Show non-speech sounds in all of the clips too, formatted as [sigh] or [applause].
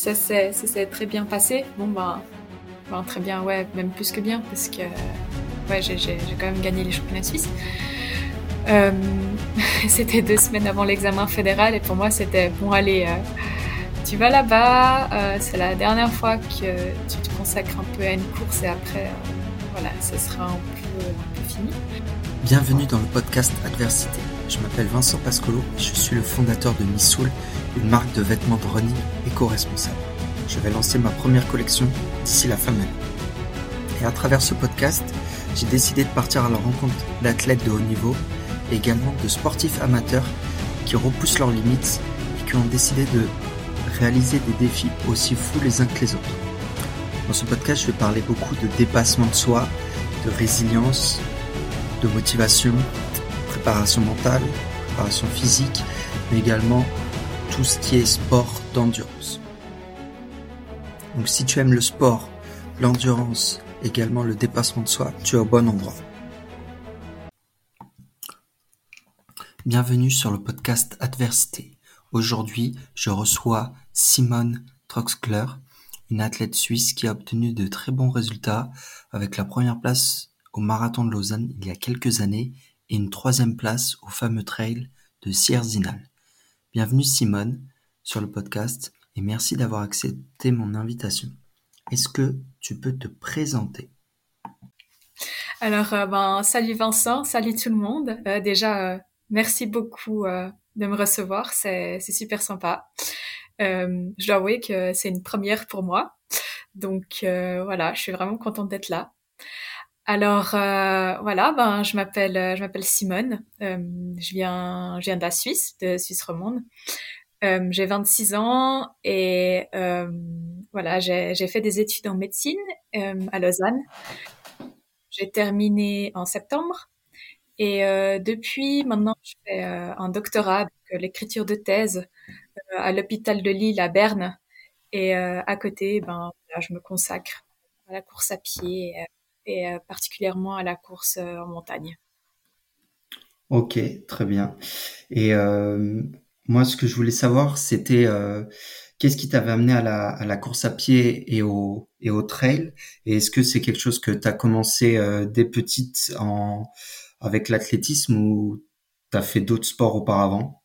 ça s'est très bien passé. Bon, ben, ben, très bien, ouais, même plus que bien, parce que j'ai quand même gagné les championnats suisses. Euh, [laughs] c'était deux semaines avant l'examen fédéral et pour moi c'était bon allez, euh, tu vas là-bas, euh, c'est la dernière fois que tu te consacres un peu à une course et après voilà, ce sera un peu fini. Bienvenue dans le podcast Adversité. Je m'appelle Vincent Pascolo et je suis le fondateur de Missoul, une marque de vêtements de running éco-responsable. Je vais lancer ma première collection d'ici la fin de l'année. Et à travers ce podcast, j'ai décidé de partir à la rencontre d'athlètes de haut niveau également de sportifs amateurs qui repoussent leurs limites et qui ont décidé de réaliser des défis aussi fous les uns que les autres. Dans ce podcast, je vais parler beaucoup de dépassement de soi, de résilience, de motivation, préparation mentale, préparation physique, mais également tout ce qui est sport d'endurance. Donc si tu aimes le sport, l'endurance, également le dépassement de soi, tu es au bon endroit. Bienvenue sur le podcast Adversité. Aujourd'hui, je reçois Simone Troxler, une athlète suisse qui a obtenu de très bons résultats avec la première place au marathon de Lausanne il y a quelques années et une troisième place au fameux trail de Sierzinal. Bienvenue Simone sur le podcast et merci d'avoir accepté mon invitation. Est-ce que tu peux te présenter? Alors, euh, ben, salut Vincent, salut tout le monde. Euh, déjà, euh, Merci beaucoup de me recevoir, c'est super sympa. Je dois avouer que c'est une première pour moi. Donc voilà, je suis vraiment contente d'être là. Alors euh, voilà, ben je m'appelle je m'appelle Simone. Euh, je viens je viens de la Suisse, de Suisse romande. j'ai 26 ans et voilà, j'ai fait des études en médecine à Lausanne. J'ai terminé en septembre et euh, depuis, maintenant, je fais euh, un doctorat, euh, l'écriture de thèse à l'hôpital de Lille à Berne. Et à côté, ben, je me consacre à la course à pied particulièrement à la course en montagne. Ok, très bien. Et moi, ce que je voulais savoir, c'était qu'est-ce qui t'avait amené à la, à la, course à pied et au, et au trail? Et est-ce que c'est quelque chose que tu as commencé dès petite en, avec l'athlétisme ou tu as fait d'autres sports auparavant?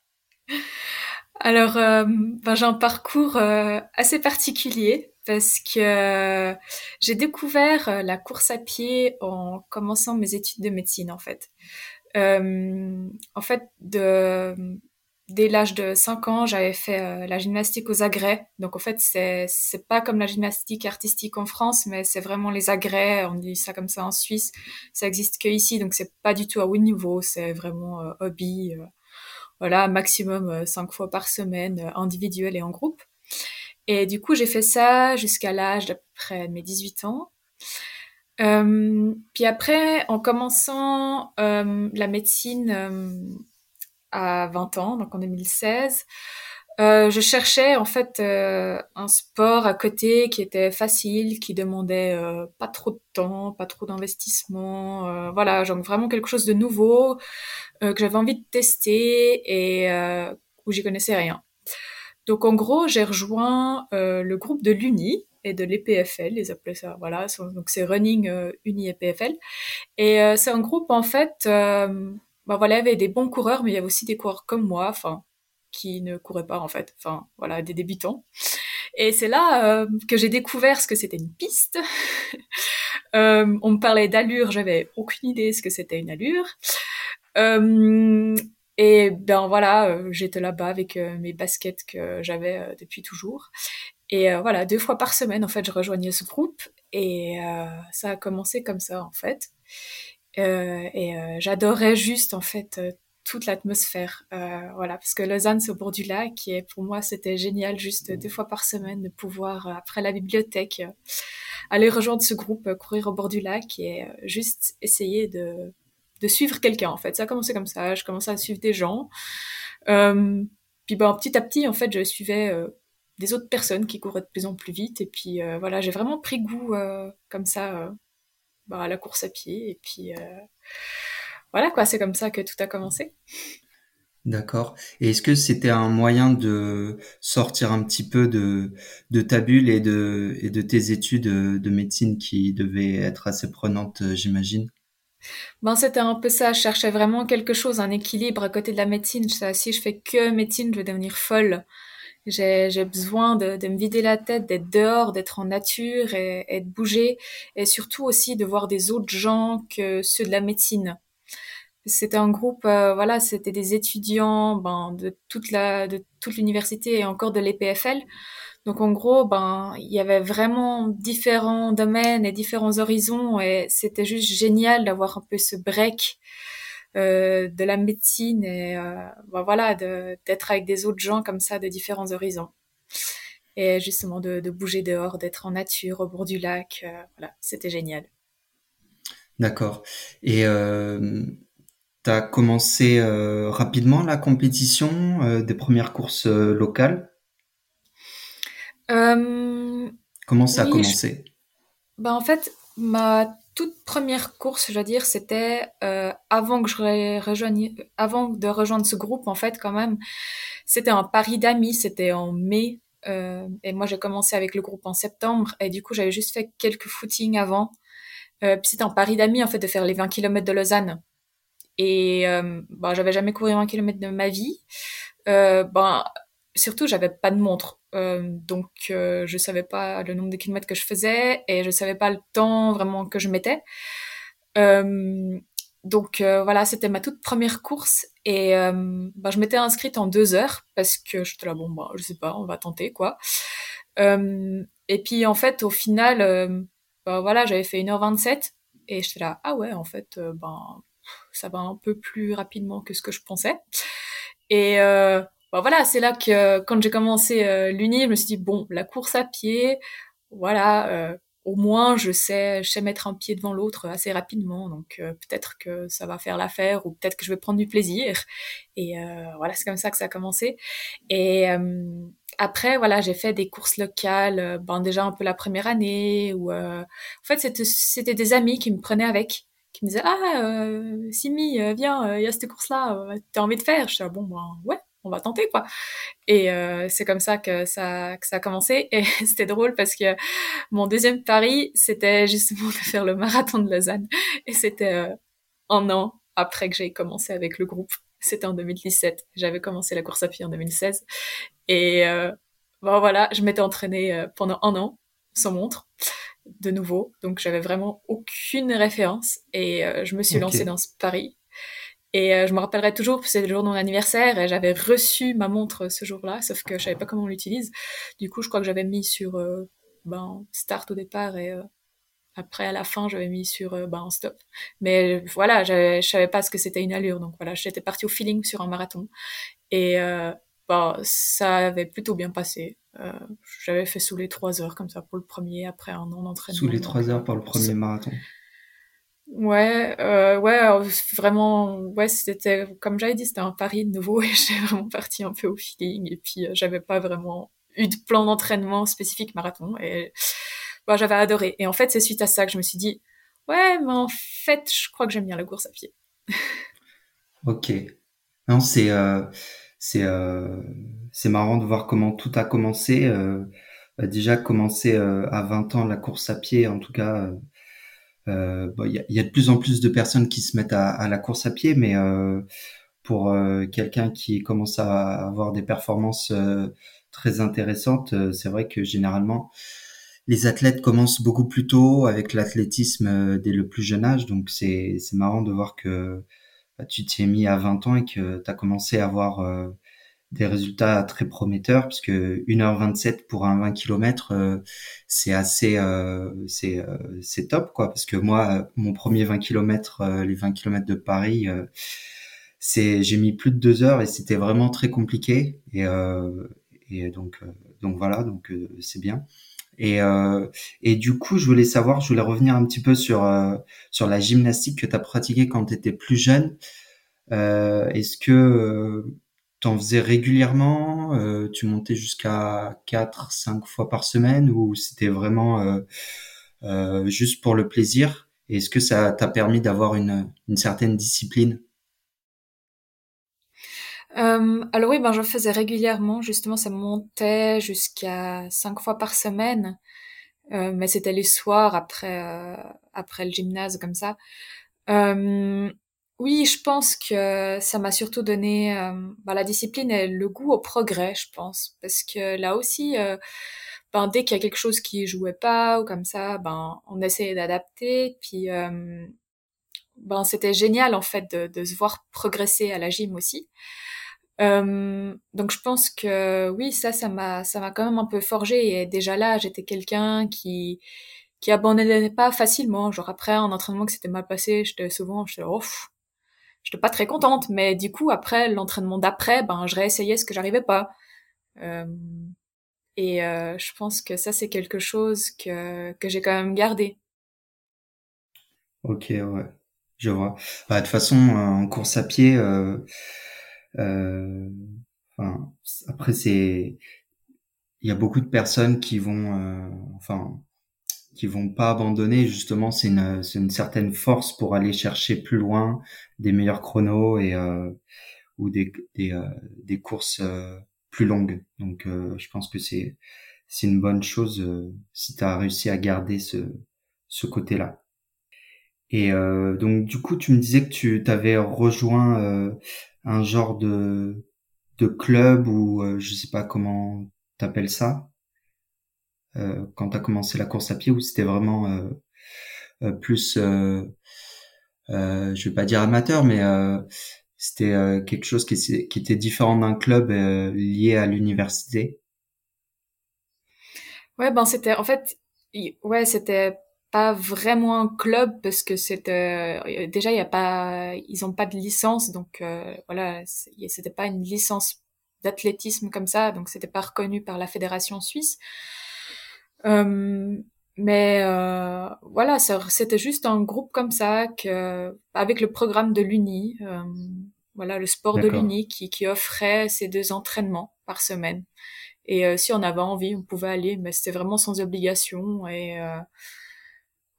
Alors, euh, ben, j'ai un parcours euh, assez particulier parce que euh, j'ai découvert la course à pied en commençant mes études de médecine en fait. en fait, dès l'âge de 5 ans, j'avais fait euh, la gymnastique aux agrès. Donc en fait, c'est c'est pas comme la gymnastique artistique en France, mais c'est vraiment les agrès, on dit ça comme ça en Suisse. Ça existe que ici, donc c'est pas du tout à haut niveau, c'est vraiment euh, hobby euh, voilà, maximum cinq fois par semaine, individuel et en groupe. Et du coup, j'ai fait ça jusqu'à l'âge d'à peu près mes 18 ans. puis après, en commençant la médecine à 20 ans, donc en 2016. Euh, je cherchais en fait euh, un sport à côté qui était facile, qui demandait euh, pas trop de temps, pas trop d'investissement, euh, voilà, genre vraiment quelque chose de nouveau euh, que j'avais envie de tester et où j'y connaissais rien. Donc en gros, j'ai rejoint le groupe de l'Uni et de l'EPFL, ils appelaient ça, voilà, donc c'est Running Uni EPFL, et c'est un groupe en fait bah voilà, il y avait des bons coureurs, mais il y avait aussi des coureurs comme moi, enfin, qui ne couraient pas en fait, enfin voilà, des débutants. Et c'est là euh, que j'ai découvert ce que c'était une piste. [laughs] euh, on me parlait d'allure, j'avais aucune idée ce que c'était une allure. Euh, et ben voilà, euh, j'étais là-bas avec euh, mes baskets que j'avais depuis toujours. Et voilà, deux fois par semaine, en fait, je rejoignais ce groupe. Et ça a commencé comme ça, en fait. Euh, et euh, j'adorais juste en fait euh, toute l'atmosphère. Euh, voilà, parce que Lausanne, c'est au bord du lac, et pour moi, c'était génial, juste deux fois par semaine, de pouvoir, après la bibliothèque, aller rejoindre ce groupe, courir au bord du lac et juste essayer de, de suivre quelqu'un, en fait. Ça a commencé comme ça, je commençais à suivre des gens. Euh, puis ben, petit à petit, en fait, je suivais des autres personnes qui couraient de plus en plus vite, et puis voilà, j'ai vraiment pris goût comme ça bah, à la course à pied. Et puis euh, voilà, quoi, c'est comme ça que tout a commencé. D'accord. Et est-ce que c'était un moyen de sortir un petit peu de, de ta bulle et de, et de tes études de médecine qui devaient être assez prenantes, euh, j'imagine? Ben, c'était un peu ça. Je cherchais vraiment quelque chose, un équilibre à côté de la médecine. Si je fais que médecine, je vais devenir folle. J'ai, besoin de, me vider la tête, d'être dehors, d'être en nature et, de bouger. Et surtout aussi de voir des autres gens que ceux de la médecine. C'était un groupe, euh, voilà, c'était des étudiants ben, de toute l'université et encore de l'EPFL. Donc en gros, ben, il y avait vraiment différents domaines et différents horizons et c'était juste génial d'avoir un peu ce break euh, de la médecine et euh, ben, voilà, d'être avec des autres gens comme ça de différents horizons. Et justement de, de bouger dehors, d'être en nature au bord du lac, euh, voilà, c'était génial. D'accord. Et euh, tu as commencé euh, rapidement la compétition euh, des premières courses locales? Euh, Comment ça a oui, je- commencé? Ben en fait, ma toute première course, je dois dire, c'était euh, avant que je re- rejoigne, avant de rejoindre ce groupe, en fait, quand même, c'était un pari d'amis, c'était en mai, euh, et moi j'ai commencé avec le groupe en septembre, et du coup j'avais juste fait quelques footings avant, euh, puis c'était un pari d'amis, en fait, de faire les 20 kilomètres de Lausanne. Et euh, ben, j'avais jamais couru 20 kilomètres de ma vie. Ben, surtout, j'avais pas de montre. Euh, donc, euh, je savais pas le nombre de kilomètres que je faisais et je savais pas le temps vraiment que je mettais. Euh, donc, voilà, c'était ma toute première course et ben, je m'étais inscrite en deux heures parce que j'étais là, bon, bah, je sais pas, on va tenter, quoi. Et puis, en fait, au final, ben, voilà, j'avais fait une heure vingt-sept et j'étais là, ah ouais, en fait, ben, ça va un peu plus rapidement que ce que je pensais. Et bah voilà, c'est là que quand j'ai commencé euh, l'uni, je me suis dit bon, la course à pied, voilà, euh, au moins je sais, je sais mettre un pied devant l'autre assez rapidement, donc euh, peut-être que ça va faire l'affaire ou peut-être que je vais prendre du plaisir. Et euh, voilà, c'est comme ça que ça a commencé. Et euh, après, voilà, j'ai fait des courses locales, ben déjà un peu la première année, où en fait c'était des amis qui me prenaient avec qui me disaient ah euh, Simi viens il y a cette course là t'as envie de faire je dis ah, bon ben ouais on va tenter quoi. Et euh, c'est comme ça que ça que ça a commencé. Et [laughs] c'était drôle parce que mon deuxième pari c'était justement de faire le marathon de Lausanne. Et c'était euh, un an après que j'ai commencé avec le groupe. C'était en 2017 j'avais commencé la course à pied en 2016 et euh, bon voilà je m'étais entraînée pendant un an sans montre de nouveau. Donc j'avais vraiment aucune référence. Et je me suis lancée dans ce pari. Et euh, je me rappellerai toujours c'est le jour de mon anniversaire et j'avais reçu ma montre ce jour-là, sauf que je savais pas comment on l'utilise. Du coup, je crois que j'avais mis sur euh, ben, start au départ et euh, après à la fin, j'avais mis sur euh, ben, stop. Mais voilà, je savais pas ce que c'était une allure. Donc voilà, j'étais partie au feeling sur un marathon. Et bah, ça avait plutôt bien passé. J'avais fait sous les trois heures comme ça pour le premier après un an Sous d'entraînement. les Donc trois euh, heures pour le premier marathon. Ouais, euh, ouais, vraiment, ouais, c'était comme j'avais dit, c'était un pari de nouveau [laughs] et j'étais vraiment partie un peu au feeling et puis euh, j'avais pas vraiment eu de plan d'entraînement spécifique marathon et bah, j'avais adoré. Et en fait, c'est suite à ça que je me suis dit, ouais, mais en fait, je crois que j'aime bien la course à pied. [laughs] Ok. Non, c'est euh, c'est euh, c'est marrant de voir comment tout a commencé. Euh, bah, déjà commencer à 20 ans la course à pied, en tout cas, euh, euh, bon, il y a, il y a de plus en plus de personnes qui se mettent à, à la course à pied, mais euh, pour euh, quelqu'un qui commence à avoir des performances très intéressantes, c'est vrai que généralement les athlètes commencent beaucoup plus tôt avec l'athlétisme dès le plus jeune âge, donc c'est marrant de voir que bah, tu t'y es mis à 20 ans et que tu as commencé à avoir des résultats très prometteurs puisque 1h27 pour un 20 km euh, c'est assez euh, c'est euh, c'est top quoi. Parce que moi euh, mon premier 20 km euh, les 20 km de Paris euh, c'est j'ai mis plus de deux heures et c'était vraiment très compliqué. Et et donc donc voilà donc c'est bien. Et et du coup je voulais savoir je voulais revenir un petit peu sur sur la gymnastique que tu as pratiquée quand tu étais plus jeune. Est-ce que t'en faisais régulièrement euh, Tu montais jusqu'à 4, 5 fois par semaine ou c'était vraiment euh, euh, juste pour le plaisir? Est-ce que ça t'a permis d'avoir une, une certaine discipline? Euh, alors oui, ben je faisais régulièrement. Justement, ça montait jusqu'à cinq fois par semaine, euh, mais c'était les soirs après après le gymnase comme ça. Oui, je pense que ça m'a surtout donné euh, ben, la discipline et le goût au progrès, je pense, parce que là aussi, euh, ben dès qu'il y a quelque chose qui jouait pas ou comme ça, ben on essayait d'adapter. Puis euh, ben c'était génial en fait de, de se voir progresser à la gym aussi. Euh, donc je pense que oui, ça, ça m'a, ça m'a quand même un peu forgé. Et déjà là, j'étais quelqu'un qui qui abandonnait pas facilement. Genre après un entraînement que c'était mal passé, j'étais souvent, j'étais oh, j'étais pas très contente. Mais du coup après l'entraînement d'après, ben je réessayais ce que j'arrivais pas. Euh, et euh, je pense que ça c'est quelque chose que que j'ai quand même gardé. Ok, ouais, je vois. Bah, de toute façon, euh, en course à pied, euh, euh, enfin, après c'est, il y a beaucoup de personnes qui vont, euh, enfin, qui vont pas abandonner. Justement, c'est une, une certaine force pour aller chercher plus loin des meilleurs chronos et euh, ou des des, euh, des courses euh, plus longues. Donc, euh, je pense que c'est c'est une bonne chose euh, si tu as réussi à garder ce ce côté-là. Et euh, donc, du coup, tu me disais que tu t'avais rejoint un genre de de club ou je sais pas comment t'appelles ça euh, quand t'as commencé la course à pied ou c'était vraiment euh, euh, plus je vais pas dire amateur mais c'était quelque chose qui, qui était différent d'un club lié à l'université. Ouais, ben c'était en fait, ouais, c'était pas vraiment un club parce que c'était déjà il y a pas, ils ont pas de licence, donc euh, voilà, c'était pas une licence d'athlétisme comme ça, donc c'était pas reconnu par la fédération suisse. Euh, mais euh, voilà, c'était juste un groupe comme ça que avec le programme de l'Uni, euh, voilà, le sport de l'Uni qui qui offrait ces deux entraînements par semaine. Et euh, si on avait envie, on pouvait aller, mais c'était vraiment sans obligation. Et euh,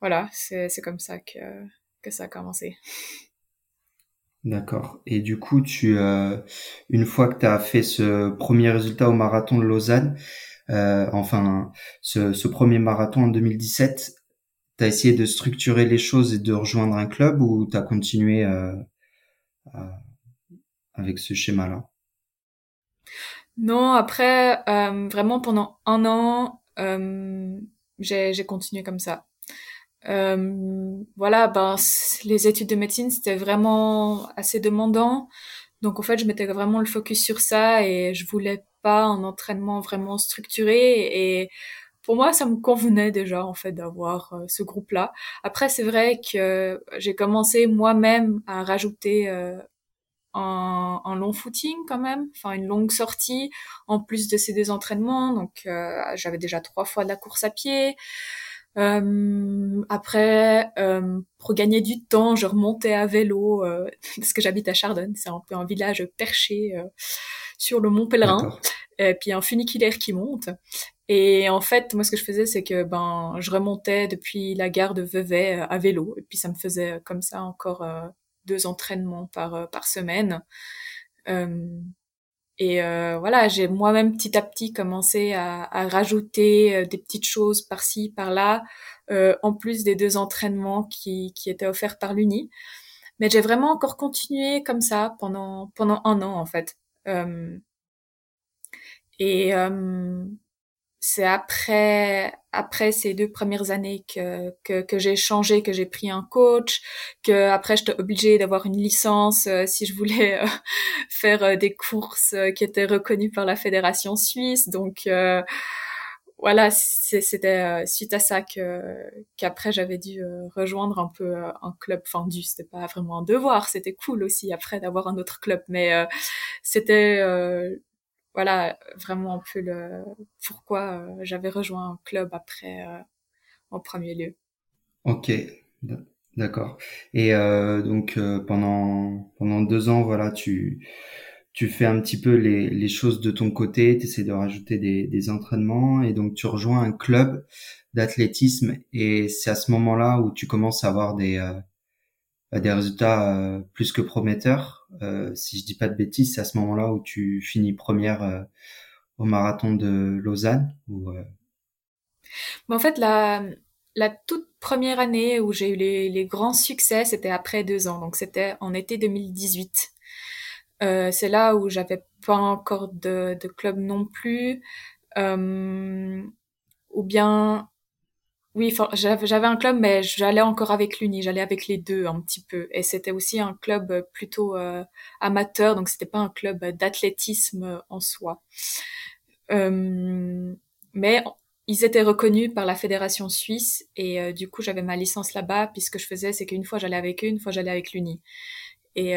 voilà, c'est c'est comme ça que que ça a commencé. D'accord. Et du coup, tu euh, une fois que tu as fait ce premier résultat au marathon de Lausanne, euh, enfin ce, ce premier marathon en 2017, tu as essayé de structurer les choses et de rejoindre un club ou tu as continué euh, avec ce schéma-là? Non, après, euh, vraiment pendant un an, euh, j'ai continué comme ça. Euh, voilà, ben les études de médecine c'était vraiment assez demandant, donc en fait je mettais vraiment le focus sur ça et je voulais un entraînement vraiment structuré et pour moi ça me convenait déjà en fait d'avoir euh, ce groupe-là. Après c'est vrai que j'ai commencé moi-même à rajouter euh, un, un long footing quand même, enfin une longue sortie en plus de ces deux entraînements. Donc euh, j'avais déjà trois fois de la course à pied. Après, pour gagner du temps, je remontais à vélo [laughs] parce que j'habite à Chardonne, c'est un peu un village perché sur le Mont Pèlerin, et puis un funiculaire qui monte. Et en fait, moi, ce que je faisais, c'est que ben, je remontais depuis la gare de Vevey euh, à vélo, et puis ça me faisait euh, comme ça encore euh, deux entraînements par euh, par semaine. Euh, et euh, voilà, j'ai moi-même petit à petit commencé à, à rajouter euh, des petites choses par-ci, par-là, euh, en plus des deux entraînements qui, qui étaient offerts par l'Uni. Mais j'ai vraiment encore continué comme ça pendant pendant un an en fait. Euh, et euh, c'est après après ces deux premières années que que, que j'ai changé, que j'ai pris un coach, que après j'étais obligée d'avoir une licence euh, si je voulais [laughs] faire des courses qui étaient reconnues par la fédération suisse. Donc voilà, c'était euh, suite à ça que qu'après j'avais dû euh, rejoindre un peu euh, un club. Enfin, c'était pas vraiment un devoir, c'était cool aussi après d'avoir un autre club, mais euh, c'était euh, voilà vraiment un peu le pourquoi j'avais rejoint un club après en premier lieu. Ok. D'accord. Et donc pendant pendant deux ans, voilà, tu tu fais un petit peu les les choses de ton côté, tu essaies de rajouter des des entraînements et donc tu rejoins un club d'athlétisme et c'est à ce moment-là où tu commences à avoir des euh, des résultats plus que prometteurs. si je dis pas de bêtises, c'est à ce moment-là où tu finis première au marathon de Lausanne ou en fait, la, la toute première année où j'ai eu les, les grands succès, c'était après deux ans, donc c'était en été 2018. Euh, c'est là où j'avais pas encore de, de club non plus, euh, ou bien oui, j'avais un club, mais j'allais encore avec l'Uni, j'allais avec les deux un petit peu, et c'était aussi un club plutôt euh, amateur, donc c'était pas un club d'athlétisme en soi. Euh, mais ils étaient reconnus par la fédération suisse et euh, du coup j'avais ma licence là-bas. Puis ce que je faisais, c'est qu'une fois j'allais avec eux, une fois j'allais avec l'Uni. Et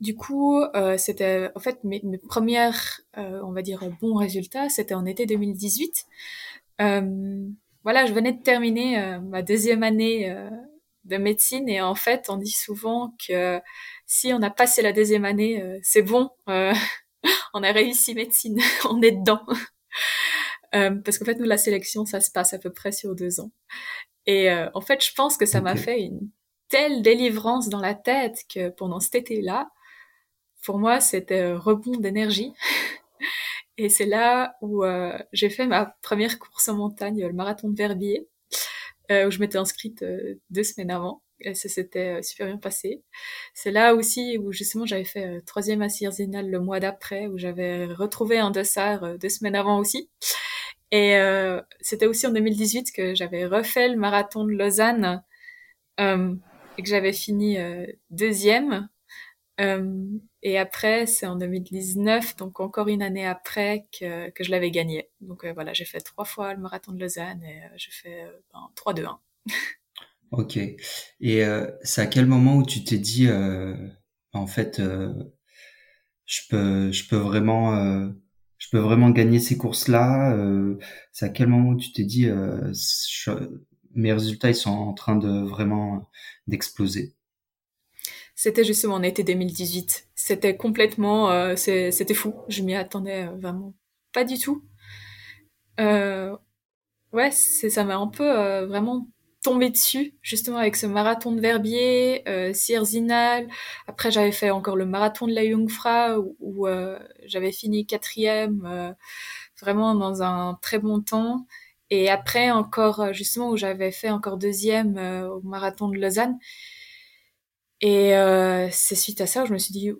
du coup, euh, c'était en fait mes, mes premières, on va dire, bons résultats, c'était en été 2018. voilà, je venais de terminer ma deuxième année de médecine et en fait, on dit souvent que si on a passé la deuxième année, c'est bon, [laughs] on a réussi médecine, [laughs] on est dedans. Euh, parce qu'en fait, nous, la sélection, ça se passe à peu près sur deux ans. Et euh, en fait, je pense que ça m'a fait une telle délivrance dans la tête que pendant cet été-là, pour moi, c'était un rebond d'énergie. [laughs] Et c'est là où euh, j'ai fait ma première course en montagne, le marathon de Verbier, où je m'étais inscrite deux semaines avant. Et ça s'était super bien passé. C'est là aussi où justement j'avais fait troisième à Sierzinal le mois d'après, où j'avais retrouvé un dossard deux semaines avant aussi. Et euh, c'était aussi en 2018 que j'avais refait le marathon de Lausanne euh, et que j'avais fini euh, deuxième. Euh, et après, c'est en 2019, donc encore une année après, que, que je l'avais gagné. Donc euh, voilà, j'ai fait trois fois le marathon de Lausanne et j'ai fait ben, 3-2-1. [laughs] ok. Et c'est à quel moment où tu t'es dit, en fait, je peux, je peux vraiment je peux vraiment gagner ces courses-là euh, C'est à quel moment tu t'es dit euh, mes résultats ils sont en train de vraiment d'exploser C'était justement en été 2018. C'était complètement, euh, c'était fou. Je m'y attendais euh, vraiment pas du tout. Euh, ouais, c'est ça m'a un peu euh, vraiment tombé dessus, justement avec ce marathon de Verbier, euh, Sierzinal. Après, j'avais fait encore le marathon de la Jungfrau où, euh, j'avais fini quatrième, vraiment dans un très bon temps. Et après, encore euh, justement où j'avais fait encore deuxième euh, au marathon de Lausanne. Et c'est suite à ça je me suis dit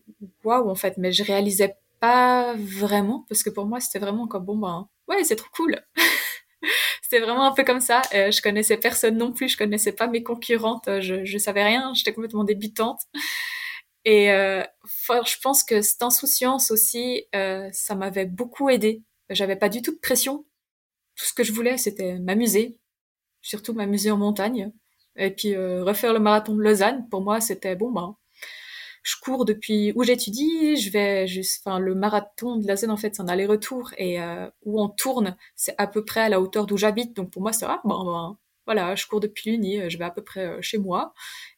waouh en fait, mais je réalisais pas vraiment parce que pour moi c'était vraiment comme bon ben ouais c'est trop cool. [laughs] C'était vraiment un peu comme ça. Euh, je connaissais personne non plus, je connaissais pas mes concurrentes, euh, je, je savais rien, j'étais complètement débutante. Et euh, je pense que cette insouciance aussi, euh, ça m'avait beaucoup aidé. J'avais pas du tout de pression. Tout ce que je voulais, c'était m'amuser, surtout m'amuser en montagne. Et puis euh, refaire le marathon de Lausanne, pour moi, c'était bon, ben, je cours depuis où j'étudie, je vais juste, enfin, le marathon de la Seine, en fait, c'est un aller-retour et euh, où on tourne, c'est à peu près à la hauteur d'où j'habite. Donc pour moi, c'est ah, bon, ben, voilà, je cours depuis l'Uni, euh, je vais à peu près euh, chez moi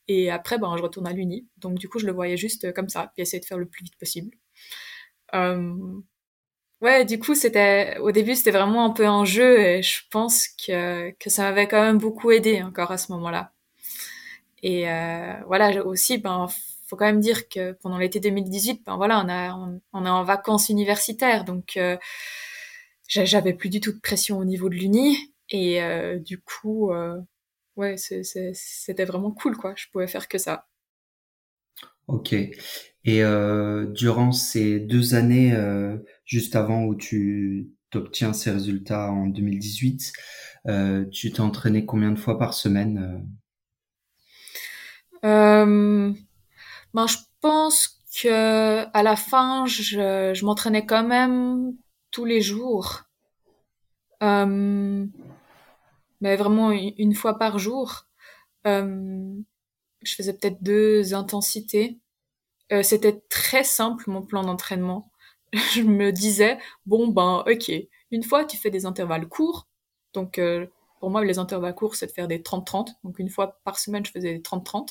et après, ben, je retourne à l'Uni. Donc du coup, je le voyais juste comme ça, puis essayer de faire le plus vite possible. Euh, ouais, du coup, c'était au début, c'était vraiment un peu un jeu et je pense que que ça m'avait quand même beaucoup aidé encore à ce moment-là. Et euh, voilà, aussi, ben faut quand même dire que pendant l'été 2018, ben voilà, on a on, est en vacances universitaires, donc euh, j'avais plus du tout de pression au niveau de l'uni et euh, du coup, euh, ouais, c'était vraiment cool quoi. Je pouvais faire que ça. Ok. Et euh, durant ces deux années, euh, juste avant où tu obtiens ces résultats en 2018, euh, tu t'es entraîné combien de fois par semaine euh, ben, je pense que à la fin, je, je m'entraînais quand même tous les jours. Euh, mais vraiment une fois par jour. Euh, je faisais peut-être deux intensités. Euh, c'était très simple mon plan d'entraînement. Je me disais bon ben ok, une fois tu fais des intervalles courts, donc euh, pour moi, les intervalles courts, c'est de faire des 30-30. Donc, une fois par semaine, je faisais des 30-30.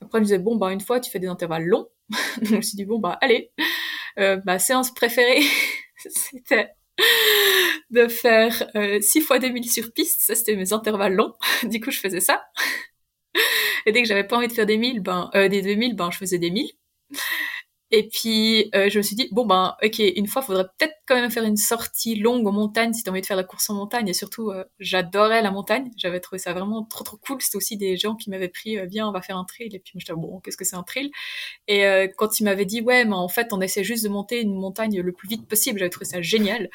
Après, je disais, bon, bah, une fois, tu fais des intervalles longs. [laughs] Donc, je me suis dit, bon, bah, allez. Euh, ma séance préférée, [laughs] c'était de faire euh, 6 fois 2000 sur piste. Ça, c'était mes intervalles longs. [laughs] du coup, je faisais ça. et dès que j'avais pas envie de faire des 1000, ben, euh, des 2000, ben, je faisais des 1000. Et puis, euh, je me suis dit, bon, ben, ok, une fois, faudrait peut-être quand même faire une sortie longue en montagne si t'as envie de faire la course en montagne. Et surtout, euh, j'adorais la montagne. J'avais trouvé ça vraiment trop, trop cool. C'était aussi des gens qui m'avaient pris, euh, viens, on va faire un trail. Et puis, moi, j'étais, bon, qu'est-ce que c'est un trail? Et euh, quand ils m'avaient dit, ouais, mais en fait, on essaie juste de monter une montagne le plus vite possible, j'avais trouvé ça génial.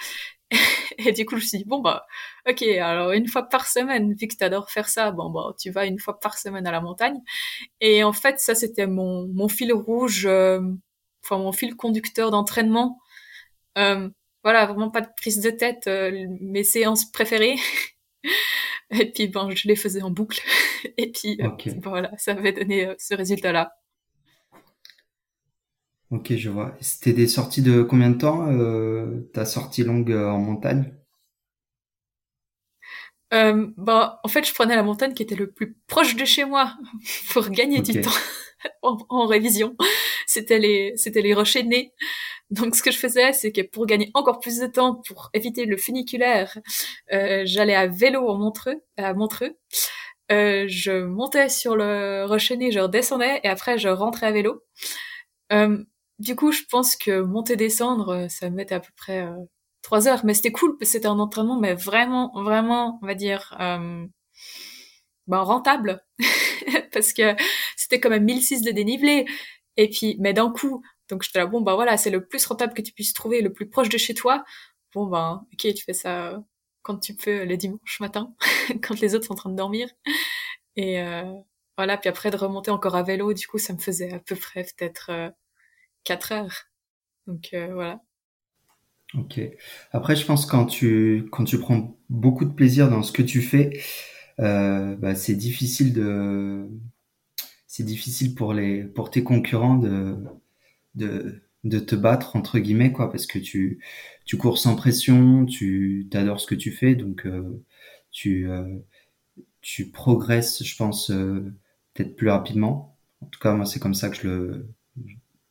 [laughs] et du coup, je me suis dit, bon, bah, ok, alors une fois par semaine, vu que t'adores faire ça, bon, bah, tu vas une fois par semaine à la montagne. Et en fait, ça, c'était mon, mon fil rouge, euh, enfin mon fil conducteur d'entraînement. Euh, voilà, vraiment pas de prise de tête, euh, mes séances préférées. [laughs] et puis ben je les faisais en boucle. [laughs] et puis euh, voilà, ça avait donné ce résultat-là. Ok, je vois. C'était des sorties de combien de temps, ta sortie longue en montagne? Euh, ben en fait, je prenais la montagne qui était le plus proche de chez moi [laughs] pour gagner du temps en, en révision. C'était les c'était les nez. Donc ce que je faisais, c'est que pour gagner encore plus de temps, pour éviter le funiculaire, euh, j'allais à vélo en Montreux, à Montreux. Euh, je montais sur le nez, je redescendais et après je rentrais à vélo. Euh, du coup, je pense que monter descendre, ça me mettait à peu près euh, trois heures, mais c'était cool parce que c'était un entraînement, mais vraiment, vraiment, on va dire, euh, ben, rentable [laughs] parce que c'était quand même 1006 de dénivelé et puis mais d'un coup donc j'étais là bon bah voilà c'est le plus rentable que tu puisses trouver le plus proche de chez toi. Bon ben ok tu fais ça quand tu peux le dimanche matin [laughs] quand les autres sont en train de dormir. Et euh, voilà puis après de remonter encore à vélo du coup ça me faisait à peu près peut-être euh, 4 heures. Donc euh, voilà. Ok. Après, je pense quand tu quand tu prends beaucoup de plaisir dans ce que tu fais, euh, bah, c'est difficile de c'est difficile pour les pour tes concurrents de de de te battre entre guillemets quoi parce que tu tu cours sans pression, tu t'adores ce que tu fais donc euh, tu euh, tu progresses, je pense euh, peut-être plus rapidement. En tout cas, moi c'est comme ça que je le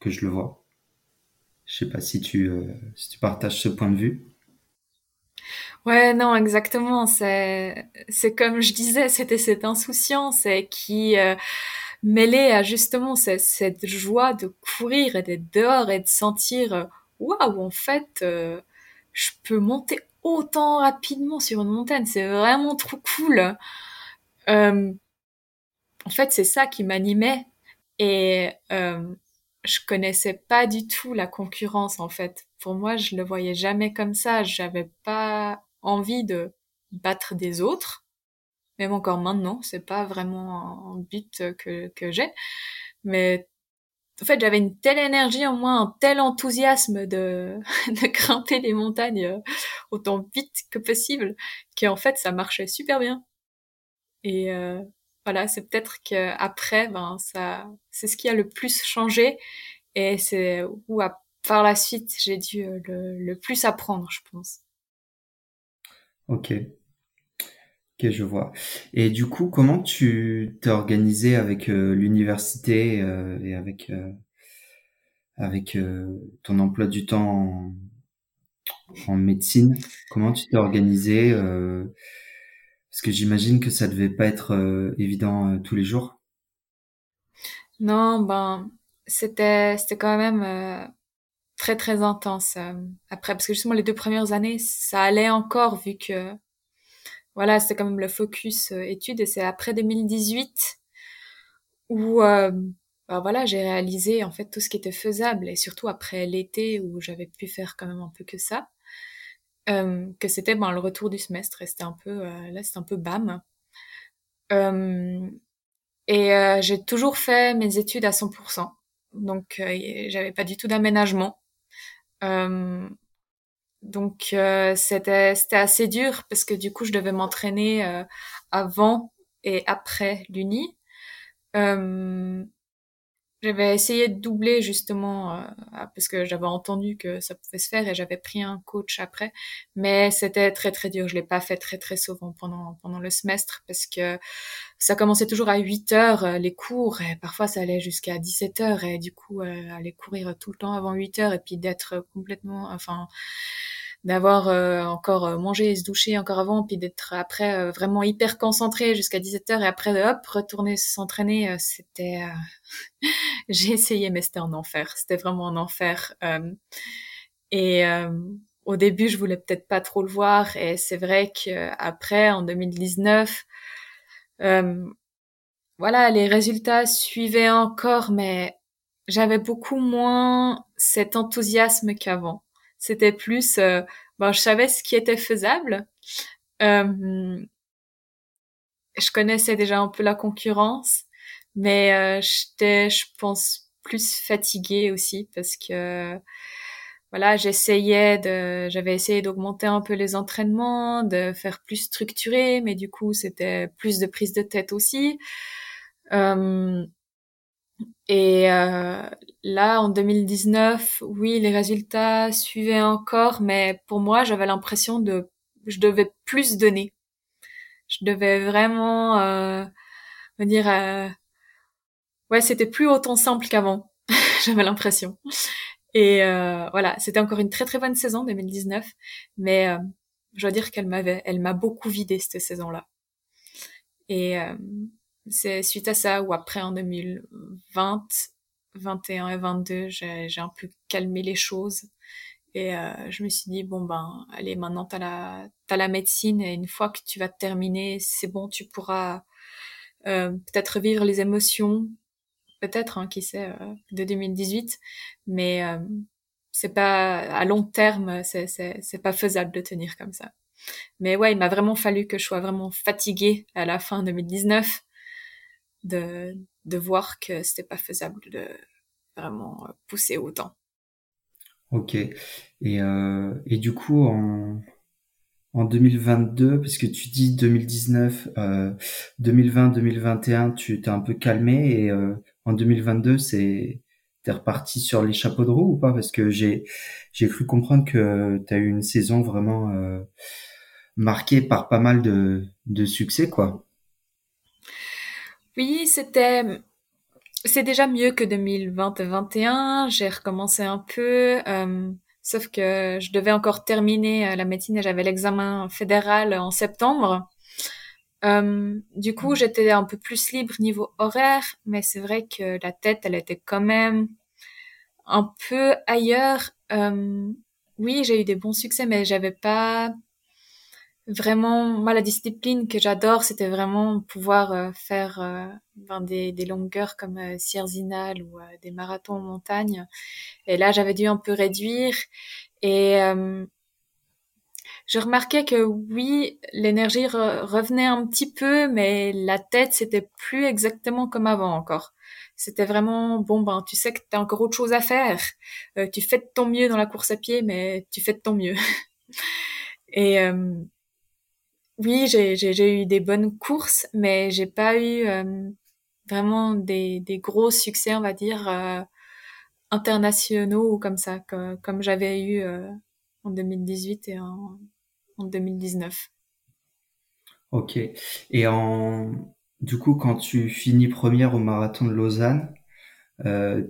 que je le vois. Je sais pas si tu si tu partages ce point de vue. ouais non exactement c'est c'est comme je disais c'était cette insouciance qui mêlée à justement cette, cette joie de courir et d'être dehors et de sentir euh, waouh en fait euh, je peux monter autant rapidement sur une montagne. C'est vraiment trop cool. Euh, en fait c'est ça qui m'animait et euh, je connaissais pas du tout la concurrence en fait. Pour moi je le voyais jamais comme ça. J'avais pas envie de battre des autres même encore maintenant c'est pas vraiment un but que que j'ai mais en fait, j'avais une telle énergie en moi, un tel enthousiasme de, [laughs] de grimper les montagnes euh, autant vite que possible, qu'en fait, ça marchait super bien. Et euh, voilà, c'est peut-être que après, ben ça, c'est ce qui a le plus changé, et c'est où à, par la suite j'ai dû euh, le, le plus apprendre, je pense. Ok, ok, je vois. Et du coup, comment tu t'es organisé avec euh, l'université euh, et avec euh, avec ton emploi du temps en, médecine? Comment tu t'es organisé Parce que j'imagine que ça devait pas être évident tous les jours. Non, ben c'était c'était quand même très très intense après parce que justement les deux premières années ça allait encore vu que voilà c'était quand même le focus euh, études et c'est après 2018 où euh, bah voilà j'ai réalisé en fait tout ce qui était faisable et surtout après l'été où j'avais pu faire quand même un peu que ça euh, que c'était ben le retour du semestre et c'était un peu là c'était un peu bam et j'ai toujours fait mes études à 100%. Donc j'avais pas du tout d'aménagement. Donc euh, c'était c'était assez dur parce que du coup je devais m'entraîner euh, avant et après l'uni. Euh, j'avais essayé de doubler justement euh, parce que j'avais entendu que ça pouvait se faire et j'avais pris un coach après, mais c'était très très dur. Je l'ai pas fait très très souvent pendant pendant le semestre parce que ça commençait toujours à 8 heures euh, les cours et parfois ça allait jusqu'à 17 heures et du coup euh, aller courir tout le temps avant 8 heures et puis d'être complètement enfin d'avoir encore mangé et se doucher encore avant, puis d'être après vraiment hyper concentré jusqu'à 17h et après hop retourner s'entraîner, c'était [laughs] j'ai essayé mais c'était un enfer, c'était vraiment un enfer. et au début, je voulais peut-être pas trop le voir et c'est vrai qu'après, en 2019, euh, voilà, les résultats suivaient encore, mais j'avais beaucoup moins cet enthousiasme qu'avant. C'était plus, euh, bon, je savais ce qui était faisable. Euh, je connaissais déjà un peu la concurrence, mais euh, j'étais, je pense, plus fatiguée aussi parce que voilà, j'essayais de, j'avais essayé d'augmenter un peu les entraînements, de faire plus structuré, mais du coup, c'était plus de prise de tête aussi. Euh, et euh, là, en 2019, oui, les résultats suivaient encore, mais pour moi, j'avais l'impression de, je devais plus donner. Je devais vraiment euh, me dire, euh, ouais, c'était plus autant simple qu'avant. [laughs] j'avais l'impression. Et euh, voilà, c'était encore une très très bonne saison 2019, mais euh, je dois dire qu'elle m'avait, elle m'a beaucoup vidé cette saison-là. Et euh, c'est suite à ça ou après en 2020, 21 et 22, j'ai, j'ai un peu calmé les choses. Et euh, je me suis dit bon ben allez maintenant t'as la t'as la médecine et une fois que tu vas terminer, c'est bon, tu pourras euh, peut-être vivre les émotions. Peut-être, hein, qui sait, euh, de 2018, mais euh, c'est pas à long terme, c'est c'est pas faisable de tenir comme ça. Mais ouais, il m'a vraiment fallu que je sois vraiment fatiguée à la fin 2019 de de voir que c'était pas faisable de vraiment pousser autant. Ok. Et euh, et du coup en en 2022, parce que tu dis 2019, euh, 2020, 2021, tu t'es un peu calmé et euh, en 2022, c'est t'es reparti sur les chapeaux de roue ou pas? Parce que j'ai j'ai cru comprendre que tu as eu une saison vraiment euh, marquée par pas mal de de succès, quoi. Oui, c'était c'est déjà mieux que 2020-2021. J'ai recommencé un peu, euh, sauf que je devais encore terminer euh, la médecine et j'avais l'examen fédéral en septembre. Euh, du coup, j'étais un peu plus libre niveau horaire, mais c'est vrai que la tête, elle était quand même un peu ailleurs. Euh, oui, j'ai eu des bons succès, mais j'avais pas vraiment moi la discipline que j'adore, c'était vraiment pouvoir euh, faire euh, ben, des, des, longueurs comme euh, Sierzinal ou des marathons en montagne. Et là, j'avais dû un peu réduire et je remarquais que oui, l'énergie revenait un petit peu, mais la tête, c'était plus exactement comme avant encore. C'était vraiment, bon, ben, tu sais que tu as encore autre chose à faire. Euh, tu fais de ton mieux dans la course à pied, mais tu fais de ton mieux. [laughs] Et euh, oui, j'ai eu des bonnes courses, mais j'ai pas eu euh, vraiment des, gros succès, on va dire, euh, internationaux ou comme ça, comme, j'avais eu euh, en 2018 et en, en 2019. Ok. Et en, du coup, quand tu finis première au marathon de Lausanne,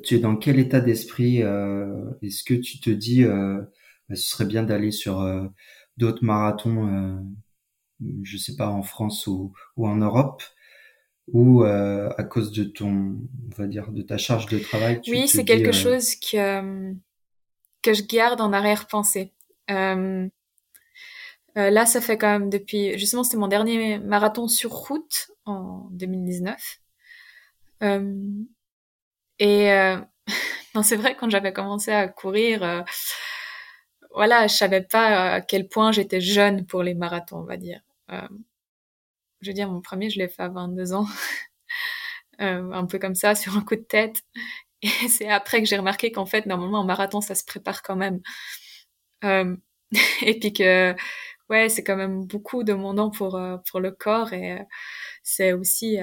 tu es dans quel état d'esprit Est-ce que tu te dis, bah, ce serait bien d'aller sur d'autres marathons, je sais pas, en France ou, ou en Europe ou euh, à cause de ton, on va dire, de ta charge de travail Oui, c'est quelque chose que que je garde en arrière-pensée. Euh, euh, là, ça fait quand même depuis, justement, c'était mon dernier marathon sur route en 2019. Euh, et euh, [laughs] c'est vrai, quand j'avais commencé à courir, euh, voilà, je savais pas à quel point j'étais jeune pour les marathons, on va dire. Euh, je veux dire, mon premier, je l'ai fait à 22 ans. [laughs] un peu comme ça, [laughs] sur un coup de tête. Et c'est après que j'ai remarqué qu'en fait, normalement, un marathon, ça se prépare quand même. [laughs] et puis que ouais, c'est quand même beaucoup demandant pour euh, pour le corps et euh, c'est aussi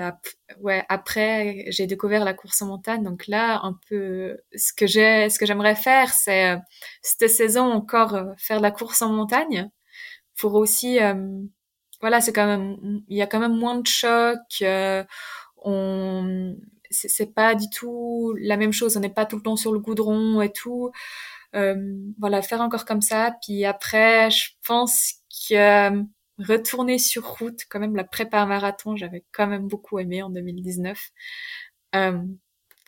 ouais après j'ai découvert la course en montagne donc là un peu ce que j'ai ce que j'aimerais faire c'est euh, cette saison encore faire de la course en montagne pour aussi voilà c'est quand même il y a quand même moins de choc on c'est pas du tout la même chose on n'est pas tout le temps sur le goudron et tout voilà, faire encore comme ça. Puis après, je pense que retourner sur route, quand même la prépa marathon, j'avais quand même beaucoup aimé en 2019. Euh,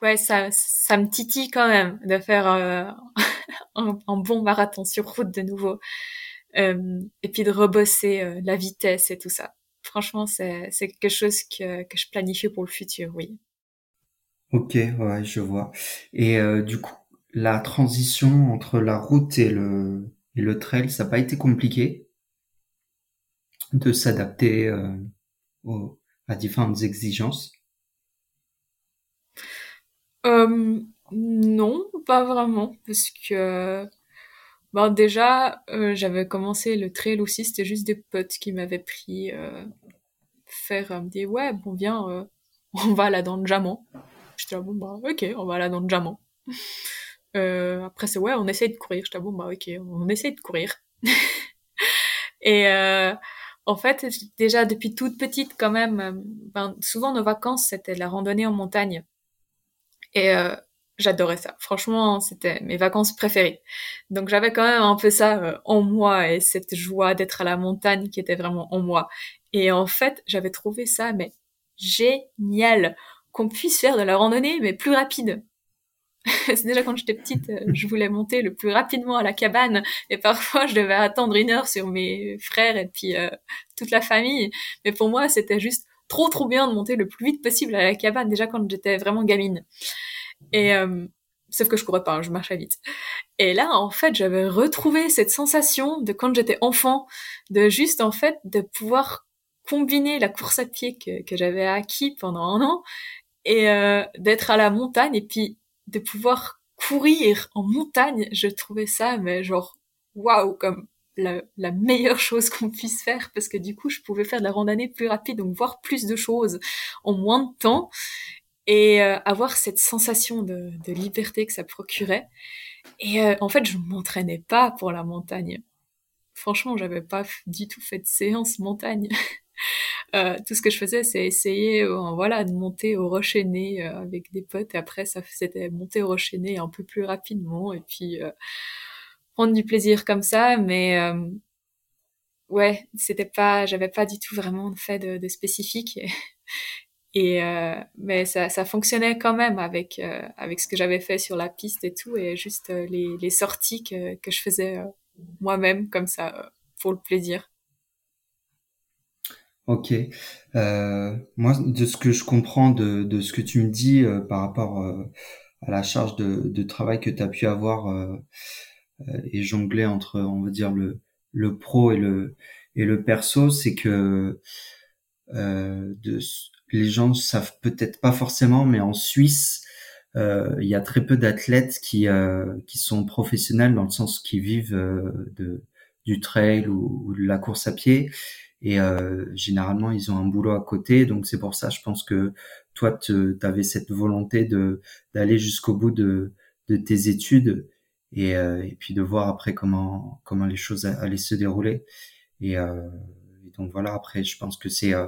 ouais, ça, ça me titille quand même de faire euh, [laughs] un, bon marathon sur route de nouveau. Euh, et puis de rebosser euh, la vitesse et tout ça. Franchement, c'est, c'est quelque chose que, que je planifie pour le futur, oui. Ok, ouais, je vois. Et euh, du coup, la transition entre la route et le, et le trail, ça n'a pas été compliqué de s'adapter euh, à différentes exigences? Euh, Non, pas vraiment, parce que ben déjà, euh, j'avais commencé le trail aussi, c'était juste des potes qui m'avaient pris euh, faire, euh, me dire ouais, bon viens, euh, [laughs] on va là dans le Jaman. J'étais là bon bah ok, on va là dans le. Euh, après c'est ouais, on essaye de courir. J'étais bon bah ok, on essaye de courir. [laughs] Et euh, en fait, déjà depuis toute petite quand même, ben, souvent nos vacances c'était la randonnée en montagne. Et j'adorais ça. Franchement, c'était mes vacances préférées. Donc j'avais quand même un peu ça euh, en moi et cette joie d'être à la montagne qui était vraiment en moi. Et en fait, j'avais trouvé ça mais génial qu'on puisse faire de la randonnée mais plus rapide. [laughs] c'est déjà quand j'étais petite, euh, je voulais monter le plus rapidement à la cabane et parfois je devais attendre une heure sur mes frères et puis euh, toute la famille. Mais pour moi, c'était juste trop trop bien de monter le plus vite possible à la cabane déjà quand j'étais vraiment gamine. Et euh, sauf que je courais pas, hein, je marchais vite. Et là, en fait, j'avais retrouvé cette sensation de quand j'étais enfant, de juste en fait de pouvoir combiner la course à pied que, que j'avais acquis pendant un an et euh, d'être à la montagne et puis de pouvoir courir en montagne. Je trouvais ça, mais genre waouh, comme la, la, meilleure chose qu'on puisse faire parce que du coup je pouvais faire de la randonnée plus rapide donc voir plus de choses en moins de temps et euh, avoir cette sensation de, de, liberté que ça procurait. Et euh, en fait je m'entraînais pas pour la montagne. Franchement j'avais pas du tout fait de séance montagne. [laughs] Euh, tout ce que je faisais c'est essayer euh, voilà de monter au rocher né avec des potes. Et après ça c'était monter au rocher un peu plus rapidement et puis prendre du plaisir comme ça, mais euh, ouais, c'était pas, j'avais pas du tout vraiment fait de, de spécifique. [laughs] euh, mais ça, ça fonctionnait quand même avec euh, avec ce que j'avais fait sur la piste et tout, et juste euh, les, les sorties que, que je faisais euh, moi-même comme ça euh, pour le plaisir. Ok. moi, de ce que je comprends de, de ce que tu me dis par rapport à la charge de, de travail que tu as pu avoir euh, et jongler entre, on va dire, le, le pro et le, et le perso, c'est que euh, de, les gens savent peut-être pas forcément, mais en Suisse, euh, il y a très peu d'athlètes qui euh, qui sont professionnels dans le sens qu'ils vivent euh, de du trail ou, de la course à pied. Et généralement ils ont un boulot à côté. Donc c'est pour ça je pense que toi tu avais cette volonté de d'aller jusqu'au bout de de tes études et, euh, et puis de voir après comment comment les choses allaient se dérouler. Et, euh, donc voilà. Après je pense que c'est euh,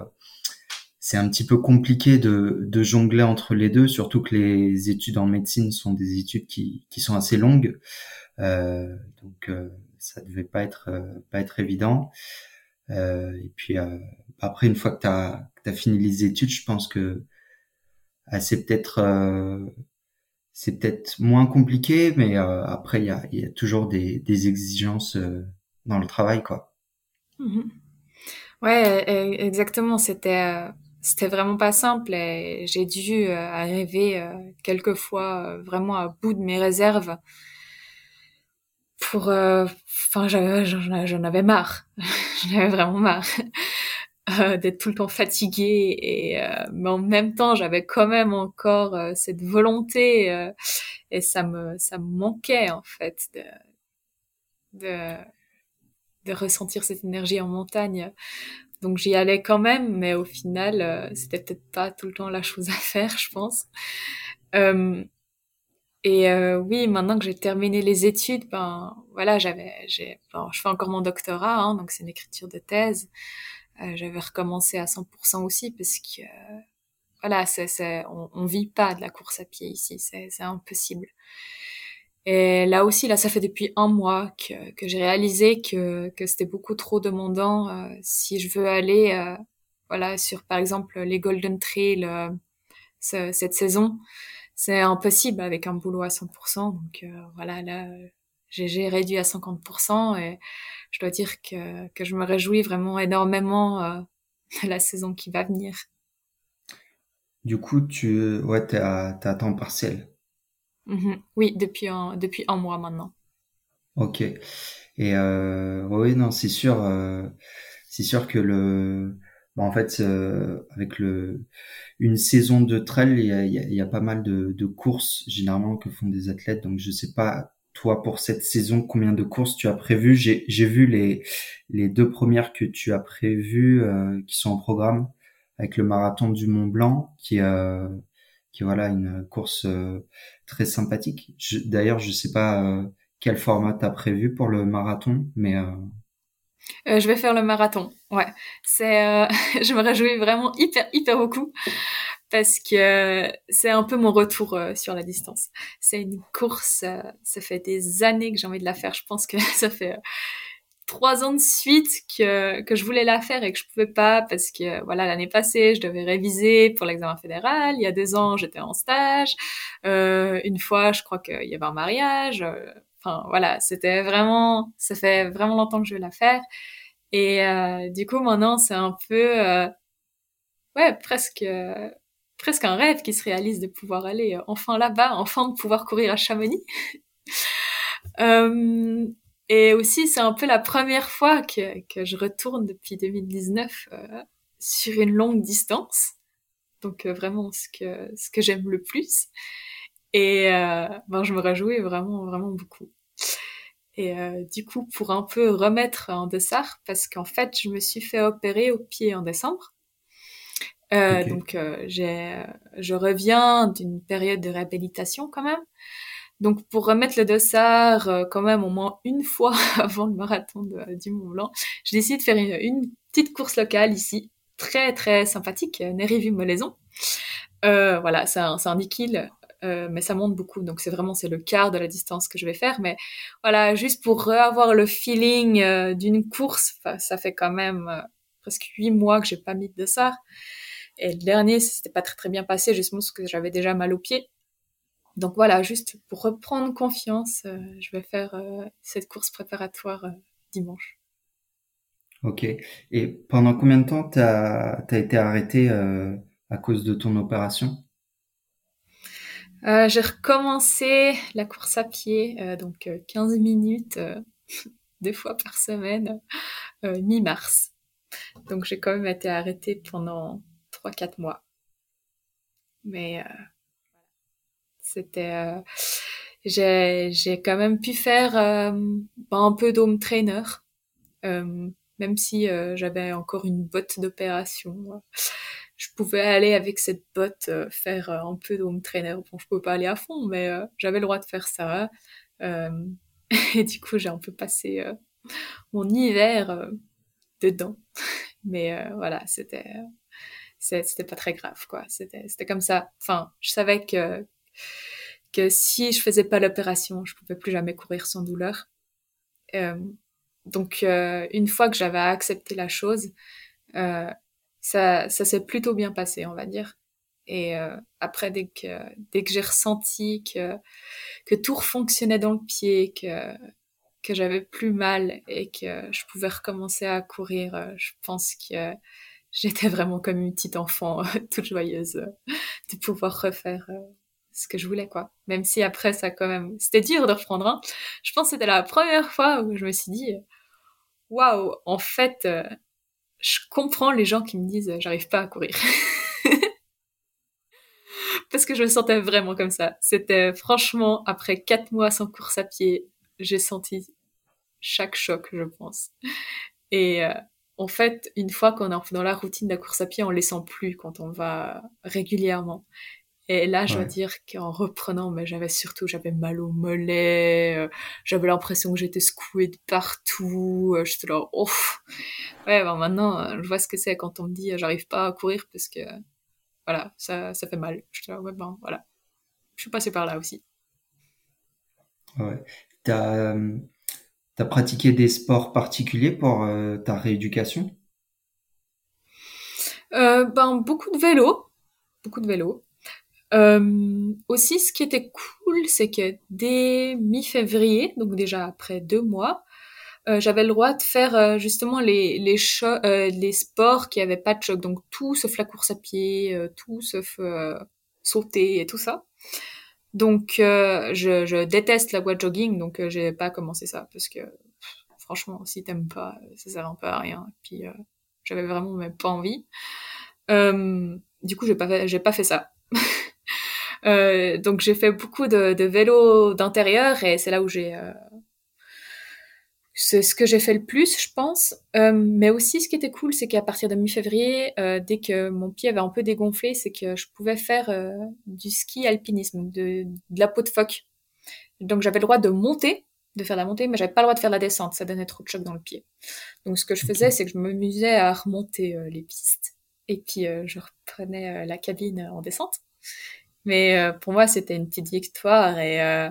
c'est un petit peu compliqué de, de jongler entre les deux surtout que les études en médecine sont des études qui qui sont assez longues euh, donc euh, ça devait pas être pas être évident et puis après une fois que tu as, fini les études je pense que c'est peut-être c'est peut-être moins compliqué, mais euh, après il y a, y a, toujours des, des exigences euh, dans le travail, quoi. Mmh. Ouais, e, exactement. C'était euh, c'était vraiment pas simple. Et j'ai dû euh, arriver euh, quelquefois vraiment à bout de mes réserves pour. Enfin, j'en avais marre. [laughs] j'en avais vraiment marre. [laughs] Euh, d'être tout le temps fatiguée et euh, mais en même temps j'avais quand même encore euh, cette volonté euh, et ça me ça me manquait en fait de, de de ressentir cette énergie en montagne donc j'y allais quand même mais au final euh, c'était peut-être pas tout le temps la chose à faire je pense et oui maintenant que j'ai terminé les études ben voilà j'avais j'ai bon, je fais encore mon doctorat hein, donc c'est une écriture de thèse euh, j'avais recommencé à 100% aussi parce que euh, voilà, c'est, on, on vit pas de la course à pied ici, c'est, c'est impossible. Et là aussi, là, ça fait depuis un mois que, que j'ai réalisé que, que c'était beaucoup trop demandant euh, si je veux aller, euh, voilà, sur par exemple les Golden Trail euh, cette saison. C'est impossible avec un boulot à 100%. Donc voilà, là, j'ai réduit à 50% et je dois dire que, que je me réjouis vraiment énormément de la saison qui va venir. Du coup, tu ouais, t'es à, à temps partiel. Mhm. Oui, depuis un, depuis un mois maintenant. Ok. Et euh, oui, non, c'est sûr, euh, c'est sûr que le, bah, en fait, euh, avec le, une saison de trail, il y a, il y a, pas mal de, de courses généralement que font des athlètes. Donc, je sais pas toi pour cette saison combien de courses tu as prévu. J'ai, vu les, les deux premières que tu as prévues euh, qui sont en programme avec le marathon du Mont Blanc qui euh, qui voilà une course euh, très sympathique. D'ailleurs, je sais pas euh, quel format t'as prévu pour le marathon, mais euh... je vais faire le marathon. Ouais, c'est, [laughs] je me réjouis vraiment hyper hyper beaucoup parce que c'est un peu mon retour sur la distance. C'est une course, ça fait des années que j'ai envie de la faire. Je pense que [laughs] ça fait trois ans de suite que, que je voulais la faire et que je pouvais pas parce que voilà l'année passée je devais réviser pour l'examen fédéral. Il y a deux ans j'étais en stage. Euh, une fois je crois qu'il y avait un mariage. Euh, enfin voilà c'était vraiment ça fait vraiment longtemps que je veux la faire. Et euh, du coup maintenant c'est un peu euh, ouais presque presque un rêve qui se réalise de pouvoir aller enfin là-bas enfin de pouvoir courir à Chamonix. [laughs] Euh, et aussi, c'est un peu la première fois que, que je retourne depuis 2019 euh, sur une longue distance. Donc euh, vraiment ce que ce que j'aime le plus. Et euh, ben, je me réjouis vraiment vraiment beaucoup. Et euh, du coup, pour un peu remettre en dessert, parce qu'en fait, je me suis fait opérer au pied en décembre. Euh, Donc, j'ai, je reviens d'une période de réhabilitation quand même. Donc pour remettre le dossard euh, quand même au moins une fois [laughs] avant le marathon du Mont Blanc, j'ai décidé de faire une, petite course locale ici, très très sympathique, Nérivu-Molaison. Euh, voilà, c'est un, un 10 kills, euh, mais ça monte beaucoup, donc c'est vraiment c'est le quart de la distance que je vais faire. Mais voilà, juste pour avoir le feeling euh, d'une course, ça fait quand même presque huit mois que j'ai pas mis de dossard. Et le dernier, c'était pas très très bien passé, justement parce que j'avais déjà mal aux pieds. Donc voilà, juste pour reprendre confiance, euh, je vais faire euh, cette course préparatoire euh, dimanche. Ok. Et pendant combien de temps tu as, été arrêté à cause de ton opération? J'ai recommencé la course à pied, donc 15 minutes, [laughs] deux fois par semaine, mi-mars. Donc j'ai quand même été arrêtée pendant 3-4 mois. Mais c'était, euh, j'ai, j'ai quand même pu faire euh, un peu d'home trainer, euh, même si j'avais encore une botte d'opération. je pouvais aller avec cette botte faire un peu d'home trainer. Bon, je pouvais pas aller à fond, mais j'avais le droit de faire ça. [laughs] et du coup, j'ai un peu passé mon hiver dedans. Mais voilà, c'était c'était pas très grave quoi. C'était comme ça. Enfin, je savais que que si je faisais pas l'opération, je pouvais plus jamais courir sans douleur. Euh, donc euh, une fois que j'avais accepté la chose, euh, ça, ça s'est plutôt bien passé, on va dire. Et après, dès que dès que j'ai ressenti que que tout fonctionnait dans le pied, que que j'avais plus mal et que je pouvais recommencer à courir, je pense que j'étais vraiment comme une petite enfant [laughs] toute joyeuse de pouvoir refaire ce que je voulais, quoi. Même si après, ça quand même, c'était dur de reprendre un. Je pense que c'était la première fois où je me suis dit, waouh, en fait, euh, je comprends les gens qui me disent, j'arrive pas à courir. [laughs] Parce que je me sentais vraiment comme ça. C'était franchement, après quatre mois sans course à pied, j'ai senti chaque choc, je pense. Et euh, en fait, une fois qu'on est dans la routine de la course à pied, on les sent plus quand on va régulièrement. Et là, je dois dire qu'en reprenant, mais j'avais surtout, j'avais mal au mollet, euh, j'avais l'impression que j'étais secouée de partout, euh, j'étais là, ouf. Ouais, ben maintenant, euh, je vois ce que c'est quand on me dit, j'arrive pas à courir parce que, voilà, ça, ça fait mal. J'étais là, ouais, ben voilà. Je suis passée par là aussi. Ouais. T'as as pratiqué des sports particuliers pour ta rééducation? Ben beaucoup de vélo, beaucoup de vélo. Euh, aussi, ce qui était cool, c'est que dès mi-février, donc déjà après deux mois, euh, j'avais le droit de faire euh, justement les les, euh, les sports qui avaient pas de choc, donc tout sauf la course à pied, euh, tout sauf sauter et tout ça. Donc je, je, déteste la voie jogging, donc j'ai pas commencé ça parce que franchement, si t'aimes pas, ça sert un peu à rien. Et puis j'avais vraiment même pas envie. du coup, j'ai pas j'ai pas fait ça. Euh, donc j'ai fait beaucoup de, de vélo d'intérieur et c'est là où j'ai euh, c'est ce que j'ai fait le plus, je pense. Euh, mais aussi, ce qui était cool, c'est qu'à partir de mi-février, euh, dès que mon pied avait un peu dégonflé, c'est que je pouvais faire euh, du ski alpinisme, de, de, la peau de phoque. Donc j'avais le droit de monter, de faire la montée, mais j'avais pas le droit de faire la descente, ça donnait trop de choc dans le pied. Donc ce que je faisais, c'est que je m'amusais à remonter les pistes, et puis je reprenais la cabine en descente. Mais euh, pour moi, c'était une petite victoire et euh,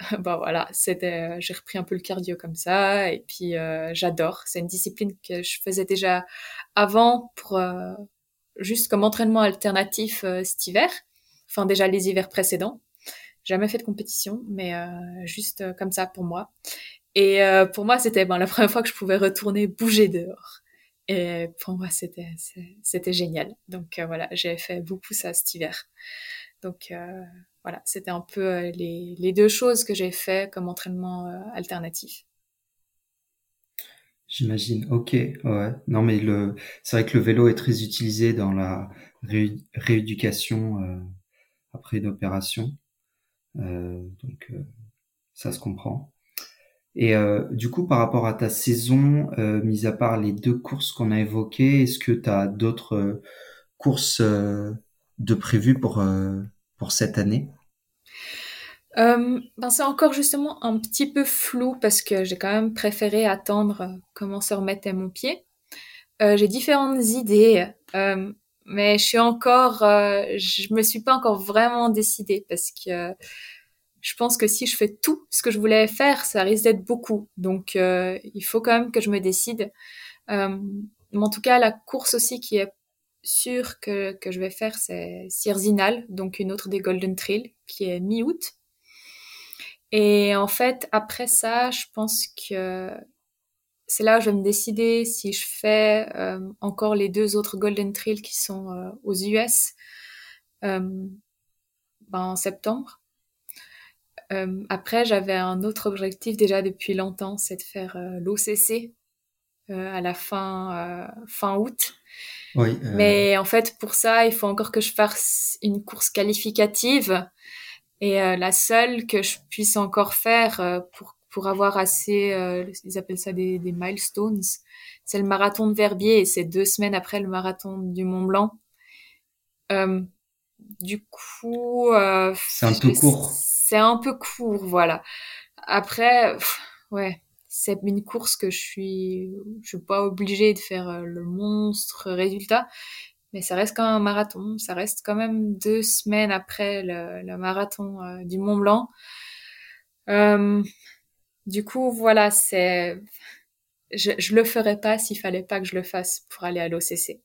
[laughs] bon voilà, c'était, euh, j'ai repris un peu le cardio comme ça et puis euh, j'adore. C'est une discipline que je faisais déjà avant pour juste comme entraînement alternatif cet hiver. Enfin déjà les hivers précédents. Jamais fait de compétition, mais juste comme ça pour moi. Et pour moi, c'était bon, la première fois que je pouvais retourner bouger dehors. Et pour moi, c'était c'était génial. Donc voilà, j'ai fait beaucoup ça cet hiver. Donc euh, voilà, c'était un peu euh, les, les, deux choses que j'ai fait comme entraînement euh, alternatif. J'imagine. Ok. Ouais. Non, mais le, c'est vrai que le vélo est très utilisé dans la rééducation après une opération. Euh, donc ça se comprend. Et du coup, par rapport à ta saison, mis à part les deux courses qu'on a évoquées, est-ce que tu as d'autres courses de prévu pour euh, pour cette année? Euh, ben c'est encore justement un petit peu flou parce que j'ai quand même préféré attendre comment se remettre à mon pied. Euh, j'ai différentes idées, euh, mais je suis encore, euh, je me suis pas encore vraiment décidée parce que je pense que si je fais tout ce que je voulais faire, ça risque d'être beaucoup. Donc il faut quand même que je me décide. mais en tout cas, la course aussi qui est sûr que, que je vais faire, c'est Sierzinal, donc une autre des Golden Trail, qui est mi-août. Et en fait, après ça, je pense que c'est là où je vais me décider si je fais euh, encore les deux autres Golden Trail qui sont euh, aux US euh, ben, en septembre. Euh, après, j'avais un autre objectif déjà depuis longtemps, c'est de faire euh, l'OCC à la fin fin août. Oui, euh... Mais en fait, pour ça, il faut encore que je fasse une course qualificative. Et euh, la seule que je puisse encore faire euh, pour pour avoir assez, ils appellent ça des, des milestones, c'est le marathon de Verbier et c'est deux semaines après le marathon du Mont Blanc. du coup, c'est un peu court. C'est un peu court, voilà. Après, pff, ouais, c'est une course que je suis, je suis pas obligée de faire euh, le monstre résultat, mais ça reste quand même un marathon. Ça reste quand même deux semaines après le, le marathon euh, du Mont Blanc. Euh, du coup, voilà, c'est, je, je le ferais pas s'il fallait pas que je le fasse pour aller à l'OCC.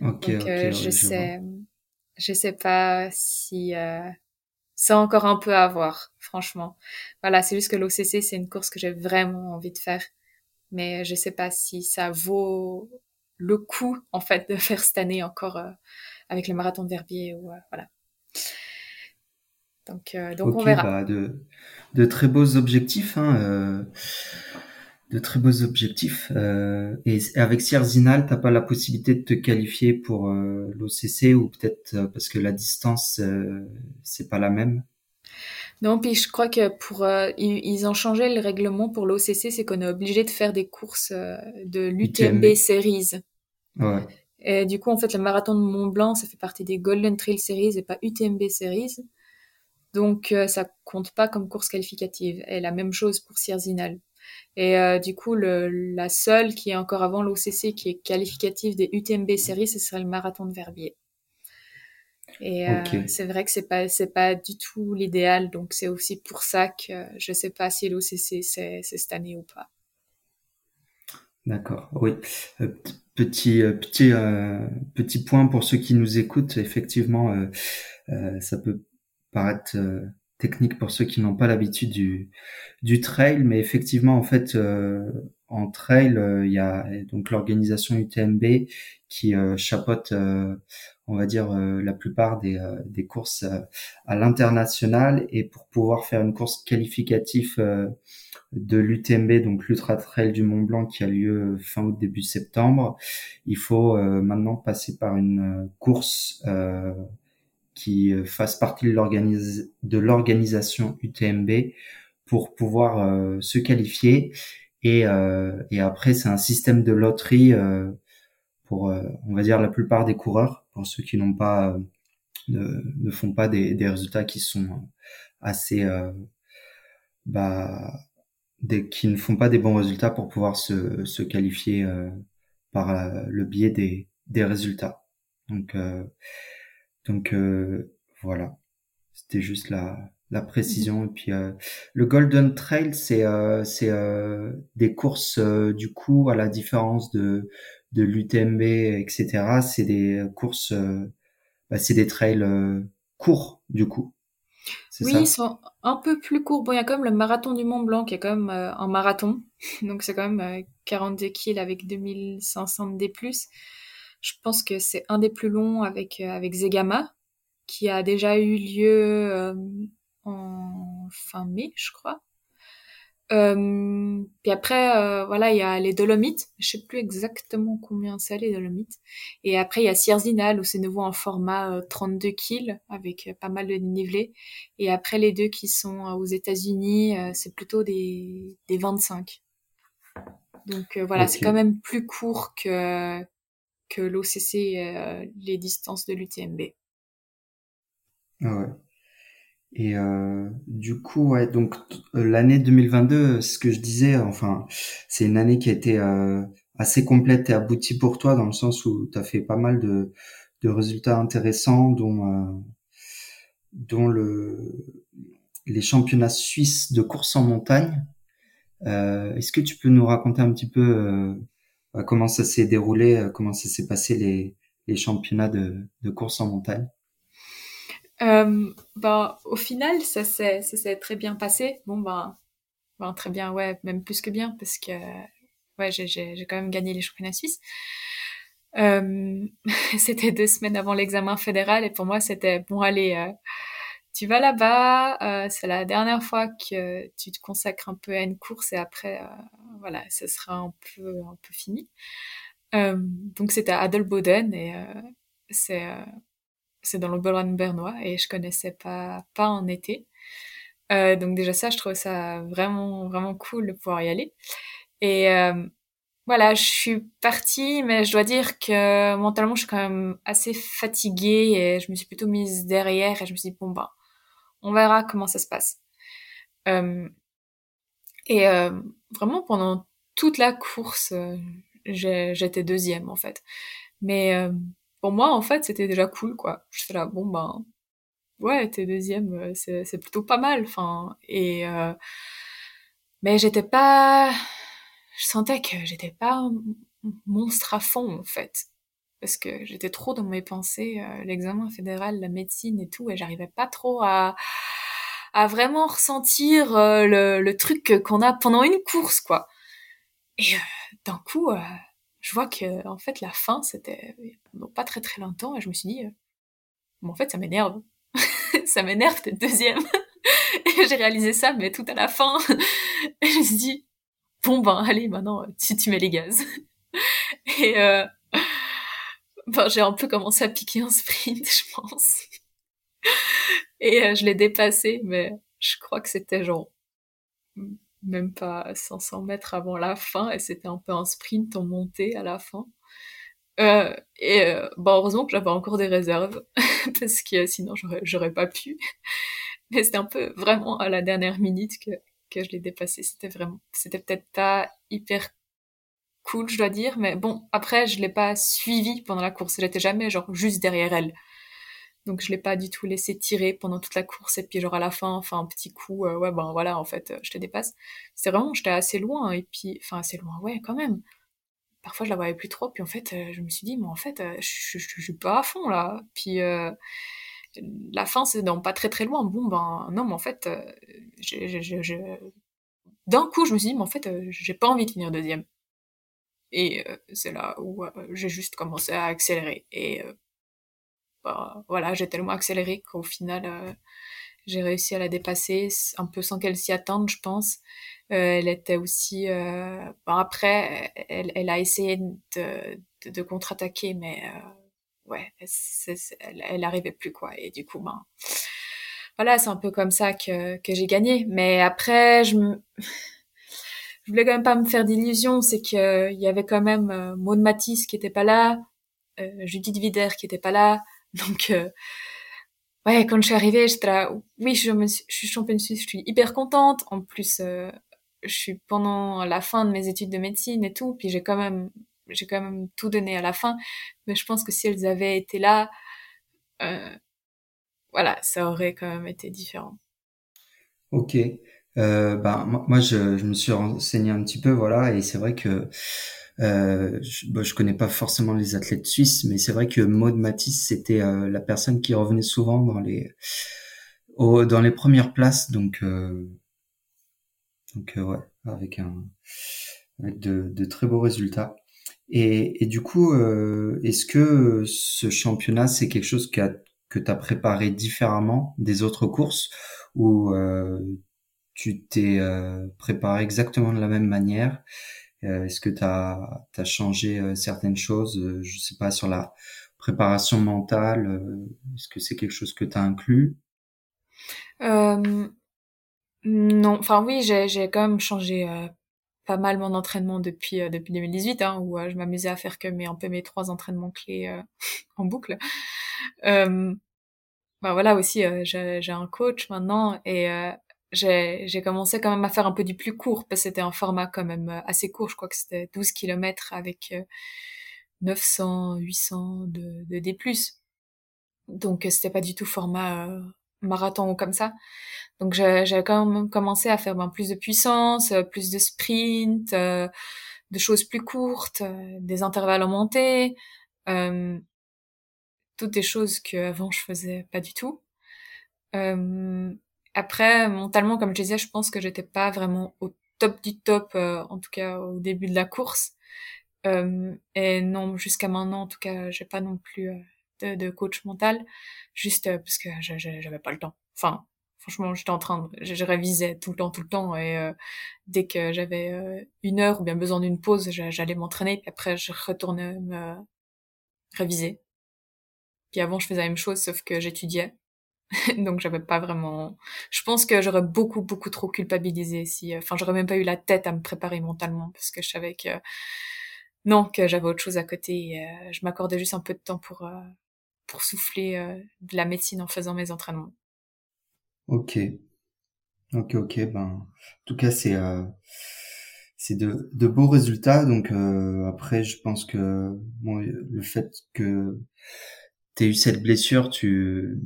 Okay, Donc, okay, je sais, je, je sais pas si c'est encore un peu à voir, franchement. Voilà, c'est juste que l'OCC, c'est une course que j'ai vraiment envie de faire. Mais je sais pas si ça vaut le coup, en fait, de [laughs] faire cette année encore euh, avec le marathon de Verbier ou, euh, voilà. Donc, euh, donc okay, on verra. Bah de, de très beaux objectifs, hein, euh, de très beaux objectifs. Euh, et avec Sierzinal, t'as pas la possibilité de te qualifier pour euh, l'OCC ou peut-être euh, parce que la distance c'est pas la même. Non, puis je crois que pour ils ont changé le règlement pour l'OCC, c'est qu'on est obligé de faire des courses de l'UTMB UTMB. Series. Ouais. Et du coup, en fait, le marathon de Mont Blanc, ça fait partie des Golden Trail Series et pas UTMB Series. Donc, ça compte pas comme course qualificative. Et la même chose pour Sierzinal. Et euh, du coup, le, la seule qui est encore avant l'OCC, qui est qualificative des UTMB séries, ce serait le marathon de Verbier. Et euh, c'est vrai que c'est pas c'est pas du tout l'idéal, donc c'est aussi pour ça que je sais pas si l'OCC c'est cette année ou pas. D'accord, oui. Euh, petit euh, petit petit point pour ceux qui nous écoutent, effectivement, ça peut paraître technique pour ceux qui n'ont pas l'habitude du du trail, mais effectivement, en fait, en trail, il y a donc l'organisation UTMB qui chapeaute on va dire euh, la plupart des, euh, des courses euh, à l'international. Et pour pouvoir faire une course qualificative de l'UTMB, donc l'Ultra Trail du Mont Blanc qui a lieu fin août début septembre, il faut maintenant passer par une course qui fasse partie de l'organisation UTMB pour pouvoir se qualifier et, et après c'est un système de loterie pour on va dire la plupart des coureurs pour ceux qui n'ont pas ne, ne, font pas des, des, résultats qui sont assez euh, bah, des, qui ne font pas des bons résultats pour pouvoir se, se qualifier euh, par euh, le biais des, des résultats. Donc euh, donc euh, voilà, c'était juste la, la précision. Et puis le Golden Trail, c'est c'est des courses du coup à la différence de de l'UTMB, etc. C'est des courses, euh, bah, c'est des trails euh, courts du coup. Oui, ils sont un peu plus courts. Bon, il y a quand même le marathon du Mont Blanc qui est quand même euh, un marathon. [laughs] Donc c'est quand même 42 kills avec 2500 D+. Je pense que c'est un des plus longs avec avec Zegama qui a déjà eu lieu en fin mai, je crois. Euh, puis après, euh, voilà, il y a les Dolomites. Je sais plus exactement combien c'est les Dolomites. Et après, il y a Sierzinal où c'est nouveau en format 32 euh, kills avec pas mal de dénivelé. Et après, les deux qui sont aux États-Unis, c'est plutôt des, des 25. Donc voilà, c'est quand même plus court que que l'OCC, les distances de l'UTMB. Ah ouais. Et euh, du coup, ouais, donc euh, l'année 2022, ce que je disais, enfin, c'est une année qui a été euh, assez complète et aboutie pour toi dans le sens où tu as fait pas mal de, de résultats intéressants, dont euh, dont le les championnats suisses de course en montagne. Euh, Est-ce que tu peux nous raconter un petit peu euh, comment ça s'est déroulé, comment ça s'est passé les les championnats de, de course en montagne? Euh, ben, au final, ça s'est, ça s'est très bien passé. Bon, ben, ben, très bien, ouais, même plus que bien, parce que, ouais, j'ai, j'ai, j'ai quand même gagné les championnats suisses. Euh, [laughs] c'était deux semaines avant l'examen fédéral, et pour moi, c'était, bon, allez, euh, tu vas là-bas, euh, c'est la dernière fois que tu te consacres un peu à une course, et après, euh, voilà, ce sera un peu, un peu fini. donc, c'était à Adelboden, et c'est dans le Boulogne bernois et je connaissais pas pas en été. Euh, donc déjà ça, je trouve ça vraiment vraiment cool de pouvoir y aller. Et euh, voilà, je suis partie, mais je dois dire que mentalement, je suis quand même assez fatiguée et je me suis plutôt mise derrière et je me suis dit bon bah, on verra comment ça se passe. Euh, et euh, vraiment pendant toute la course, euh, j'étais deuxième en fait. Mais euh, pour moi, en fait, c'était déjà cool, quoi. Je suis là, bon, ben, ouais, t'es deuxième, euh, c'est, plutôt pas mal, enfin, et, euh, mais j'étais pas, je sentais que j'étais pas monstre à fond, en fait. Parce que j'étais trop dans mes pensées, euh, l'examen fédéral, la médecine et tout, et j'arrivais pas trop à, à vraiment ressentir le, le truc qu'on a pendant une course, quoi. Et d'un coup, je vois que en fait la fin c'était pas très très longtemps et je me suis dit euh, en fait ça m'énerve. [laughs] Ça m'énerve d'être deuxième. [laughs] Et j'ai réalisé ça mais tout à la fin. [laughs] Et je me suis dit bon ben allez maintenant tu, tu mets les gaz. Et j'ai un peu commencé à piquer un sprint [laughs] je pense et euh, je l'ai dépassé mais je crois que c'était genre même pas 500 mètres avant la fin et c'était un peu un sprint en montée à la fin. Euh, et euh, bon, heureusement que j'avais encore des réserves [laughs] parce que sinon j'aurais pas pu. Mais c'était un peu vraiment à la dernière minute que que je l'ai dépassé. C'était vraiment, c'était peut-être pas hyper cool, je dois dire, mais bon, après je l'ai pas suivi pendant la course. J'étais jamais genre juste derrière elle. Donc je l'ai pas du tout laissé tirer pendant toute la course et puis genre à la fin, enfin un petit coup, euh, ouais ben voilà en fait je te dépasse. C'était vraiment, j'étais assez loin et puis, enfin assez loin, ouais quand même. Parfois je la voyais plus trop puis en fait je me suis dit mais en fait je, je, suis pas à fond là. Puis la fin c'est dans pas très très loin. Bon ben non mais en fait d'un coup je me suis dit mais en fait j'ai pas envie de finir deuxième. Et c'est là où j'ai juste commencé à accélérer et bah, voilà, j'ai tellement accéléré qu'au final, euh, j'ai réussi à la dépasser, un peu sans qu'elle s'y attende, je pense. Euh, elle était aussi... Euh, bon, après, elle, elle, a essayé de, de, de contre-attaquer, mais ouais, elle, elle arrivait plus, quoi. Et du coup, ben... Voilà, c'est un peu comme ça que, que j'ai gagné. Mais après, je me... je voulais quand même pas me faire d'illusions, c'est qu'il y avait quand même Maud Matisse qui était pas là, Judith Vider qui était pas là, [laughs] donc, euh, ouais, quand je suis arrivée, j'étais là, oui, je, je, suis championne suisse, je suis hyper contente. En plus, euh, je suis pendant la fin de mes études de médecine et tout, puis j'ai quand même, j'ai quand même tout donné à la fin. Mais je pense que si elles avaient été là, euh, voilà, ça aurait quand même été différent. Ok. Euh, bah, moi, je, je, me suis renseigné un petit peu, voilà, et c'est vrai que euh, je, bah, je connais pas forcément les athlètes suisses, mais c'est vrai que Maud Matisse, c'était euh, la personne qui revenait souvent dans les dans les premières places, donc euh, donc euh, ouais, avec un avec de, de très beaux résultats. Et, et du coup, est-ce que ce championnat, c'est quelque chose que que tu as préparé différemment des autres courses ou tu t'es préparé exactement de la même manière. Euh, est-ce que tu as, changé euh, certaines choses, euh, je sais pas, sur la préparation mentale Est-ce que c'est quelque chose que tu as inclus? Euh, Non, enfin oui, j'ai quand même changé pas mal mon entraînement depuis depuis 2018, hein, où je m'amusais à faire que mes un peu mes trois entraînements clés [laughs] en boucle. Euh, bah voilà aussi, j'ai un coach maintenant et j'ai commencé quand même à faire un peu du plus court parce que c'était un format quand même euh, assez court. Je crois que c'était 12 km avec 900, euh, 800 de, de D+. Donc euh, c'était pas du tout format marathon ou comme ça. Donc j'ai quand même commencé à faire ben, plus de puissance, plus de sprint, de choses plus courtes, des intervalles en montée, toutes des choses que avant je faisais pas du tout. Euh, après, mentalement, comme je disais, je pense que j'étais pas vraiment au top du top, euh, en tout cas au début de la course. Euh, et non, jusqu'à maintenant, en tout cas, j'ai pas non plus euh, de, de, coach mental, juste parce que j'avais pas le temps. Enfin, franchement, j'étais en train, de, je, révisais tout le temps, tout le temps, et dès que j'avais une heure ou bien besoin d'une pause, j'allais m'entraîner, puis après je retournais me réviser. Puis avant, je faisais la même chose, sauf que j'étudiais. [laughs] donc j'avais pas vraiment je pense que j'aurais beaucoup beaucoup trop culpabilisé si enfin j'aurais même pas eu la tête à me préparer mentalement parce que je savais que non que j'avais autre chose à côté euh, je m'accordais juste un peu de temps pour euh, pour souffler euh, de la médecine en faisant mes entraînements. Ok. Ok ok ben en tout cas c'est c'est de, de beaux résultats. Donc après je pense que bon, le fait que tu eu cette blessure tu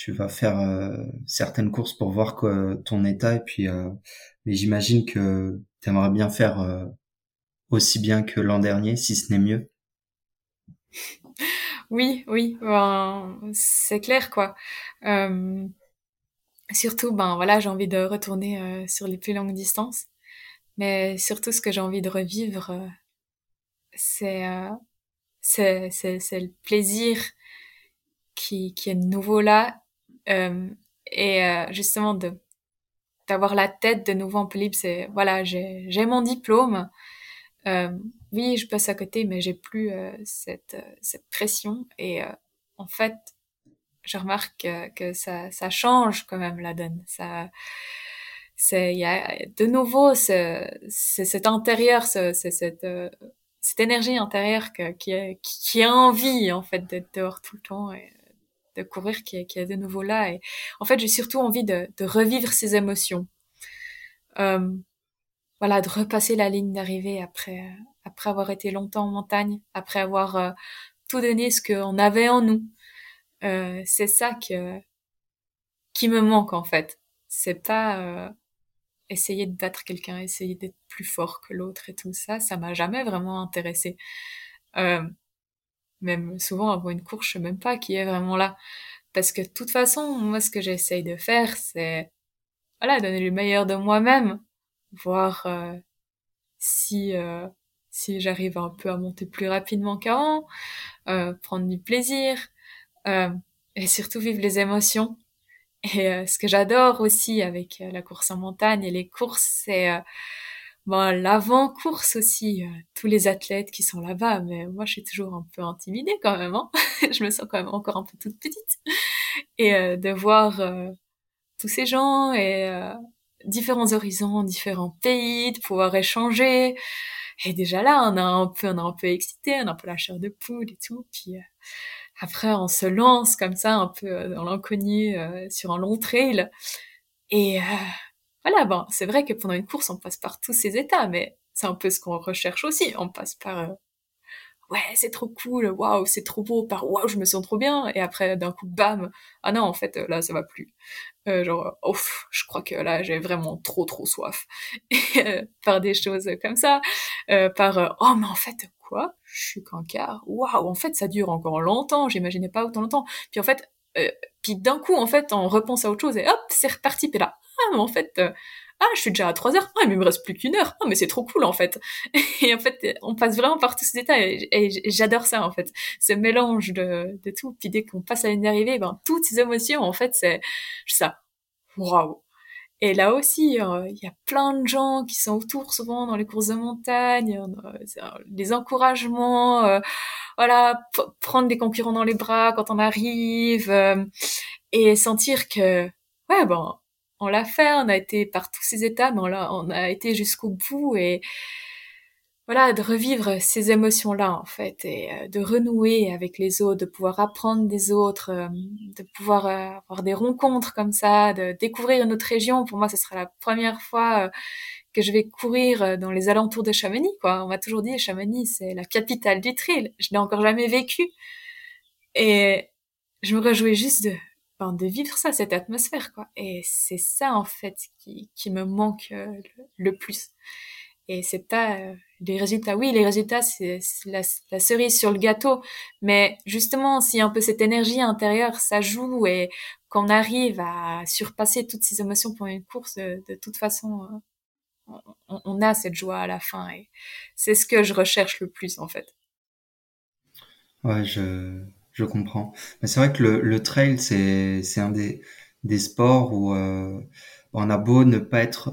tu vas faire euh, certaines courses pour voir quoi, ton état et puis euh, mais j'imagine que tu aimerais bien faire euh, aussi bien que l'an dernier si ce n'est mieux. [laughs] Oui, oui, ben, c'est clair quoi. Euh, surtout, ben voilà, j'ai envie de retourner sur les plus longues distances, mais surtout ce que j'ai envie de revivre, c'est c'est c'est le plaisir qui qui est nouveau là euh, et euh, justement de d'avoir la tête de nouveau en libre, c'est voilà, j'ai mon diplôme. Euh, oui, je passe à côté, mais j'ai plus euh, cette cette pression. Et en fait, je remarque que, ça ça change quand même la donne. Ça c'est il y a de nouveau ce, c'est cet intérieur, ce, c'est cette cette énergie intérieure que, qui, qui a envie en fait d'être dehors tout le temps. De courir qui est, qui est de nouveau là. Et en fait, j'ai surtout envie de, de revivre ces émotions. Euh, voilà, de repasser la ligne d'arrivée après, après avoir été longtemps en montagne, après avoir euh, tout donné ce qu'on avait en nous. Euh, c'est ça que qui me manque en fait. C'est pas euh, essayer de battre quelqu'un, essayer d'être plus fort que l'autre et tout ça. Ça m'a jamais vraiment intéressé. Euh, même souvent avant une course, je sais même pas qui est vraiment là. Parce que de toute façon, moi, ce que j'essaye de faire, c'est voilà, donner le meilleur de moi-même, voir euh, si euh, si j'arrive un peu à monter plus rapidement qu'avant, euh, prendre du plaisir euh, et surtout vivre les émotions. Et euh, ce que j'adore aussi avec la course en montagne et les courses, c'est bon, l'avant-course aussi. tous les athlètes qui sont là-bas, mais moi je suis toujours un peu intimidée quand même. Hein [laughs] je me sens quand même encore un peu toute petite. Et de voir tous ces gens et différents horizons, différents pays, de pouvoir échanger, et déjà là, on a un peu, on a un peu excité, on a un peu la chair de poule et tout. Puis euh, après, on se lance comme ça, un peu euh, dans l'inconnu, euh, sur un long trail. Et voilà, bon, c'est vrai que pendant une course, on passe par tous ces états, mais c'est un peu ce qu'on recherche aussi. On passe par ouais, c'est trop cool, waouh, c'est trop beau, par waouh, je me sens trop bien. Et après, d'un coup, bam, ah non, en fait, là, ça va plus. Euh, genre, ouf, je crois que là, j'ai vraiment trop, trop soif. [laughs] Euh, par des choses comme ça, euh, par, oh, mais en fait, quoi? Je suis qu'un quart? Waouh, en fait, ça dure encore longtemps, j'imaginais pas autant longtemps. Puis en fait, puis d'un coup, en fait, on repense à autre chose et hop, c'est reparti. Puis là, ah, mais en fait, ah, je suis déjà à 3 heures. Ah, mais il me reste plus qu'une heure. Ah, mais c'est trop cool, en fait. [laughs] Et en fait, on passe vraiment par tous ces détails. Et, j'adore ça, en fait. Ce mélange de, de tout. Puis dès qu'on passe à une arrivée, ben, toutes ces émotions, en fait, c'est ça. Waouh. Et là aussi, euh, il y a plein de gens qui sont autour souvent dans les courses de montagne, euh, les encouragements, euh, voilà, prendre des concurrents dans les bras quand on arrive, et sentir que, ouais, bon, on l'a fait, on a été par tous ces états, mais on a, on a été jusqu'au bout et voilà, de revivre ces émotions-là en fait et euh, de renouer avec les autres, de pouvoir apprendre des autres, euh, de pouvoir euh, avoir des rencontres comme ça, de découvrir une autre région. Pour moi, ce sera la première fois que je vais courir dans les alentours de Chamonix. Quoi, on m'a toujours dit Chamonix, c'est la capitale du trail. Je n'ai encore jamais vécu et je me réjouis juste de de vivre ça, cette atmosphère, quoi. Et c'est ça, en fait, qui, qui me manque euh, le, plus. Et c'est pas euh, les résultats. Oui, les résultats, c'est la, cerise sur le gâteau. Mais justement, si un peu cette énergie intérieure, ça joue et qu'on arrive à surpasser toutes ces émotions pour une course, de, toute façon, euh, on, on, a cette joie à la fin. Et c'est ce que je recherche le plus, en fait. Ouais, je, je comprends. Mais c'est vrai que le, trail, c'est, c'est un des, des sports où euh, on a beau ne pas être...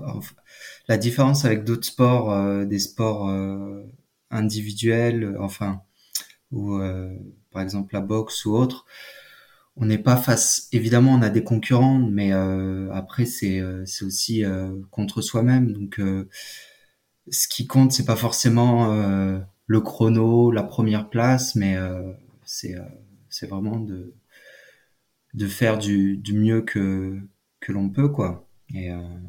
la différence avec d'autres sports, euh, des sports euh, individuels, enfin, ou par exemple la boxe ou autre, on n'est pas face... Évidemment, on a des concurrents, mais après, c'est, c'est aussi contre soi-même. Donc, ce qui compte, c'est pas forcément le chrono, la première place, mais c'est c'est vraiment de, faire du, mieux que, l'on peut, quoi. Euh,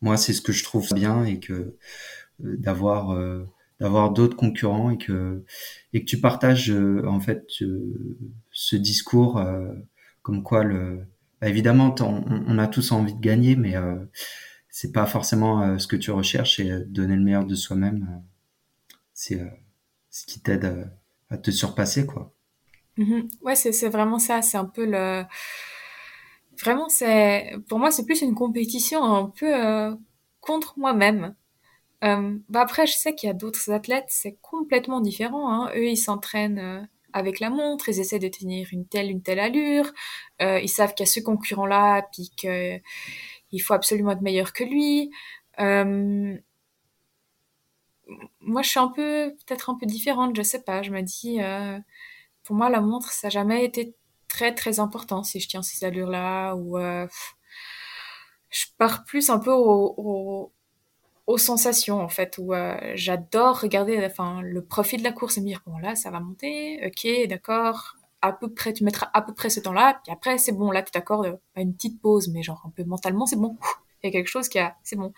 moi, c'est ce que je trouve bien et que euh, d'avoir euh, d'avoir d'autres concurrents et que tu partages en fait ce discours comme quoi le bah, évidemment on, on, a tous envie de gagner mais c'est pas forcément ce que tu recherches et donner le meilleur de soi-même c'est ce qui t'aide à te surpasser quoi Mmh ouais, c'est vraiment ça, c'est un peu le vraiment c'est pour moi c'est plus une compétition un peu euh, contre moi-même. Euh, bah après je sais qu'il y a d'autres athlètes, c'est complètement différent hein. Eux ils s'entraînent euh, avec la montre, ils essaient de tenir une telle une telle allure, ils savent qu'il y a ce concurrent là puis que il faut absolument être meilleur que lui. moi je suis un peu peut-être un peu différente, je sais pas, je me dis pour moi, la montre, ça n'a jamais été très très important si je tiens ces allures-là ou euh, je pars plus un peu aux sensations en fait où euh, j'adore regarder enfin le profit de la course et me dire bon là ça va monter ok d'accord à peu près tu mettras à peu près ce temps-là puis après c'est bon là tu t'accordes à une petite pause mais genre un peu mentalement c'est bon. [laughs] Il y a quelque chose qui a c'est bon.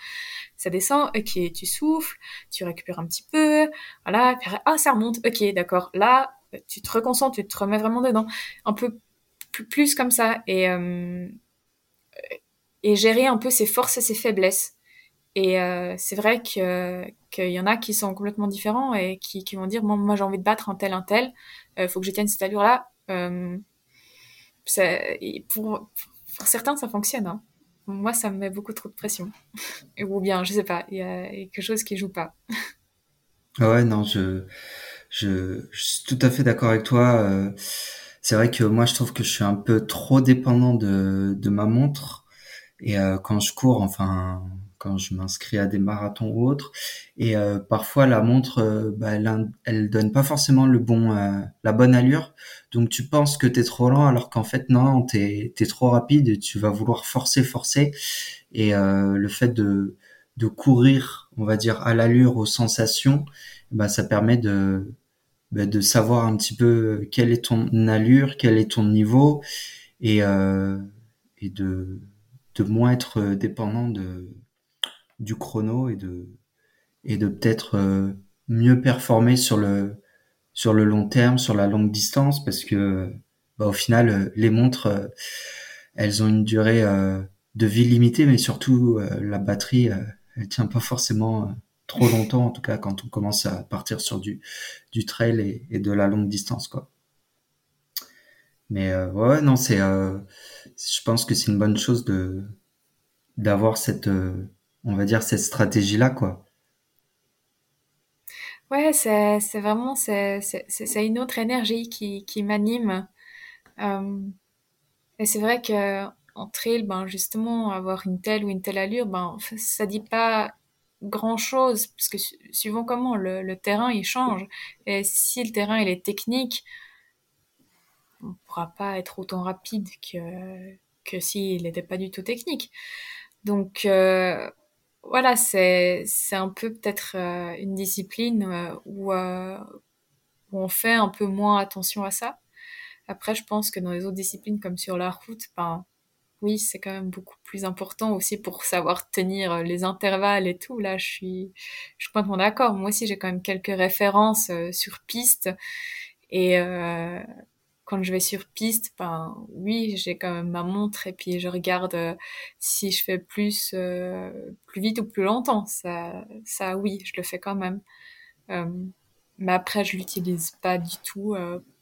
Ça descend ok tu souffles tu récupères un petit peu voilà puis ah ça remonte ok d'accord. Là tu te reconcentres, tu te remets vraiment dedans. Un peu plus, comme ça et et gérer un peu ses forces et ses faiblesses. Et c'est vrai que qu'il y en a qui sont complètement différents et qui, qui vont dire moi, j'ai envie de battre un tel un tel, il faut que je tienne cette allure là. Euh, pour, pour, certains ça fonctionne. Hein. Moi ça me met beaucoup trop de pression. [laughs] Ou bien je sais pas, il y, a quelque chose qui joue pas. Ah ouais non je, je, je suis tout à fait d'accord avec toi. Euh, c'est vrai que moi je trouve que je suis un peu trop dépendant de, de ma montre et euh, quand je cours enfin quand je m'inscris à des marathons ou autres. Et euh, parfois la montre, euh, bah, elle, elle, donne pas forcément le bon, euh, la bonne allure. Donc tu penses que t'es trop lent alors qu'en fait non, t'es es trop rapide et tu vas vouloir forcer, forcer. Et le fait de de courir, on va dire à l'allure, aux sensations, bah ça permet de bah, de savoir un petit peu quelle est ton allure, quel est ton niveau et et de de moins être dépendant de du chrono et de et de peut-être euh, mieux performer sur le sur le long terme, sur la longue distance, parce que bah, au final, euh, les montres, euh, elles ont une durée de vie limitée, mais surtout la batterie, elle tient pas forcément trop longtemps, en tout cas quand on commence à partir sur du trail et, de la longue distance, quoi. Mais ouais, non, c'est, je pense que c'est une bonne chose de d'avoir cette on va dire, cette stratégie-là, quoi. Ouais, c'est, c'est vraiment, c'est, c'est, c'est une autre énergie qui, qui m'anime. Euh, et c'est vrai que en trail, ben, justement, avoir une telle ou une telle allure, ben, ça dit pas grand chose, parce que suivant comment le, le terrain, il change. Et si le terrain, il est technique, on pourra pas être autant rapide que, que s'il n'était pas du tout technique. Donc, euh, voilà, c'est c'est un peu peut-être euh, une discipline euh, où, euh, où on fait un peu moins attention à ça. Après, je pense que dans les autres disciplines comme sur la route, ben oui, c'est quand même beaucoup plus important aussi pour savoir tenir les intervalles et tout. Là, je suis je suis complètement d'accord. Moi aussi, j'ai quand même quelques références sur piste et quand je vais sur piste, ben oui, j'ai quand même ma montre et puis je regarde euh, si je fais plus euh, plus vite ou plus longtemps. Ça, ça oui, je le fais quand même. Euh, mais après, je l'utilise pas du tout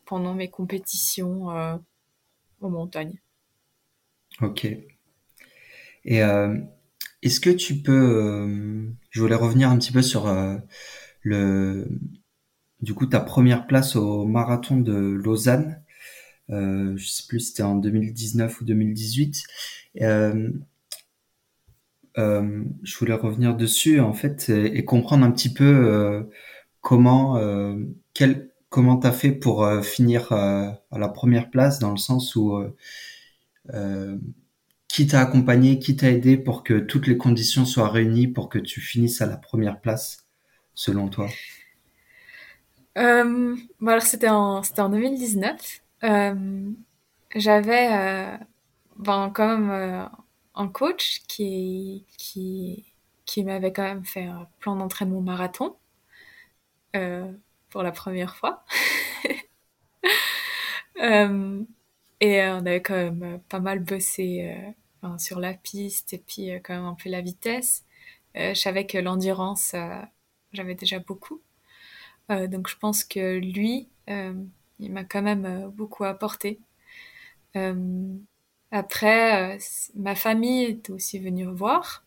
pendant mes compétitions en montagne. Ok. Et est-ce que tu peux, je voulais revenir un petit peu sur le, du coup, ta première place au marathon de Lausanne euh, je sais plus si c'était en 2019 ou 2018. Euh, euh, je voulais revenir dessus en fait et, comprendre un petit peu euh, comment euh, quel comment t'as fait pour euh, finir à la première place dans le sens où qui t'a accompagné, qui t'a aidé pour que toutes les conditions soient réunies pour que tu finisses à la première place selon toi? Euh, alors c'était en c'était en 2019 euh, j'avais euh, ben, quand même euh, un coach qui, qui, qui m'avait quand même fait un plan d'entraînement marathon euh, pour la première fois. [laughs] euh, et on avait quand même pas mal bossé euh, sur la piste et puis quand même un peu la vitesse. je savais que l'endurance, j'avais déjà beaucoup. donc je pense que lui, il m'a quand même euh, beaucoup apporté. Euh, après, euh, ma famille est aussi venue voir.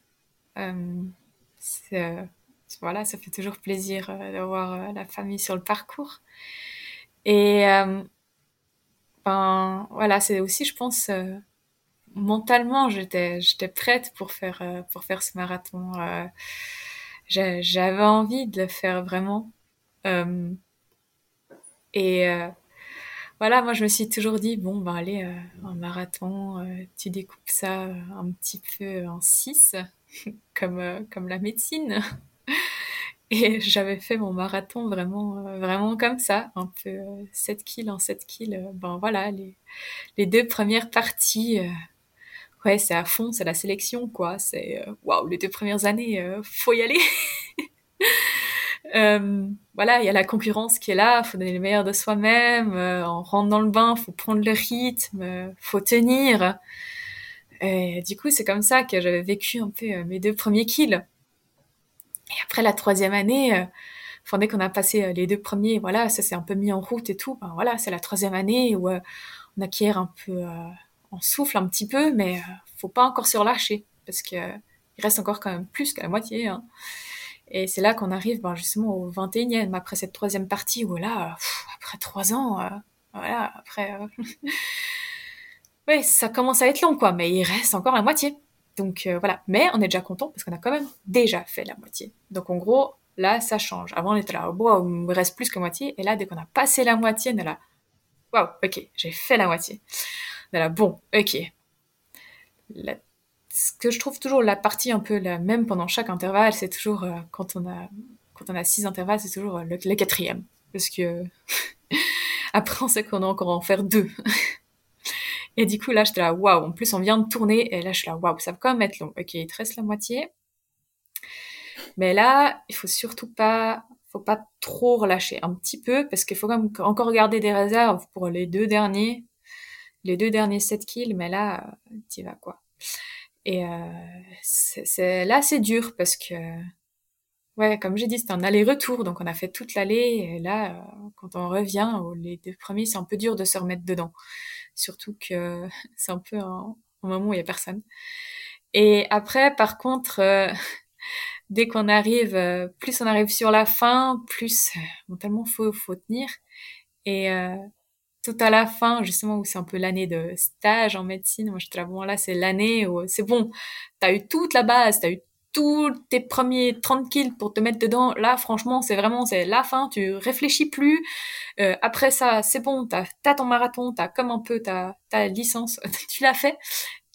voilà, ça fait toujours plaisir d'avoir la famille sur le parcours. Et ben voilà, c'est aussi, je pense, mentalement, j'étais j'étais prête pour faire pour faire ce marathon. J'avais envie de le faire vraiment. et voilà, moi je me suis toujours dit, bon, ben allez, euh, un marathon, euh, tu découpes ça euh, un petit peu en six, [laughs] comme, comme la médecine. [laughs] Et j'avais fait mon marathon vraiment, vraiment comme ça, un peu 7 kills en 7 kills. Ben voilà, les, les deux premières parties, ouais, c'est à fond, c'est la sélection, quoi. C'est, waouh, les deux premières années, faut y aller. [laughs] Euh, voilà, il y a la concurrence qui est là, faut donner le meilleur de soi-même, euh, on rentre dans le bain, faut prendre le rythme, euh, faut tenir. Et du coup, c'est comme ça que j'avais vécu un peu euh, mes deux premiers kills. Et après la troisième année, euh, dès qu'on a passé euh, les deux premiers, voilà, ça s'est un peu mis en route et tout. Ben voilà, c'est la troisième année où on acquiert un peu, on souffle un petit peu, mais faut pas encore se relâcher parce que il reste encore quand même plus qu'à la moitié. Hein. Et c'est là qu'on arrive ben, justement au 21e, après cette troisième partie où là, après trois ans, euh, voilà, après... Euh, [laughs] ouais, ça commence à être long, quoi, mais il reste encore la moitié. Donc euh, voilà, mais on est déjà content parce qu'on a quand même déjà fait la moitié. Donc en gros, là, ça change. Avant, on était là, bon, il me reste plus que moitié, et là, dès qu'on a passé la moitié, on est là, waouh, ok, j'ai fait la moitié. On est là, bon, ok. La ce que je trouve toujours la partie un peu la même pendant chaque intervalle, c'est toujours euh, quand on a quand on a six intervalles, c'est toujours euh, le, quatrième, parce que [laughs] après on sait qu'on a encore en faire deux. [laughs] et du coup là, j'étais là, waouh. En plus, on vient de tourner, et là, je suis là, waouh, ça va quand même être long? Ok, il te reste la moitié, mais là, il faut surtout pas, faut pas trop relâcher, un petit peu, parce qu'il faut quand même encore garder des réserves pour les deux derniers, les deux derniers 7 kills, mais là, t'y vas quoi. Et euh, c'est là c'est dur parce que ouais, comme j'ai dit, c'était un aller-retour, donc on a fait toute l'allée. Et là, euh, quand on revient, les deux premiers, c'est un peu dur de se remettre dedans. Surtout que [laughs] c'est un peu un, moment où il y a personne. Et après, par contre, euh, [laughs] dès qu'on arrive, euh, plus on arrive sur la fin, plus bon, tellement faut faut tenir. Et euh, tout à la fin, justement, où c'est un peu l'année de stage en médecine. Moi, j'étais là, bon, là, c'est l'année où c'est bon. T'as eu toute la base, t'as eu tous tes premiers 30 kills pour te mettre dedans. Là, franchement, c'est vraiment, c'est la fin. Tu réfléchis plus. Euh, après ça, c'est bon. T'as, as ton marathon, t'as comme un peu ta, ta licence. [laughs] tu l'as fait.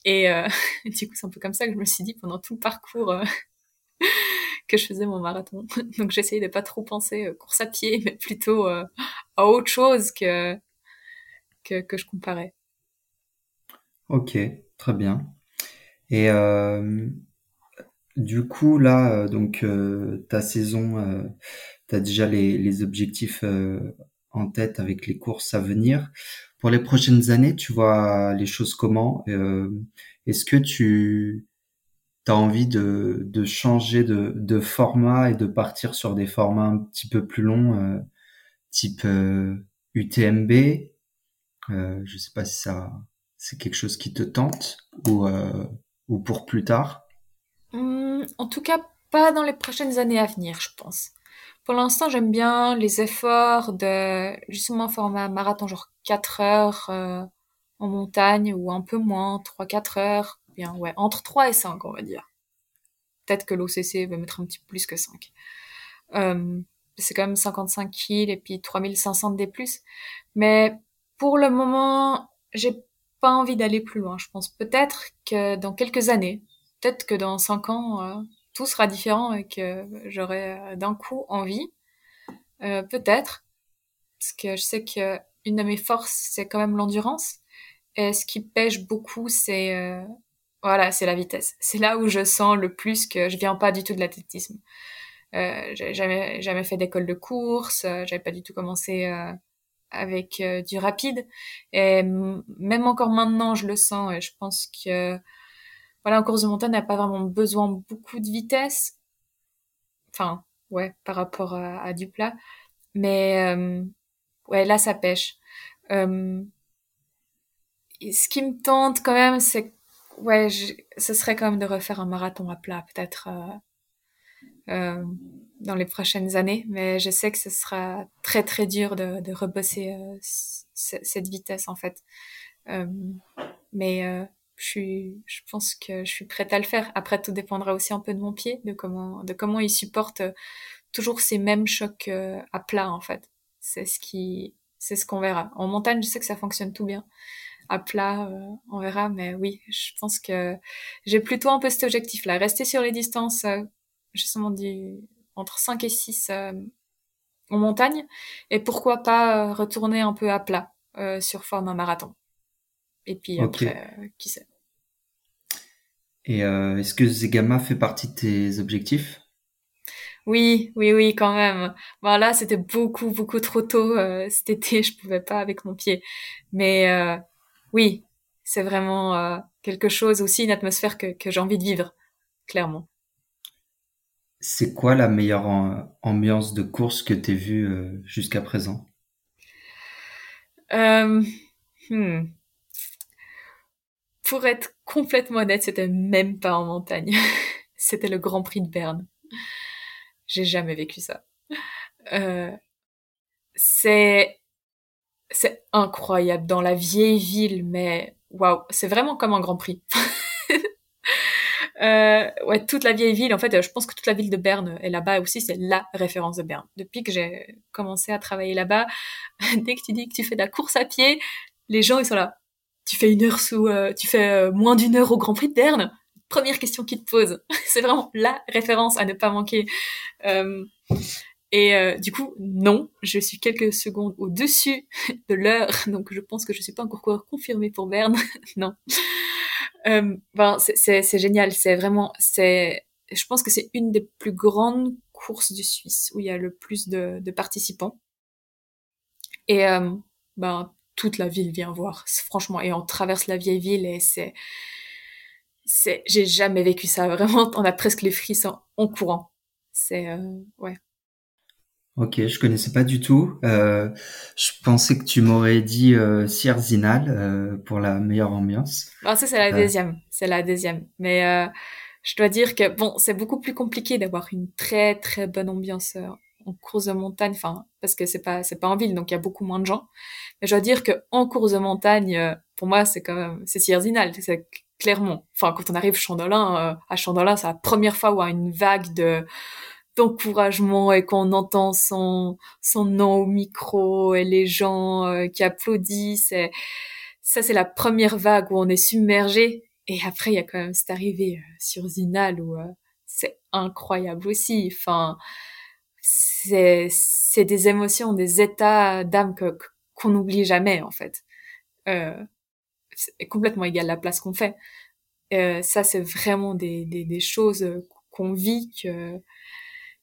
Et euh, [laughs] du coup, c'est un peu comme ça que je me suis dit pendant tout le parcours euh, [laughs] que je faisais mon marathon. Donc, j'essayais de pas trop penser euh, course à pied, mais plutôt à autre chose que que, que, je comparais. Ok, très bien. Et du coup, là, donc euh, ta saison, euh, tu as déjà les, les objectifs en tête avec les courses à venir. Pour les prochaines années, tu vois les choses comment Est-ce que tu as envie de, de changer de, de, format et de partir sur des formats un petit peu plus longs, type UTMB euh, je sais pas si ça c'est quelque chose qui te tente ou euh, ou pour plus tard? Mmh, en tout cas, pas dans les prochaines années à venir, je pense. Pour l'instant, j'aime bien les efforts de justement format marathon genre 4 heures euh, en montagne ou un peu moins, 3-4 heures, bien ouais, entre 3 et 5 on va dire. Peut-être que l'OCC va mettre un petit peu plus que 5. Euh, c'est quand même 55 kills et puis 3500 D+. Mais pour le moment, j'ai pas envie d'aller plus loin. Je pense peut-être que dans quelques années, peut-être que dans cinq ans, euh, tout sera différent et que j'aurai euh, d'un coup envie. Euh, peut-être. Parce que je sais que une de mes forces, c'est quand même l'endurance. Et ce qui pêche beaucoup, c'est euh, voilà, c'est la vitesse. C'est là où je sens le plus que je viens pas du tout de l'athlétisme. Euh, j'ai jamais jamais fait d'école de course, j'avais pas du tout commencé avec du rapide. Et même encore maintenant, je le sens et je pense que voilà, en course de montagne, n'a pas vraiment besoin beaucoup de vitesse. Enfin, ouais, par rapport à, du plat. Mais euh, ouais, là, ça pêche. Euh, ce qui me tente quand même, c'est ouais, je, ce serait quand même de refaire un marathon à plat, peut-être. Euh, euh, dans les prochaines années, mais je sais que ce sera très très dur de, de rebosser euh, cette vitesse en fait. Euh, mais je suis, je pense que je suis prête à le faire. Après, tout dépendra aussi un peu de mon pied, de comment, de comment il supporte toujours ces mêmes chocs euh, à plat en fait. C'est ce qui, c'est ce qu'on verra. En montagne, je sais que ça fonctionne tout bien. À plat, euh, on verra, mais oui, je pense que j'ai plutôt un peu cet objectif-là, rester sur les distances justement du entre 5 et 6 euh, en montagne, et pourquoi pas euh, retourner un peu à plat euh, sur forme un marathon. Et puis okay. après, euh, qui sait. Et euh, est-ce que Zegama fait partie de tes objectifs? Oui, oui, oui, quand même. Bon, là, c'était beaucoup, beaucoup trop tôt. Euh, cet été, je pouvais pas avec mon pied. Mais euh, oui, c'est vraiment euh, quelque chose aussi, une atmosphère que, que j'ai envie de vivre, clairement. C'est quoi la meilleure ambiance de course que tu vue euh, jusqu'à présent? Euh, hmm. Pour être complètement honnête, c'était même pas en montagne. [laughs] c'était le Grand Prix de Berne. J'ai jamais vécu ça. Euh, c'est incroyable dans la vieille ville, mais waouh, c'est vraiment comme un Grand Prix. [laughs] Euh, ouais, toute la vieille ville. En fait, je pense que toute la ville de Berne est là-bas aussi. C'est la référence de Berne. Depuis que j'ai commencé à travailler là-bas, [laughs] dès que tu dis que tu fais de la course à pied, les gens ils sont là. Tu fais une heure sous, euh, tu fais euh, moins d'une heure au Grand Prix de Berne. Première question qu'ils te posent. [laughs] c'est vraiment la référence à ne pas manquer. Euh, et du coup, non, je suis quelques secondes au-dessus de l'heure, donc je pense que je suis pas encore confirmée pour Berne. [laughs] non. Ben, c'est génial. C'est vraiment, c'est, je pense que c'est une des plus grandes courses du Suisse où il y a le plus de, de participants. Et euh, ben toute la ville vient voir. Franchement, et on traverse la vieille ville et c'est, c'est, j'ai jamais vécu ça. [laughs] Vraiment, on a presque les frissons en courant. C'est, euh, ouais. Ok, je connaissais pas du tout. Euh, je pensais que tu m'aurais dit euh, Sierzinal euh, pour la meilleure ambiance. Ah, ça c'est la deuxième, c'est la deuxième. Mais euh, je dois dire que bon, c'est beaucoup plus compliqué d'avoir une très très bonne ambiance euh, en course de montagne, enfin parce que c'est pas c'est pas en ville, donc il y a beaucoup moins de gens. Mais je dois dire que en course de montagne, pour moi c'est quand même c'est Sierzinal, c'est clairement. Enfin quand on arrive Chandolin, à Chandolin, c'est la première fois où on a une vague de d'encouragement et qu'on entend son son nom au micro et les gens euh, qui applaudissent. Et ça, c'est la première vague où on est submergé. Et après, il y a quand même cette arrivée euh, sur Zinal où euh, c'est incroyable aussi. Enfin, c'est des émotions, des états d'âme qu'on n'oublie jamais en fait. Euh, c'est complètement égal à la place qu'on fait. Euh, ça, c'est vraiment des, des, des choses qu'on vit que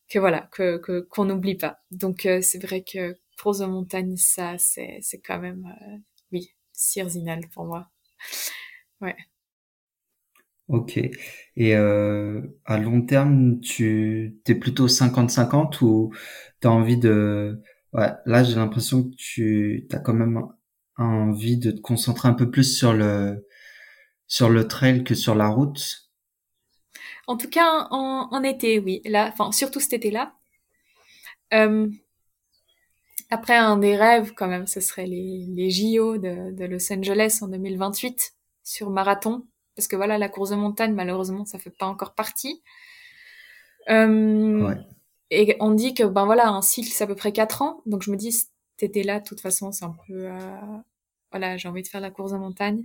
que voilà que qu'on n'oublie pas. Donc euh, c'est vrai que pour The Montagne ça c'est c'est quand même euh, oui Sirzinal pour moi. Ouais. Ok. Et euh, à long terme, tu t'es plutôt 50-50 ou t'as envie de... Ouais, là, j'ai l'impression que tu as quand même envie de te concentrer un peu plus sur le sur le trail que sur la route? En tout cas, en, en été, oui. Là, enfin, surtout cet été-là. Euh, après, un des rêves, quand même, ce serait les, les JO de, de Los Angeles en 2028 sur marathon. Parce que voilà, la course de montagne, malheureusement, ça fait pas encore partie. Euh, ouais. Et on dit que, ben voilà, un cycle, c'est à peu près 4 ans. Donc je me dis, cet été-là, de toute façon, c'est un peu... Euh, voilà, j'ai envie de faire la course de montagne.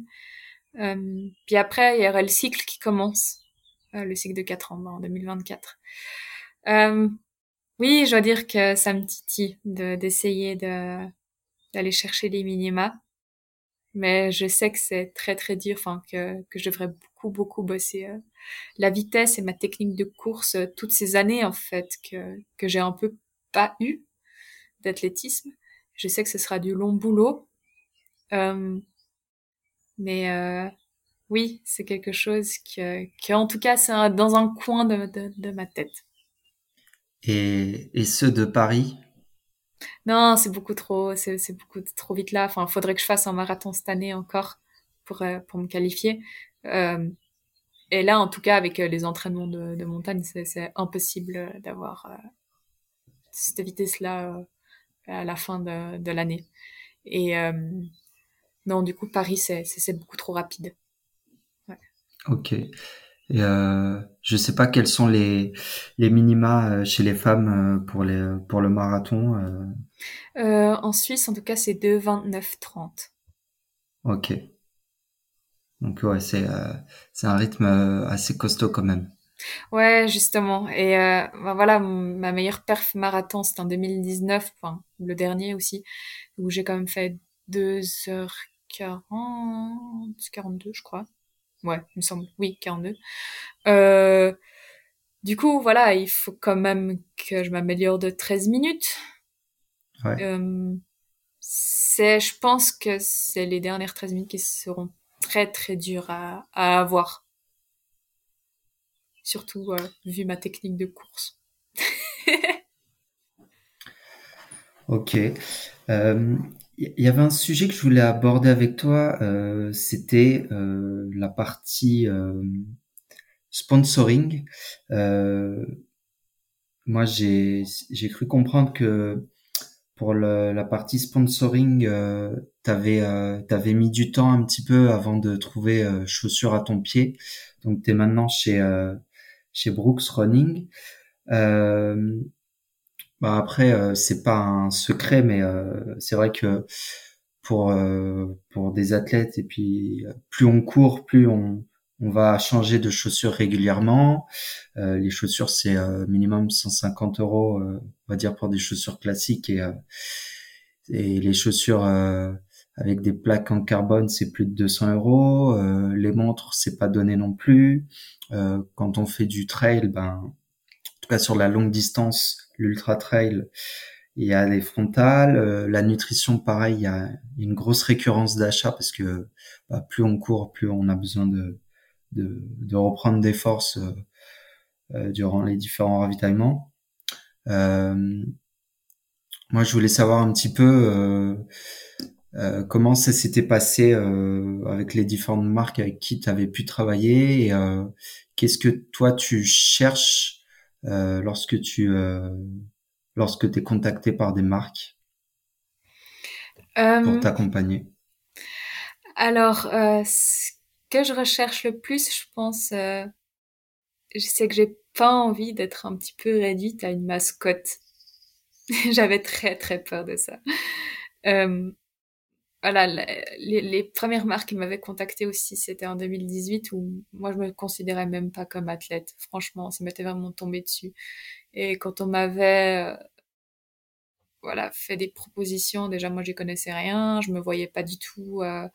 Euh, puis après, il y aurait le cycle qui commence. Euh, le cycle de 4 ans en 2024. Euh, oui, je dois dire que ça me titille d'essayer de, d'aller chercher les minima. Mais je sais que c'est très très dur, enfin que, que je devrais beaucoup beaucoup bosser euh, la vitesse et ma technique de course euh, toutes ces années en fait que, que j'ai un peu pas eu d'athlétisme. Je sais que ce sera du long boulot. Euh, mais oui, c'est quelque chose que, que, en tout cas, c'est dans un coin de, de, de ma tête. Et, et, ceux de Paris Non, c'est beaucoup trop, c'est beaucoup trop vite là. Enfin, il faudrait que je fasse un marathon cette année encore pour, euh, pour me qualifier. Euh, et là, en tout cas, avec euh, les entraînements de, montagne, c'est impossible d'avoir euh, cette vitesse-là à la fin de, de l'année. Et non, du coup, Paris, c'est beaucoup trop rapide. Ok. Et euh, je sais pas quels sont les les minima euh, chez les femmes euh, pour les pour le marathon. Euh... Euh, en Suisse, en tout cas, c'est 2 29 30. Ok. Donc ouais, c'est euh, c'est un rythme assez costaud quand même. Ouais, justement. Et ben voilà, ma meilleure perf marathon, c'était en 2019, enfin le dernier aussi, où j'ai quand même fait 2h40, 42, je crois ouais, il me semble, oui, 42. Euh, du coup, voilà, il faut quand même que je m'améliore de 13 minutes. Ouais. Euh, c'est, je pense que c'est les dernières 13 minutes qui seront très très dures à, à avoir. Surtout euh, vu ma technique de course. [laughs] ok. Euh, il y avait un sujet que je voulais aborder avec toi, euh, c'était euh, la partie euh, sponsoring. Euh, moi, j'ai cru comprendre que pour le, la partie sponsoring, euh, t'avais euh, t'avais mis du temps un petit peu avant de trouver euh, chaussures à ton pied. Donc, t'es maintenant chez euh, chez Brooks Running. Euh, bah après, euh, c'est pas un secret, mais euh, c'est vrai que pour euh, pour des athlètes et puis plus on court, plus on on va changer de chaussures régulièrement. Euh, les chaussures, c'est euh, minimum 150 euros, euh, on va dire pour des chaussures classiques et et les chaussures avec des plaques en carbone, c'est plus de 200 euros. les montres, c'est pas donné non plus. quand on fait du trail, ben en tout cas sur la longue distance, l'ultra trail, il y a les frontales, euh, la nutrition pareil, il y a une grosse récurrence d'achat parce que bah, plus on court, plus on a besoin de de, reprendre des forces euh, euh durant les différents ravitaillements. Moi, je voulais savoir un petit peu comment ça s'était passé avec les différentes marques avec qui tu avais pu travailler et qu'est-ce que toi tu cherches lorsque tu lorsque tu es contacté par des marques euh, pour t'accompagner Alors, euh, ce que je recherche le plus, je pense, euh, c'est que j'ai pas envie d'être un petit peu réduite à une mascotte. [laughs] J'avais très très peur de ça. Euh, voilà, les, premières marques qui m'avaient contacté aussi, c'était en 2018 où moi je me considérais même pas comme athlète. Franchement, ça m'était vraiment tombé dessus. Et quand on m'avait, euh, voilà, fait des propositions, déjà moi j'y connaissais rien, je me voyais pas du tout euh,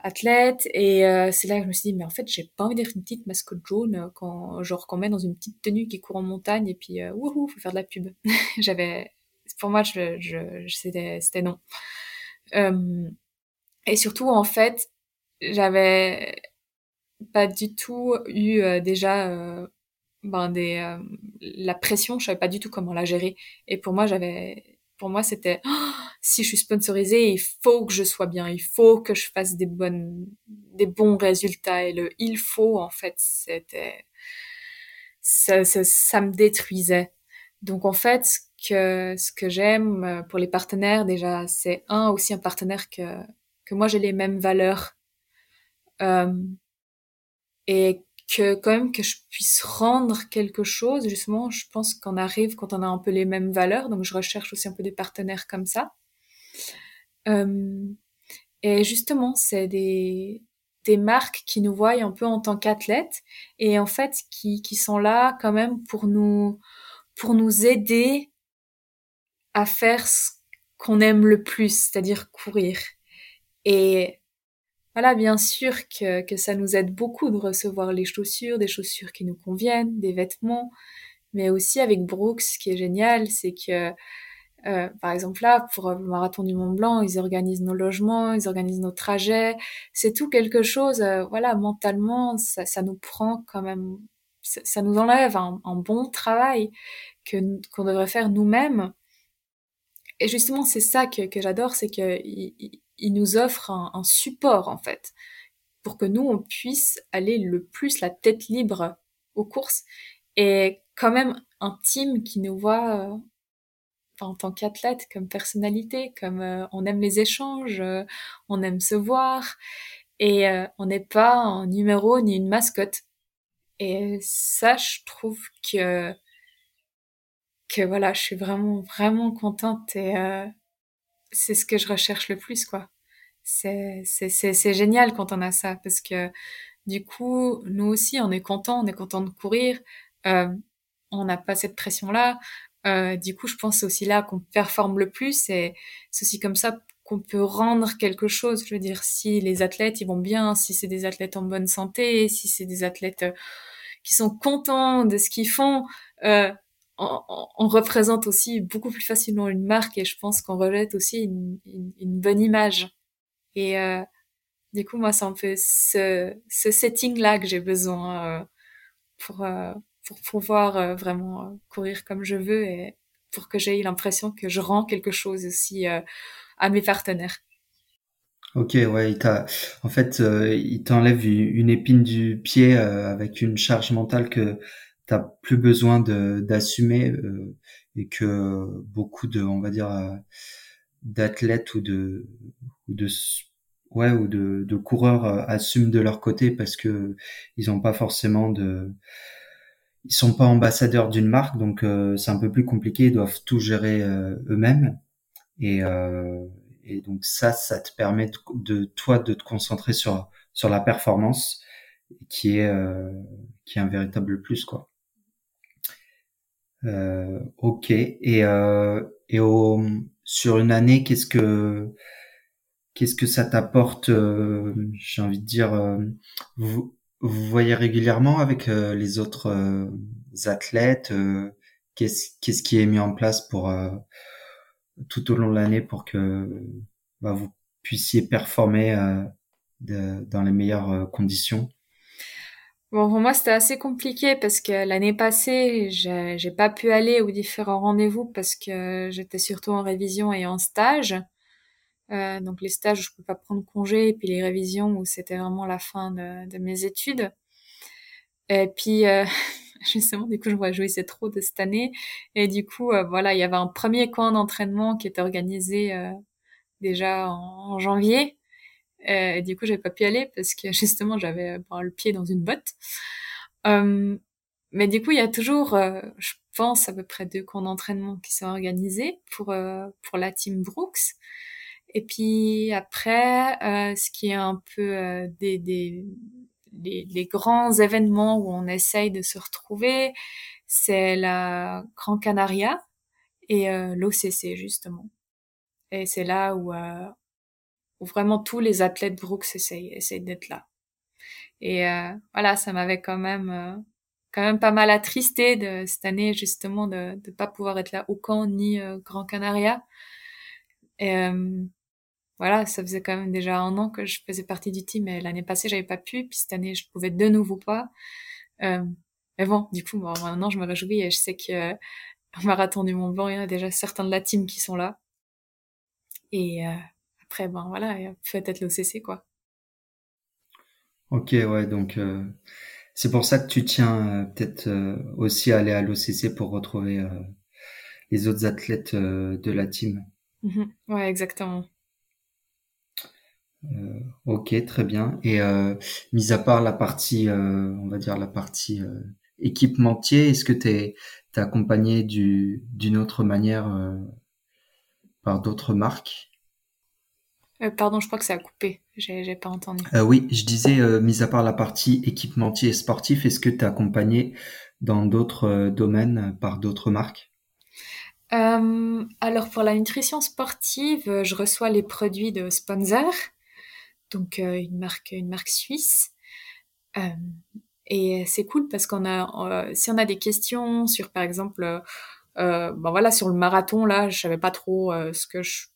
athlète. Et euh, c'est là que je me suis dit, mais en fait, j'ai pas envie d'être une petite mascotte jaune quand, genre, qu'on met dans une petite tenue qui court en montagne et puis, wouhou, faut faire de la pub. [laughs] J'avais, pour moi, je, je, c'était non. Euh, et surtout, en fait, j'avais pas du tout eu euh, déjà euh, ben des euh, la pression, je savais pas du tout comment la gérer. Et pour moi, j'avais pour moi c'était oh, si je suis sponsorisée, il faut que je sois bien, il faut que je fasse des bonnes des bons résultats et le il faut en fait, c'était ça, ça, ça me détruisait. Donc en fait, que ce que j'aime euh, pour les partenaires déjà, c'est un aussi un partenaire que que moi j'ai les mêmes valeurs euh, et que quand même que je puisse rendre quelque chose. Justement, je pense qu'on arrive quand on a un peu les mêmes valeurs, donc je recherche aussi un peu des partenaires comme ça. Euh, et justement, c'est des des marques qui nous voient un peu en tant qu'athlètes et en fait qui qui sont là quand même pour nous pour nous aider à faire ce qu'on aime le plus, c'est-à-dire courir. Et voilà, bien sûr que, que ça nous aide beaucoup de recevoir les chaussures, des chaussures qui nous conviennent, des vêtements, mais aussi avec Brooks, ce qui est génial, c'est que, euh, par exemple là, pour le marathon du Mont Blanc, ils organisent nos logements, ils organisent nos trajets, c'est tout quelque chose, euh, voilà, mentalement, ça, ça nous prend quand même, ça, nous enlève un, un bon travail que qu'on devrait faire nous-mêmes et justement, c'est ça que, j'adore, c'est qu'il il, nous offre un, support, en fait, pour que nous, on puisse aller le plus la tête libre aux courses. Et quand même un team qui nous voit euh, en tant qu'athlète, comme personnalité, comme euh, on aime les échanges, euh, on aime se voir, et on n'est pas un numéro ni une mascotte. Et ça, je trouve que que voilà, je suis vraiment vraiment contente et euh, c'est ce que je recherche le plus quoi. C'est génial quand on a ça parce que du coup nous aussi on est content, on est content de courir, euh, on n'a pas cette pression là. Euh, du coup je pense c'est aussi là qu'on performe le plus et c'est aussi comme ça qu'on peut rendre quelque chose. Je veux dire si les athlètes ils vont bien, si c'est des athlètes en bonne santé, si c'est des athlètes qui sont contents de ce qu'ils font, euh, on, représente aussi beaucoup plus facilement une marque et je pense qu'on rejette aussi une, une, bonne image. Et euh, du coup, moi, c'est un peu ce, ce setting-là que j'ai besoin euh, pour, euh, pour pouvoir euh, vraiment courir comme je veux et pour que j'aie l'impression que je rends quelque chose aussi à mes partenaires. Ok, ouais, il en fait, il t'enlève une épine du pied avec une charge mentale que t'as plus besoin d'assumer euh, et que beaucoup de on va dire euh, d'athlètes ou de ou de ouais ou de, de coureurs euh, assument de leur côté parce que ils ont pas forcément de ils sont pas ambassadeurs d'une marque. Donc c'est un peu plus compliqué. Ils doivent tout gérer eux-mêmes. Et et donc ça ça te permet de, de, toi de te concentrer sur sur la performance qui est qui est un véritable plus quoi euh, ok. Et, euh, et au, sur une année, qu'est-ce que qu'est-ce que ça t'apporte euh, J'ai envie de dire, euh, vous, vous voyez régulièrement avec euh, les autres athlètes. qu'est-ce qu'est-ce qui est mis en place pour tout au long de l'année pour que bah, vous puissiez performer de, dans les meilleures conditions? Bon, pour moi, c'était assez compliqué parce que l'année passée, j'ai pas pu aller aux différents rendez-vous parce que j'étais surtout en révision et en stage. Euh, donc les stages, je peux pas prendre congé, et puis les révisions où c'était vraiment la fin de, mes études. Et puis euh, [laughs] justement, du coup, je c'est trop de cette année. Et du coup, euh, voilà, il y avait un premier camp d'entraînement qui était organisé euh, déjà en janvier. Euh, et du coup, j'avais pas pu aller parce que [laughs] justement, j'avais euh, le pied dans une botte. Euh, mais du coup, il y a toujours, euh, je pense, à peu près deux camps d'entraînement qui sont organisés pour euh, pour la team Brooks. Et puis après, ce qui est un peu des, des les, les, grands événements où on essaye de se retrouver, c'est la Grand Canaria et l'OCC justement. Et c'est là où où vraiment tous les athlètes Brooks essayent, essayent d'être là. Et euh, voilà, ça m'avait quand même euh, quand même pas mal attristé de cette année justement de ne pas pouvoir être là au camp ni euh, Grand Canaria. Et euh, voilà, ça faisait quand même déjà un an que je faisais partie du team et l'année passée j'avais pas pu, puis cette année je pouvais de nouveau pas. mais bon, du coup, bon, maintenant je me réjouis et je sais que au marathon du Mont Blanc, il y a déjà certains de la team qui sont là. Et après, ben voilà, peut-être l'OCC, quoi. Ok, ouais, donc euh, c'est pour ça que tu tiens euh, peut-être euh, aussi à aller à l'OCC pour retrouver les autres athlètes de la team. Mhm. Ouais, exactement. ok, très bien. Et mis à part la partie, on va dire la partie équipementier, est-ce que tu es, accompagné d'une autre manière par d'autres marques? Euh, pardon, je crois que ça a coupé. J'ai pas entendu. Euh, oui, je disais, euh, mis à part la partie équipementier et sportif, est-ce que tu es accompagné dans d'autres domaines par d'autres marques? Alors pour la nutrition sportive, je reçois les produits de sponsor, donc une marque, une marque suisse. et c'est cool parce qu'on a, si on a des questions sur, par exemple, ben voilà, sur le marathon là, je savais pas trop ce que je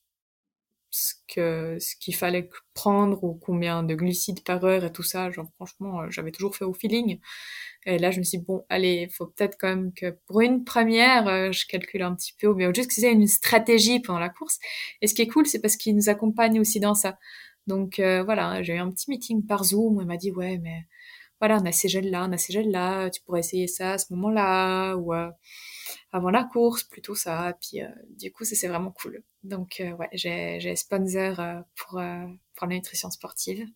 ce que ce qu'il fallait prendre ou combien de glucides par heure et tout ça genre franchement euh, j'avais toujours fait au feeling. Et là je me suis dit bon allez faut peut-être quand même que pour une première euh, je calcule un petit peu ou bien juste que c'est une stratégie pendant la course. Et ce qui est cool c'est parce qu'il nous accompagne aussi dans ça. Donc euh, voilà j'ai eu un petit meeting par Zoom où il m'a dit ouais mais voilà on a ces gels là on a ces gels là tu pourrais essayer ça à ce moment là ou avant la course, plutôt ça. Puis euh, du coup, c'est vraiment cool. Donc euh, ouais, j'ai sponsor euh, pour pour la nutrition sportive.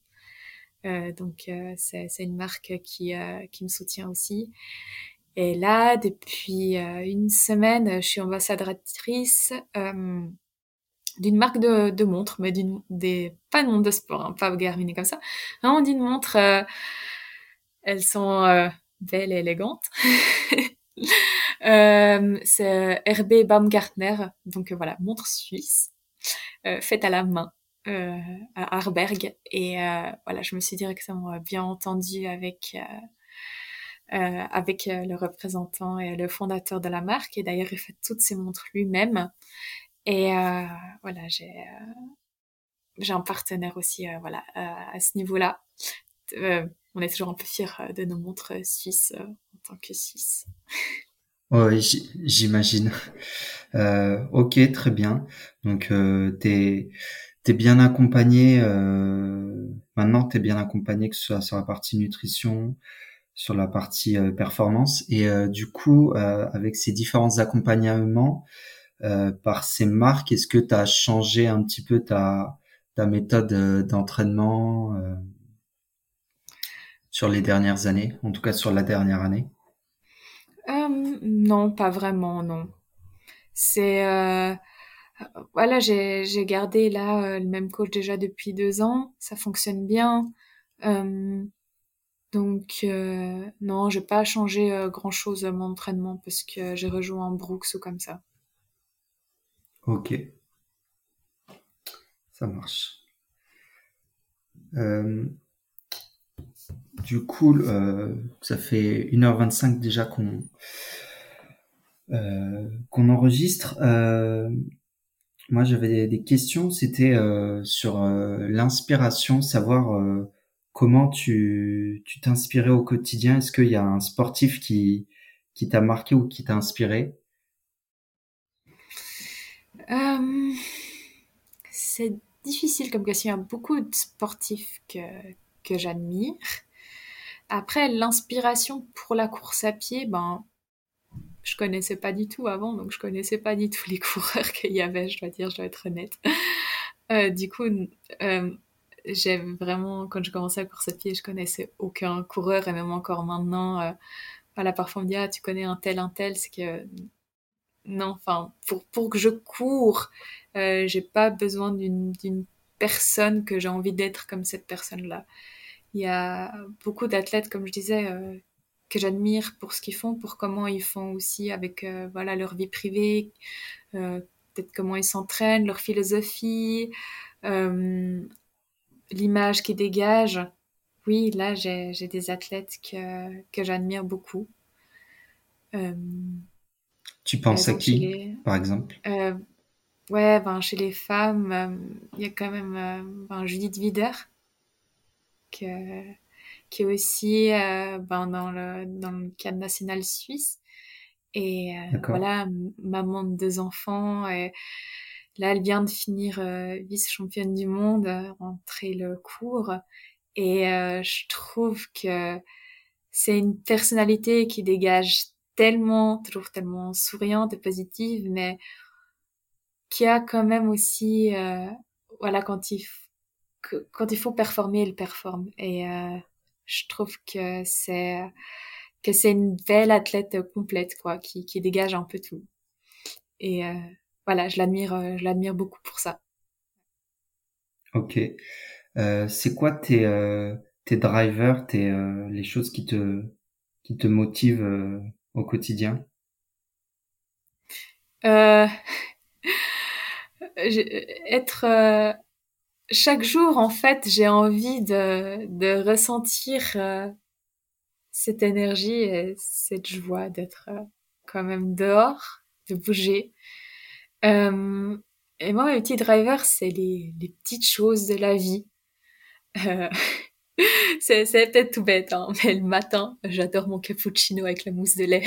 donc c'est c'est une marque qui qui me soutient aussi. Et là, depuis une semaine, je suis ambassadrice d'une marque de, de montres, mais d'une des pas de montres de sport, hein, pas Garmin comme ça, vraiment d'une montre. elles sont belles et élégantes. [laughs] Euh, c'est RB Baumgartner, donc euh, voilà, montre suisse, euh, faite à la main. Euh, à Arberg et euh, voilà je me suis directement bien entendue avec avec le représentant et le fondateur de la marque. Et d'ailleurs, il fait toutes ses montres lui-même. Et voilà, j'ai j'ai un partenaire aussi, voilà, à ce niveau-là. on est toujours un peu fiers de nos montres suisses en tant que Suisse. Oui, j'imagine. [laughs] Euh, ok, très bien. Donc, euh, t'es es bien accompagné. Euh, maintenant, t'es bien accompagné que ce soit sur la partie nutrition, sur la partie euh, performance. Et euh, du coup, euh, avec ces différents accompagnements par ces marques, est-ce que tu as changé un petit peu ta ta méthode d'entraînement sur les dernières années, en tout cas sur la dernière année? Non, pas vraiment, non. C'est euh, voilà, j'ai gardé là euh, le même coach déjà depuis deux ans, ça fonctionne bien. Euh, donc euh, non, j'ai pas changé euh, grand chose à mon entraînement parce que j'ai rejoint Brooks ou comme ça. Ok, ça marche. Du coup, euh, ça fait 1h25 déjà qu'on euh, enregistre. Euh, moi, j'avais des, questions. C'était sur l'inspiration, savoir comment tu tu t'inspirais au quotidien. Est-ce qu'il y a un sportif qui qui t'a marqué ou qui t'a inspiré? C'est difficile comme question. Il y a beaucoup de sportifs que que j'admire. Après, l'inspiration pour la course à pied, ben, je connaissais pas du tout avant, donc je connaissais pas du tout les [laughs] coureurs qu'il y avait, je dois dire, je dois être honnête. Euh, du coup, euh, j'ai vraiment, quand je commençais à course à pied, je connaissais aucun coureur, et même encore maintenant, euh, parfois on me dit, ah, tu connais un tel, un tel, c'est que, non, enfin, pour, pour que je cours, euh, j'ai pas besoin d'une personne que j'ai envie d'être comme cette personne-là. Il y a beaucoup d'athlètes, comme je disais, euh, que j'admire pour ce qu'ils font, pour comment ils font aussi avec euh, voilà leur vie privée, euh, peut-être comment ils s'entraînent, leur philosophie, l'image qu'ils dégagent. Oui, là j'ai j'ai des athlètes que que j'admire beaucoup. Tu penses à qui, par exemple? Ouais, ben chez les femmes, il y a quand même ben, Judith Wider que qui est aussi euh, ben, dans, le, dans le cadre national suisse. Et euh, voilà, maman de deux enfants. Et là, elle vient de finir euh, vice-championne du monde, rentrer le cours. Et je trouve que c'est une personnalité qui dégage tellement, toujours tellement souriante et positive, mais qui a quand même aussi, voilà, quand il, quand il faut performer, elle performe. Et je trouve que c'est que c'est une belle athlète complète quoi qui, qui dégage un peu tout. Et euh, voilà je l'admire euh, je l'admire beaucoup pour ça. Ok. Euh, c'est quoi tes euh, tes drivers tes euh, les choses qui te qui te motivent euh, au quotidien? [laughs] Être chaque jour, en fait, j'ai envie de, de ressentir euh, cette énergie et cette joie d'être euh, quand même dehors, de bouger. Euh, et moi, mes petits drivers, c'est les, les petites choses de la vie. Euh, [laughs] c'est peut-être tout bête, hein, mais le matin, j'adore mon cappuccino avec la mousse de lait.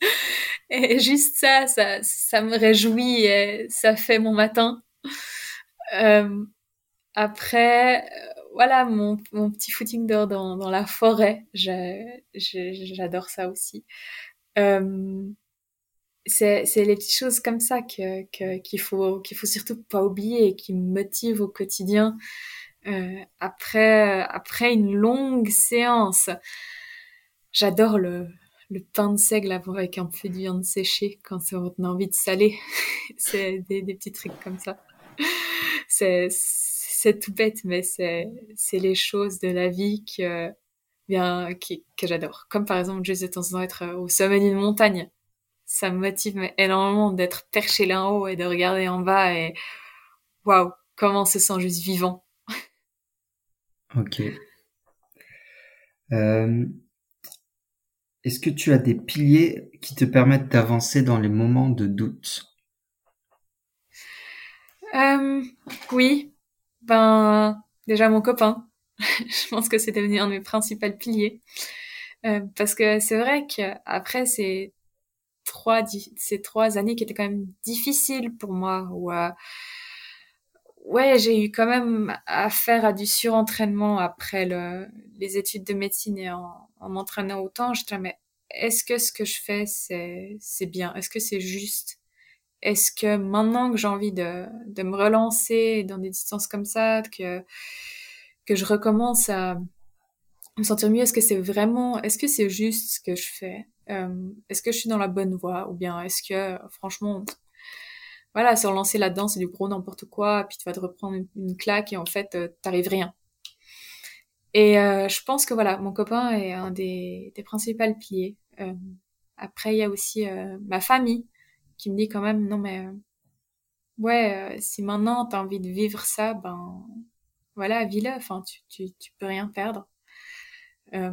[laughs] et juste ça, ça, ça me réjouit et ça fait mon matin. Euh, après, euh, voilà, mon, petit footing dehors dans, la forêt, j'adore ça aussi. Euh, c'est les petites choses comme ça qu'il faut faut surtout pas oublier et qui me motivent au quotidien. Euh, après une longue séance, j'adore le pain de seigle avec un peu de viande séchée quand on a envie de saler. [laughs] c'est des, petits trucs comme ça. C'est tout bête, mais c'est c'est les choses de la vie que bien qui, que j'adore. Comme par exemple juste de temps en temps être au sommet d'une montagne, ça me motive énormément d'être perché là en haut et de regarder en bas et waouh comment on se sent juste vivant. [laughs] Ok. Euh, est-ce que tu as des piliers qui te permettent d'avancer dans les moments de doute? Euh, Oui, ben déjà mon copain. [laughs] je pense que c'est devenu un de mes principaux piliers. Euh, parce que c'est vrai que après ces trois ces trois années qui étaient quand même difficiles pour moi où euh, ouais j'ai eu quand même affaire à du surentraînement après le, les études de médecine et en, en m'entraînant autant je mais est-ce que ce que je fais c'est c'est bien? Est-ce que c'est juste est-ce que maintenant que j'ai envie de, de me relancer dans des distances comme ça que que je recommence à me sentir mieux Est-ce que c'est vraiment, est-ce que c'est juste ce que je fais? Euh, Est-ce que je suis dans la bonne voie? Ou bien est-ce que, franchement, voilà, se relancer là-dedans, c'est du gros n'importe quoi, puis tu vas te reprendre une, claque et en fait, euh, t'arrives rien. Et euh, je pense que voilà, mon copain est un des, des principaux piliers. Euh, après, il y a aussi euh, ma famille qui me dit quand même, non mais, ouais, si maintenant t'as envie de vivre ça, ben voilà, vis-le, enfin, tu, tu, tu peux rien perdre. Euh,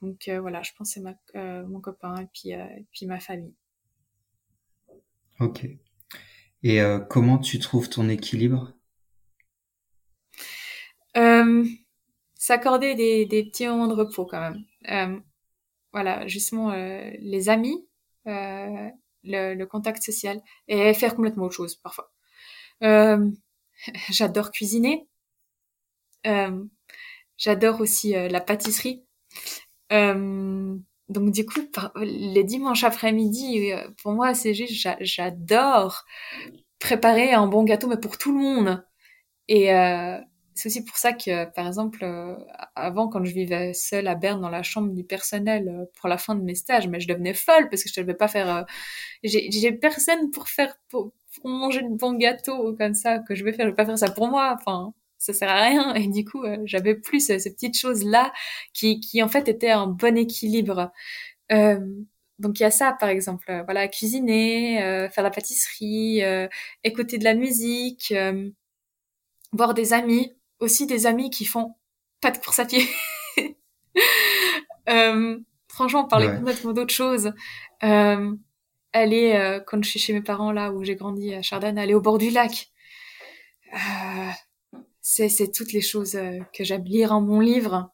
donc euh, voilà, je pense c'est ma, euh, mon copain et puis, et puis ma famille. Ok. Et comment tu trouves ton équilibre? S'accorder des, des petits moments de repos quand même. voilà, justement, les amis, le, le, contact social et faire complètement autre chose parfois. [laughs] J'adore cuisiner. Euh, j'adore aussi euh, la pâtisserie. Euh, donc du coup, les dimanches après-midi, pour moi, c'est juste, j'adore préparer un bon gâteau, mais pour tout le monde. Et euh, c'est aussi pour ça que, par exemple, avant, quand je vivais seule à Berne dans la chambre du personnel pour la fin de mes stages, mais je devenais folle parce que je ne savais pas faire. J'ai personne pour faire pour, pour, manger de bons gâteaux comme ça que je vais faire. Je vais pas faire ça pour moi. Enfin, ça sert à rien. Et du coup, euh, j'avais plus ces petites choses-là qui, qui en fait étaient un bon équilibre. Euh, donc il y a ça, par exemple, euh, voilà, cuisiner, euh, faire la pâtisserie, écouter de la musique, voir des amis, aussi des amis qui font pas de course à pied. [laughs] franchement, parler complètement d'autre chose. aller, quand je suis chez mes parents là où j'ai grandi à Chardin, aller au bord du lac. Euh, c'est toutes les choses euh, que j'aime lire en mon livre.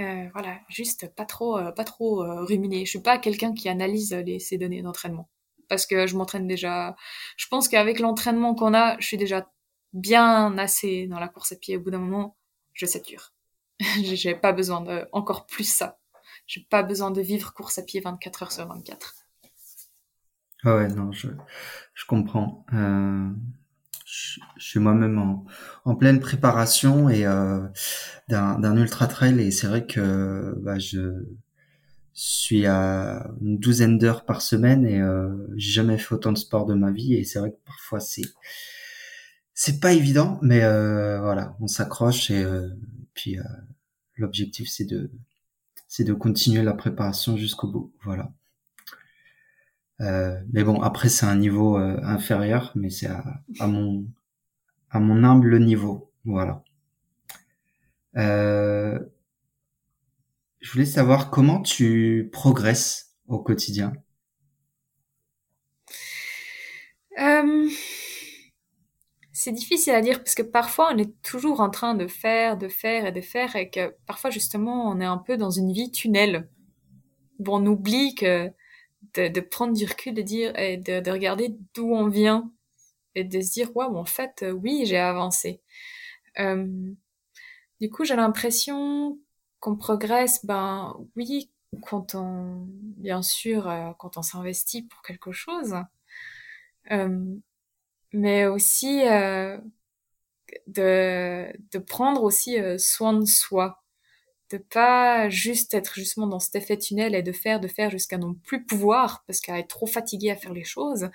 Euh, voilà, juste pas trop, euh, pas trop ruminer. Je suis pas quelqu'un qui analyse les, ces données d'entraînement parce que je m'entraîne déjà. Je pense qu'avec l'entraînement qu'on a, je suis déjà bien assez dans la course à pied. Au bout d'un moment, je sature. [laughs] J'ai pas besoin de encore plus ça. J'ai pas besoin de vivre course à pied 24 heures sur 24. Ah ouais, non, je, je comprends. Euh, je, suis moi-même en, en, pleine préparation et euh, d'un ultra trail et c'est vrai que bah, je suis à une douzaine d'heures par semaine et euh, j'ai jamais fait autant de sport de ma vie et c'est vrai que parfois c'est c'est pas évident mais euh, voilà on s'accroche et euh, puis euh, l'objectif c'est de c'est de continuer la préparation jusqu'au bout voilà euh, mais bon, après c'est un niveau euh, inférieur, mais c'est à, à, mon à mon humble niveau, voilà. Euh, je voulais savoir comment tu progresses au quotidien. C'est difficile à dire parce que parfois on est toujours en train de faire, de faire et de faire et que parfois justement on est un peu dans une vie tunnel. Bon, on oublie que de, prendre du recul, de dire et de, de regarder d'où on vient et de se dire waouh en fait euh, oui j'ai avancé. Euh, du coup j'ai l'impression qu'on progresse ben oui quand on bien sûr euh, quand on s'investit pour quelque chose, euh, mais aussi euh, de de prendre aussi soin de soi. De pas juste être justement dans cet effet tunnel et de faire, de faire jusqu'à non plus pouvoir, parce qu'à être trop fatigué à faire les choses,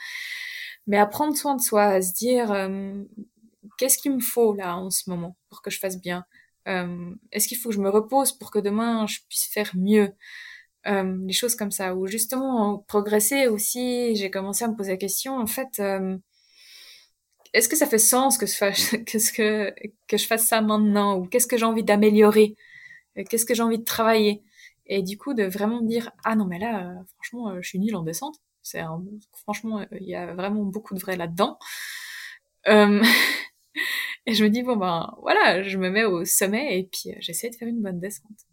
mais à prendre soin de soi, à se dire euh, qu'est-ce qu'il me faut là en ce moment pour que je fasse bien? Euh, Est-ce qu'il faut que je me repose pour que demain je puisse faire mieux? Euh, Les choses comme ça, ou justement progresser aussi, j'ai commencé à me poser la question, en fait, euh, est-ce que ça fait sens que, je [laughs] que, que, que je fasse ça maintenant, ou qu'est-ce que j'ai envie d'améliorer? Qu'est-ce que j'ai envie de travailler? Et du coup, de vraiment me dire, ah non, mais là, franchement, je suis nulle en descente. C'est franchement, il y a vraiment beaucoup de vrai là-dedans. Euh, [laughs] et je me dis, bon ben voilà, je me mets au sommet et puis j'essaie de faire une bonne descente.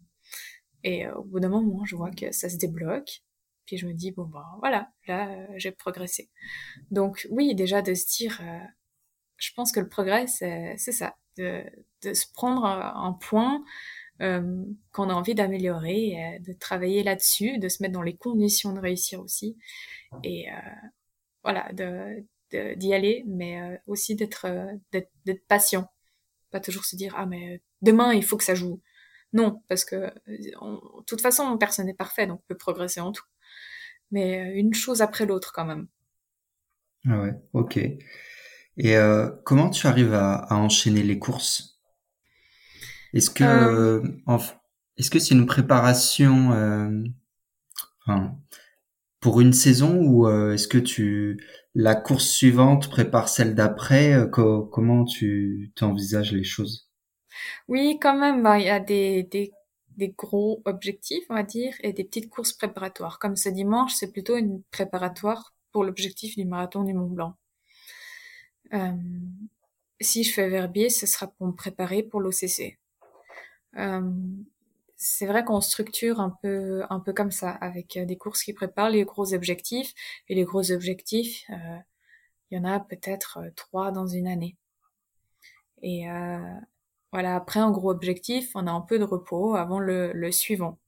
Et au bout d'un moment, je vois que ça se débloque. Puis je me dis, bon ben voilà, là, j'ai progressé. Donc oui, déjà de se dire, je pense que le progrès, c'est ça, de, de se prendre un point euh, qu'on a envie d'améliorer, de travailler là-dessus, de se mettre dans les conditions de réussir aussi, et euh, voilà, de d'y aller, mais euh, aussi d'être d'être patient, pas toujours se dire ah mais demain il faut que ça joue. Non, parce que de toute façon personne n'est parfait, donc on peut progresser en tout. Mais une chose après l'autre quand même. Ah ouais, ok. Et euh, comment tu arrives à, à, enchaîner les courses? Est-ce que euh... est-ce que c'est une préparation euh, enfin, pour une saison ou euh, est-ce que tu la course suivante prépare celle d'après? Euh, Comment tu t'envisages les choses? Oui, quand même, bah, il y a des, des des gros objectifs, on va dire, et des petites courses préparatoires. Comme ce dimanche, c'est plutôt une préparatoire pour l'objectif du marathon du Mont Blanc. Euh, si je fais Verbier, ce sera pour me préparer pour l'OCC. Euh, c'est vrai qu'on structure un peu, un peu comme ça, avec euh, des courses qui préparent les gros objectifs. Et les gros objectifs, il y en a peut-être trois dans une année. Et euh, voilà, après un gros objectif, on a un peu de repos avant le, le suivant.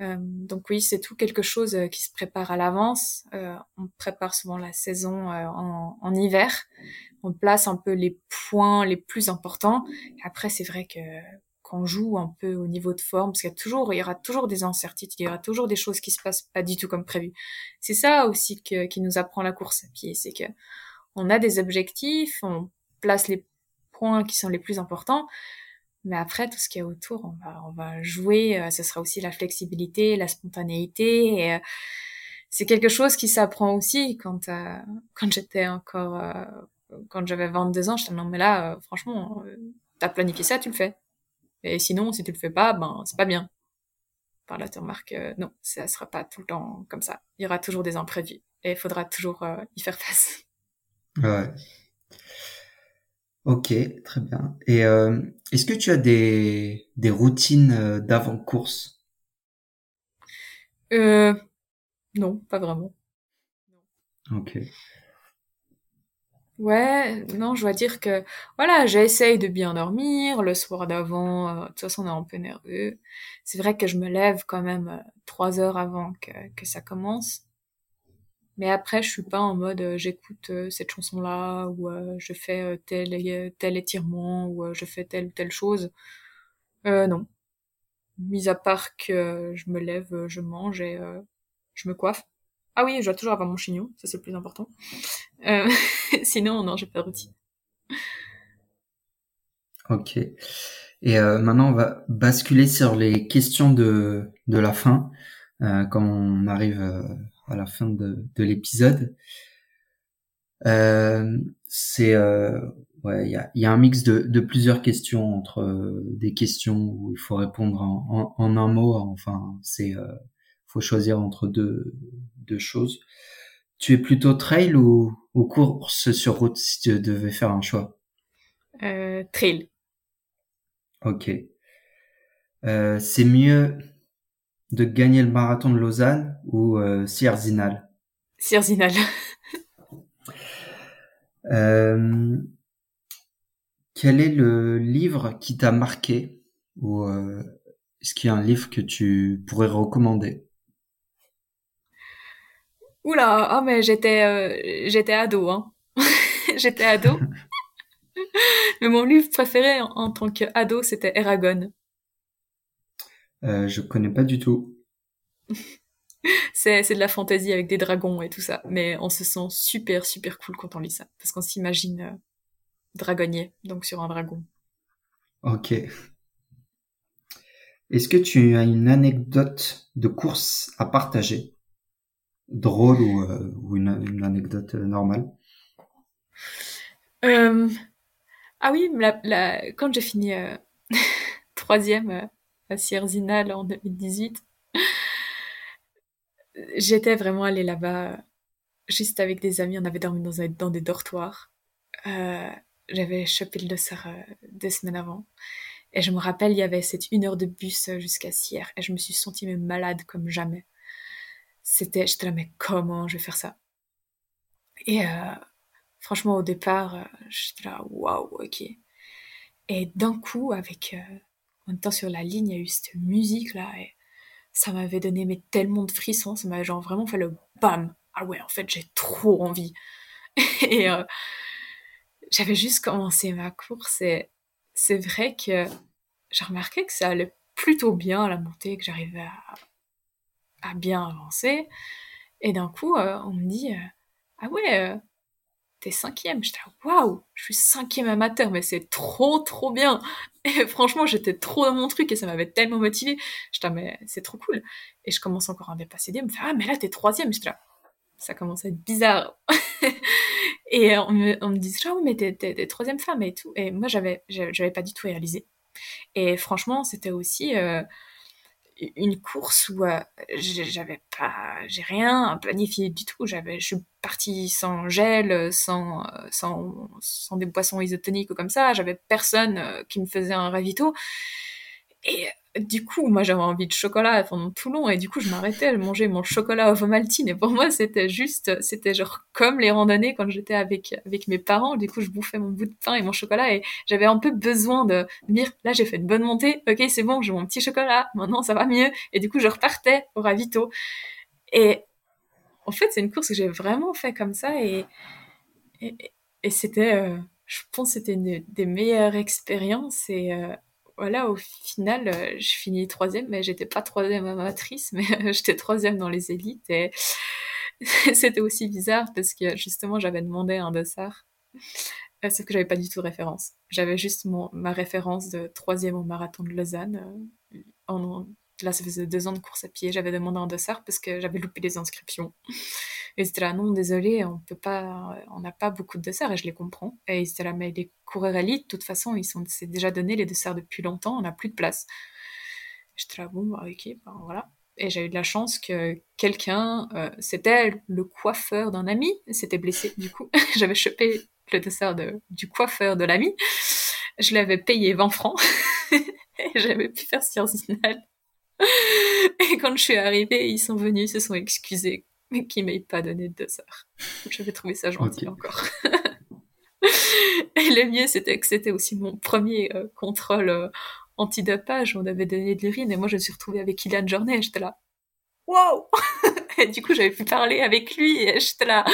Euh, donc oui, c'est tout quelque chose euh, qui se prépare à l'avance. Euh, on prépare souvent la saison en, hiver. On place un peu les points les plus importants. après, c'est vrai que qu'on joue un peu au niveau de forme, parce qu'il y a toujours, il y aura toujours des incertitudes, il y aura toujours des choses qui se passent pas du tout comme prévu. C'est ça aussi qui nous apprend la course à pied, c'est que on a des objectifs, on place les points qui sont les plus importants, mais après, tout ce qu'il y a autour, on va, on va jouer. Euh, ce sera aussi la flexibilité, la spontanéité. Et, euh, c'est quelque chose qui s'apprend aussi quand, euh, quand j'étais encore, quand j'avais 22 ans, je disais non mais là, franchement, t'as planifié ça, tu le fais. Et sinon, si tu le fais pas, ben c'est pas bien. Par là, tu remarques, non, ça sera pas tout le temps comme ça. Il y aura toujours des imprévus et il faudra toujours y faire face. Ouais. Ok, très bien. Et euh, est-ce que tu as des, des routines euh, d'avant-course? Euh, Non, pas vraiment. Ok. Ouais, non, je dois dire que voilà, j'essaye de bien dormir le soir d'avant. Euh, de toute façon, on est un peu nerveux. C'est vrai que je me lève quand même trois heures avant que, que ça commence. Mais après, je suis pas en mode euh, j'écoute euh, cette chanson-là ou euh, je fais tel tel étirement ou je fais telle ou telle chose. non. Mis à part que je me lève, je mange et je me coiffe. Ah oui, je dois toujours avoir mon chignon, ça c'est le plus important. [laughs] sinon, non, j'ai pas de routine. Ok. Et maintenant, on va basculer sur les questions de, de la fin, comme on arrive à la fin de, de l'épisode. Euh, c'est euh, ouais, il y a, y a, un mix de, de plusieurs questions entre euh, des questions où il faut répondre en, en, en un mot. Enfin, c'est faut choisir entre deux deux choses. Tu es plutôt trail ou, ou course sur route si tu devais faire un choix? Trail. Ok. C'est mieux de gagner le marathon de Lausanne ou euh, Sierzinal? Sierzinal. [laughs] euh, quel est le livre qui t'a marqué ou euh, est-ce qu'il y a un livre que tu pourrais recommander? Oula, ah mais j'étais euh, j'étais ado hein. [laughs] j'étais ado. [laughs] mais mon livre préféré en, en tant qu'ado, c'était Eragon. Euh, je connais pas du tout. c'est, de la fantaisie avec des dragons et tout ça. Mais on se sent super, super cool quand on lit ça. Parce qu'on s'imagine euh, dragonnier, donc sur un dragon. Ok. Est-ce que tu as une anecdote de course à partager? Drôle ou, euh, ou une, une, anecdote normale? Ah oui, la, la, quand j'ai fini [laughs] troisième à Sierzinal en 2018. J'étais vraiment allée là-bas juste avec des amis. On avait dormi dans, dans des dortoirs. Euh, j'avais chopé le dossard euh, deux semaines avant. Et je me rappelle, il y avait cette une heure de bus euh, jusqu'à Sierre. Et je me suis sentie malade comme jamais. C'était, j'étais là, mais comment je vais faire ça? Et franchement, au départ, j'étais là, waouh, ok. Et d'un coup, avec, étant sur la ligne, il y a eu cette musique là, et ça m'avait donné mais tellement de frissons, ça m'a genre vraiment fait le bam. Ah ouais, en fait, j'ai trop envie. [laughs] et j'avais juste commencé ma course et c'est vrai que j'ai remarqué que ça allait plutôt bien à la montée, que j'arrivais à, bien avancer. Et d'un coup, euh, on me dit euh, Ah ouais, euh, t'es cinquième? J'étais Waouh, je suis cinquième amateur, mais c'est trop, trop bien. [laughs] Et franchement, j'étais trop dans mon truc et ça m'avait tellement motivé. J'étais Mais c'est trop cool. Et je commence encore à me dépasser me faire Ah, mais là, t'es troisième. J'étais là Ça commence à être bizarre. [laughs] Et on me, on dit, oh, mais t'es, t'es, troisième femme et tout. Et moi, j'avais, j'avais pas du tout réalisé. Et franchement, c'était aussi euh, une course où euh, j'avais pas, j'ai rien planifié du tout. J'avais, je suis partie sans gel, sans, sans, sans des boissons isotoniques ou comme ça. J'avais personne euh, qui me faisait un ravito. Et du coup, moi j'avais envie de chocolat pendant tout long et du coup je m'arrêtais, je mangeais mon chocolat au Vomaltine et pour moi c'était juste, c'était genre comme les randonnées quand j'étais avec avec mes parents. Du coup je bouffais mon bout de pain et mon chocolat et j'avais un peu besoin de me dire là j'ai fait une bonne montée, ok c'est bon j'ai mon petit chocolat, maintenant ça va mieux. Et du coup je repartais au ravito. Et en fait c'est une course que j'ai vraiment fait comme ça et et, et c'était, euh, je pense c'était une des meilleures expériences et euh, voilà, au final, euh, je finis troisième, mais j'étais pas troisième amatrice, [laughs] mais j'étais troisième dans les élites. Et [laughs] c'était aussi bizarre parce que justement, j'avais demandé un dossard. Euh, c'est que j'avais pas du tout référence. J'avais juste ma référence de troisième au marathon de Lausanne. Euh, en, là, ça faisait deux ans de course à pied. J'avais demandé un dossard parce que j'avais loupé les inscriptions. [laughs] Et c'était là, non, désolé, on peut pas, on n'a pas beaucoup de desserts et je les comprends. Et c'était là, mais les coureurs élites, de toute façon, ils sont, c'est déjà donné les desserts depuis longtemps, on n'a plus de place. J'étais là, bon, bah, ok, ben voilà. Et j'ai eu de la chance que quelqu'un, euh, c'était le coiffeur d'un ami, s'était blessé. Du coup, [laughs] j'avais chopé le dessert de, du coiffeur de l'ami. Je l'avais payé 20 francs. [laughs] et j'avais pu faire Sierzinal. [laughs] Et quand je suis arrivée, ils sont venus, ils se sont excusés mais qui m'ait pas donné de dessert. J'avais trouvé ça gentil encore. [laughs] Et le mieux, c'était que c'était aussi mon premier euh, contrôle euh, antidopage. On avait donné de l'urine et moi, je me suis retrouvée avec Kylian Jornet. J'étais là, wow [laughs] Et du coup, j'avais pu parler avec lui et j'étais là,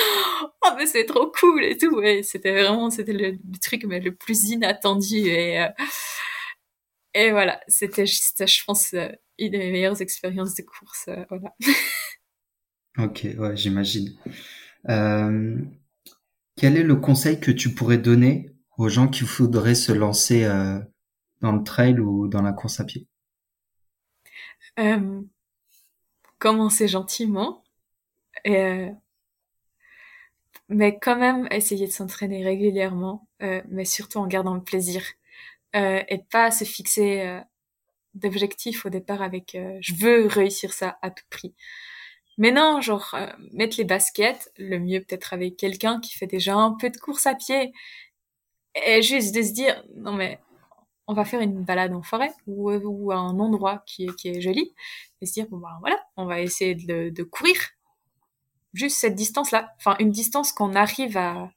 oh, mais c'est trop cool et tout. Et c'était vraiment, c'était le, truc mais le plus inattendu. Et, euh, et voilà, c'était juste, je pense, une des meilleures expériences de course. voilà. Ok, ouais, j'imagine. Euh, quel est le conseil que tu pourrais donner aux gens qui voudraient se lancer euh, dans le trail ou dans la course à pied? Euh, Commencer gentiment, et, mais quand même essayer de s'entraîner régulièrement, mais surtout en gardant le plaisir et pas se fixer d'objectifs au départ avec je veux réussir ça à tout prix. Mais non, genre, euh, mettre les baskets, le mieux peut-être avec quelqu'un qui fait déjà un peu de course à pied, et juste de se dire, non mais, on va faire une balade en forêt ou, ou à un endroit qui est, qui est joli, et se dire, bon bah voilà, on va essayer de, de courir. Juste cette distance-là, enfin une distance qu'on arrive à,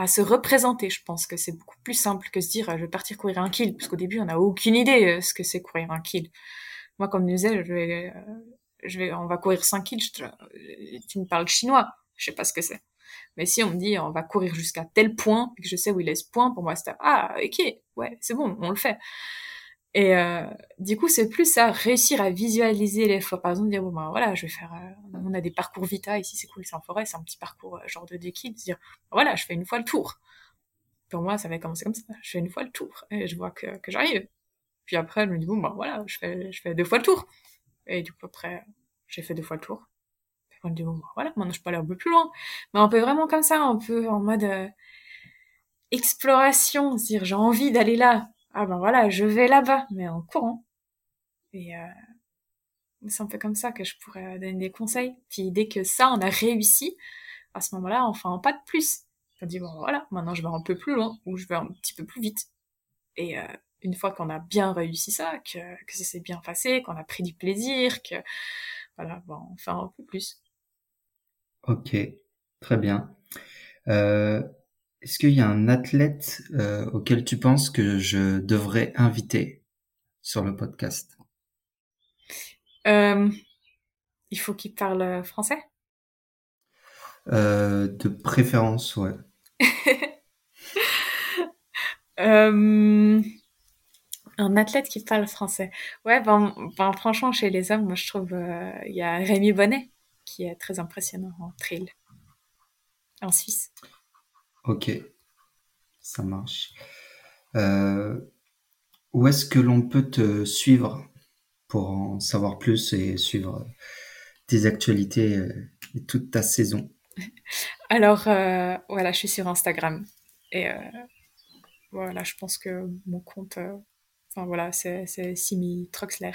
à, se représenter. Je pense que c'est beaucoup plus simple que se dire, je vais partir courir un kill, parce qu'au début, on n'a aucune idée euh, ce que c'est courir un kill. Moi, comme je disais, euh, on va courir 5 kills, tu me parles chinois, je sais pas ce que c'est. Mais si on me dit on va courir jusqu'à tel point, et que je sais où il est ce point, pour moi c'est ah ok, ouais, c'est bon, on le fait. Et euh, du coup, c'est plus ça, réussir à visualiser l'effort. Par exemple, dire bon ben voilà, je vais faire, euh, on a des parcours Vita ici, c'est cool, c'est en forêt, c'est un petit parcours euh, genre de 2 kills. Dire voilà, je fais une fois le tour. Pour moi, ça va commencer comme ça. Je fais une fois le tour et je vois que, que j'arrive. Puis après, je me dis bon ben voilà, je fais, je fais deux fois le tour. Et du coup, après, j'ai fait deux fois le tour. Et on dit, bon, bah, voilà, maintenant je peux aller un peu plus loin. Mais on peut vraiment comme ça, un peu en mode euh, exploration, dire, j'ai envie d'aller là. Ah ben voilà, je vais là-bas, mais en courant. Et euh, c'est un peu comme ça que je pourrais donner des conseils. Puis dès que ça, on a réussi, à ce moment-là, on fait un pas de plus. On dit bon voilà, maintenant je vais un peu plus loin ou je vais un petit peu plus vite. Et euh, une fois qu'on a bien réussi ça, que, que ça s'est bien passé, qu'on a pris du plaisir, que voilà, bon, on fait un peu plus. Ok, très bien. Euh, Est-ce qu'il y a un athlète euh, auquel tu penses que je devrais inviter sur le podcast? Euh, Il faut qu'il parle français? Euh, De préférence, ouais. [laughs] un athlète qui parle français. Ouais, ben, ben franchement, chez les hommes, moi je trouve il y a Rémi Bonnet qui est très impressionnant en trail en Suisse. Ok, ça marche. Euh, où est-ce que l'on peut te suivre pour en savoir plus et suivre tes actualités euh, et toute ta saison? [laughs] Alors, euh, voilà, je suis sur Instagram. Et voilà, je pense que mon compte, enfin voilà, c'est c'est Simi Troxler.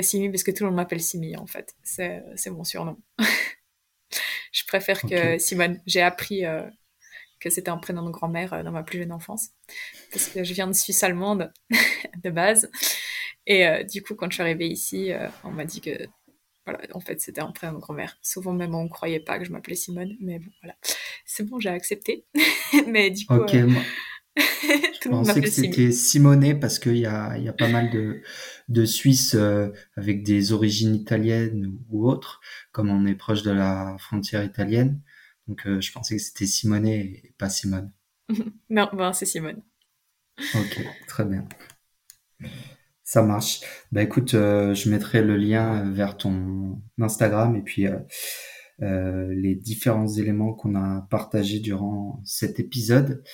Simi parce que tout le monde m'appelle Simi en fait. C'est c'est mon surnom. [laughs] je préfère que Ok, Simone. J'ai appris que c'était un prénom de grand-mère euh, dans ma plus jeune enfance. Parce que je viens de Suisse allemande [laughs] de base. Et euh, du coup, quand je suis arrivée ici, euh, on m'a dit que, voilà, en fait, c'était un prénom de grand-mère. Souvent, même, on ne croyait pas que je m'appelais Simone. Mais bon, voilà. C'est bon, j'ai accepté. [laughs] mais du coup, ok, euh, moi, [laughs] je pensais que c'était Simonet parce qu'il y a, y a pas mal de, de Suisses euh, avec des origines italiennes ou autres, comme on est proche de la frontière italienne. Donc euh, je pensais que c'était Simonet et pas Simone. [laughs] non, ben, c'est Simone. Ok, très bien. Ça marche. Bah écoute, euh, je mettrai le lien vers ton Instagram et puis euh, euh, les différents éléments qu'on a partagés durant cet épisode.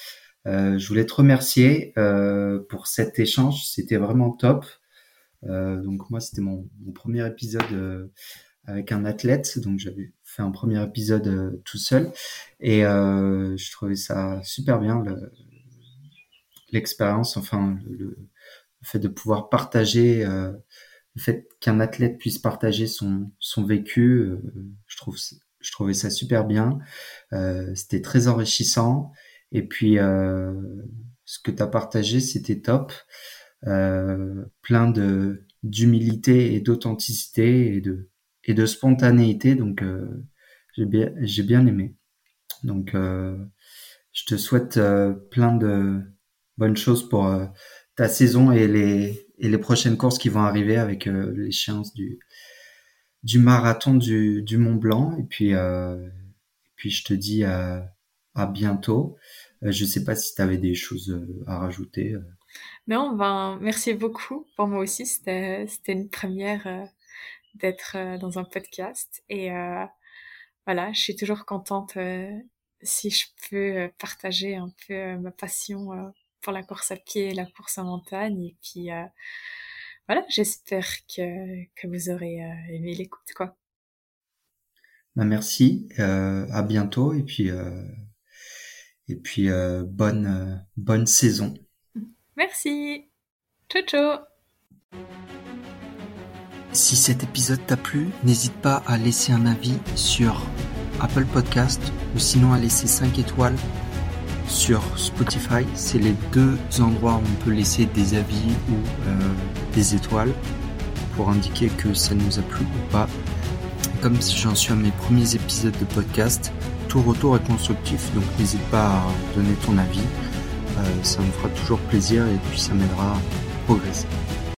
Euh, je voulais te remercier euh, pour cet échange, c'était vraiment top. Euh, donc moi, c'était mon, mon premier épisode euh, avec un athlète, donc j'avais un premier épisode euh, tout seul et euh, je trouvais ça super bien le- l'expérience, enfin le, fait de pouvoir partager, euh, le fait qu'un athlète puisse partager son, son vécu, je trouve, je trouvais ça super bien. C'était très enrichissant. Et puis, ce que tu as partagé, c'était top. Plein de d'humilité et d'authenticité et de et de spontanéité. Donc, euh, j'ai bien j'ai bien aimé. Donc, euh, je te souhaite euh, plein de bonnes choses pour euh, ta saison et les et les prochaines courses qui vont arriver avec euh, l'échéance du du marathon du du Mont Blanc. Et puis puis je te dis à à bientôt. Je sais pas si tu avais des choses à rajouter. Non, ben, merci beaucoup. Pour moi aussi, c'était, c'était une première d'être euh, dans un podcast. Et euh, voilà, je suis toujours contente euh, si je peux partager un peu ma passion pour la course à pied et la course en montagne. Et puis voilà, j'espère que, que vous aurez aimé l'écoute, quoi. Bah, merci. Euh, à bientôt. Et puis euh, et puis euh, bonne bonne saison. Merci. Ciao, ciao. Si cet épisode t'a plu, n'hésite pas à laisser un avis sur Apple Podcast ou sinon à laisser 5 étoiles sur Spotify. C'est les deux endroits où on peut laisser des avis ou euh, des étoiles pour indiquer que ça nous a plu ou pas. Comme si j'en suis à mes premiers épisodes de podcast, tout retour est constructif, donc n'hésite pas à donner ton avis. Euh, ça me fera toujours plaisir et puis ça m'aidera à progresser.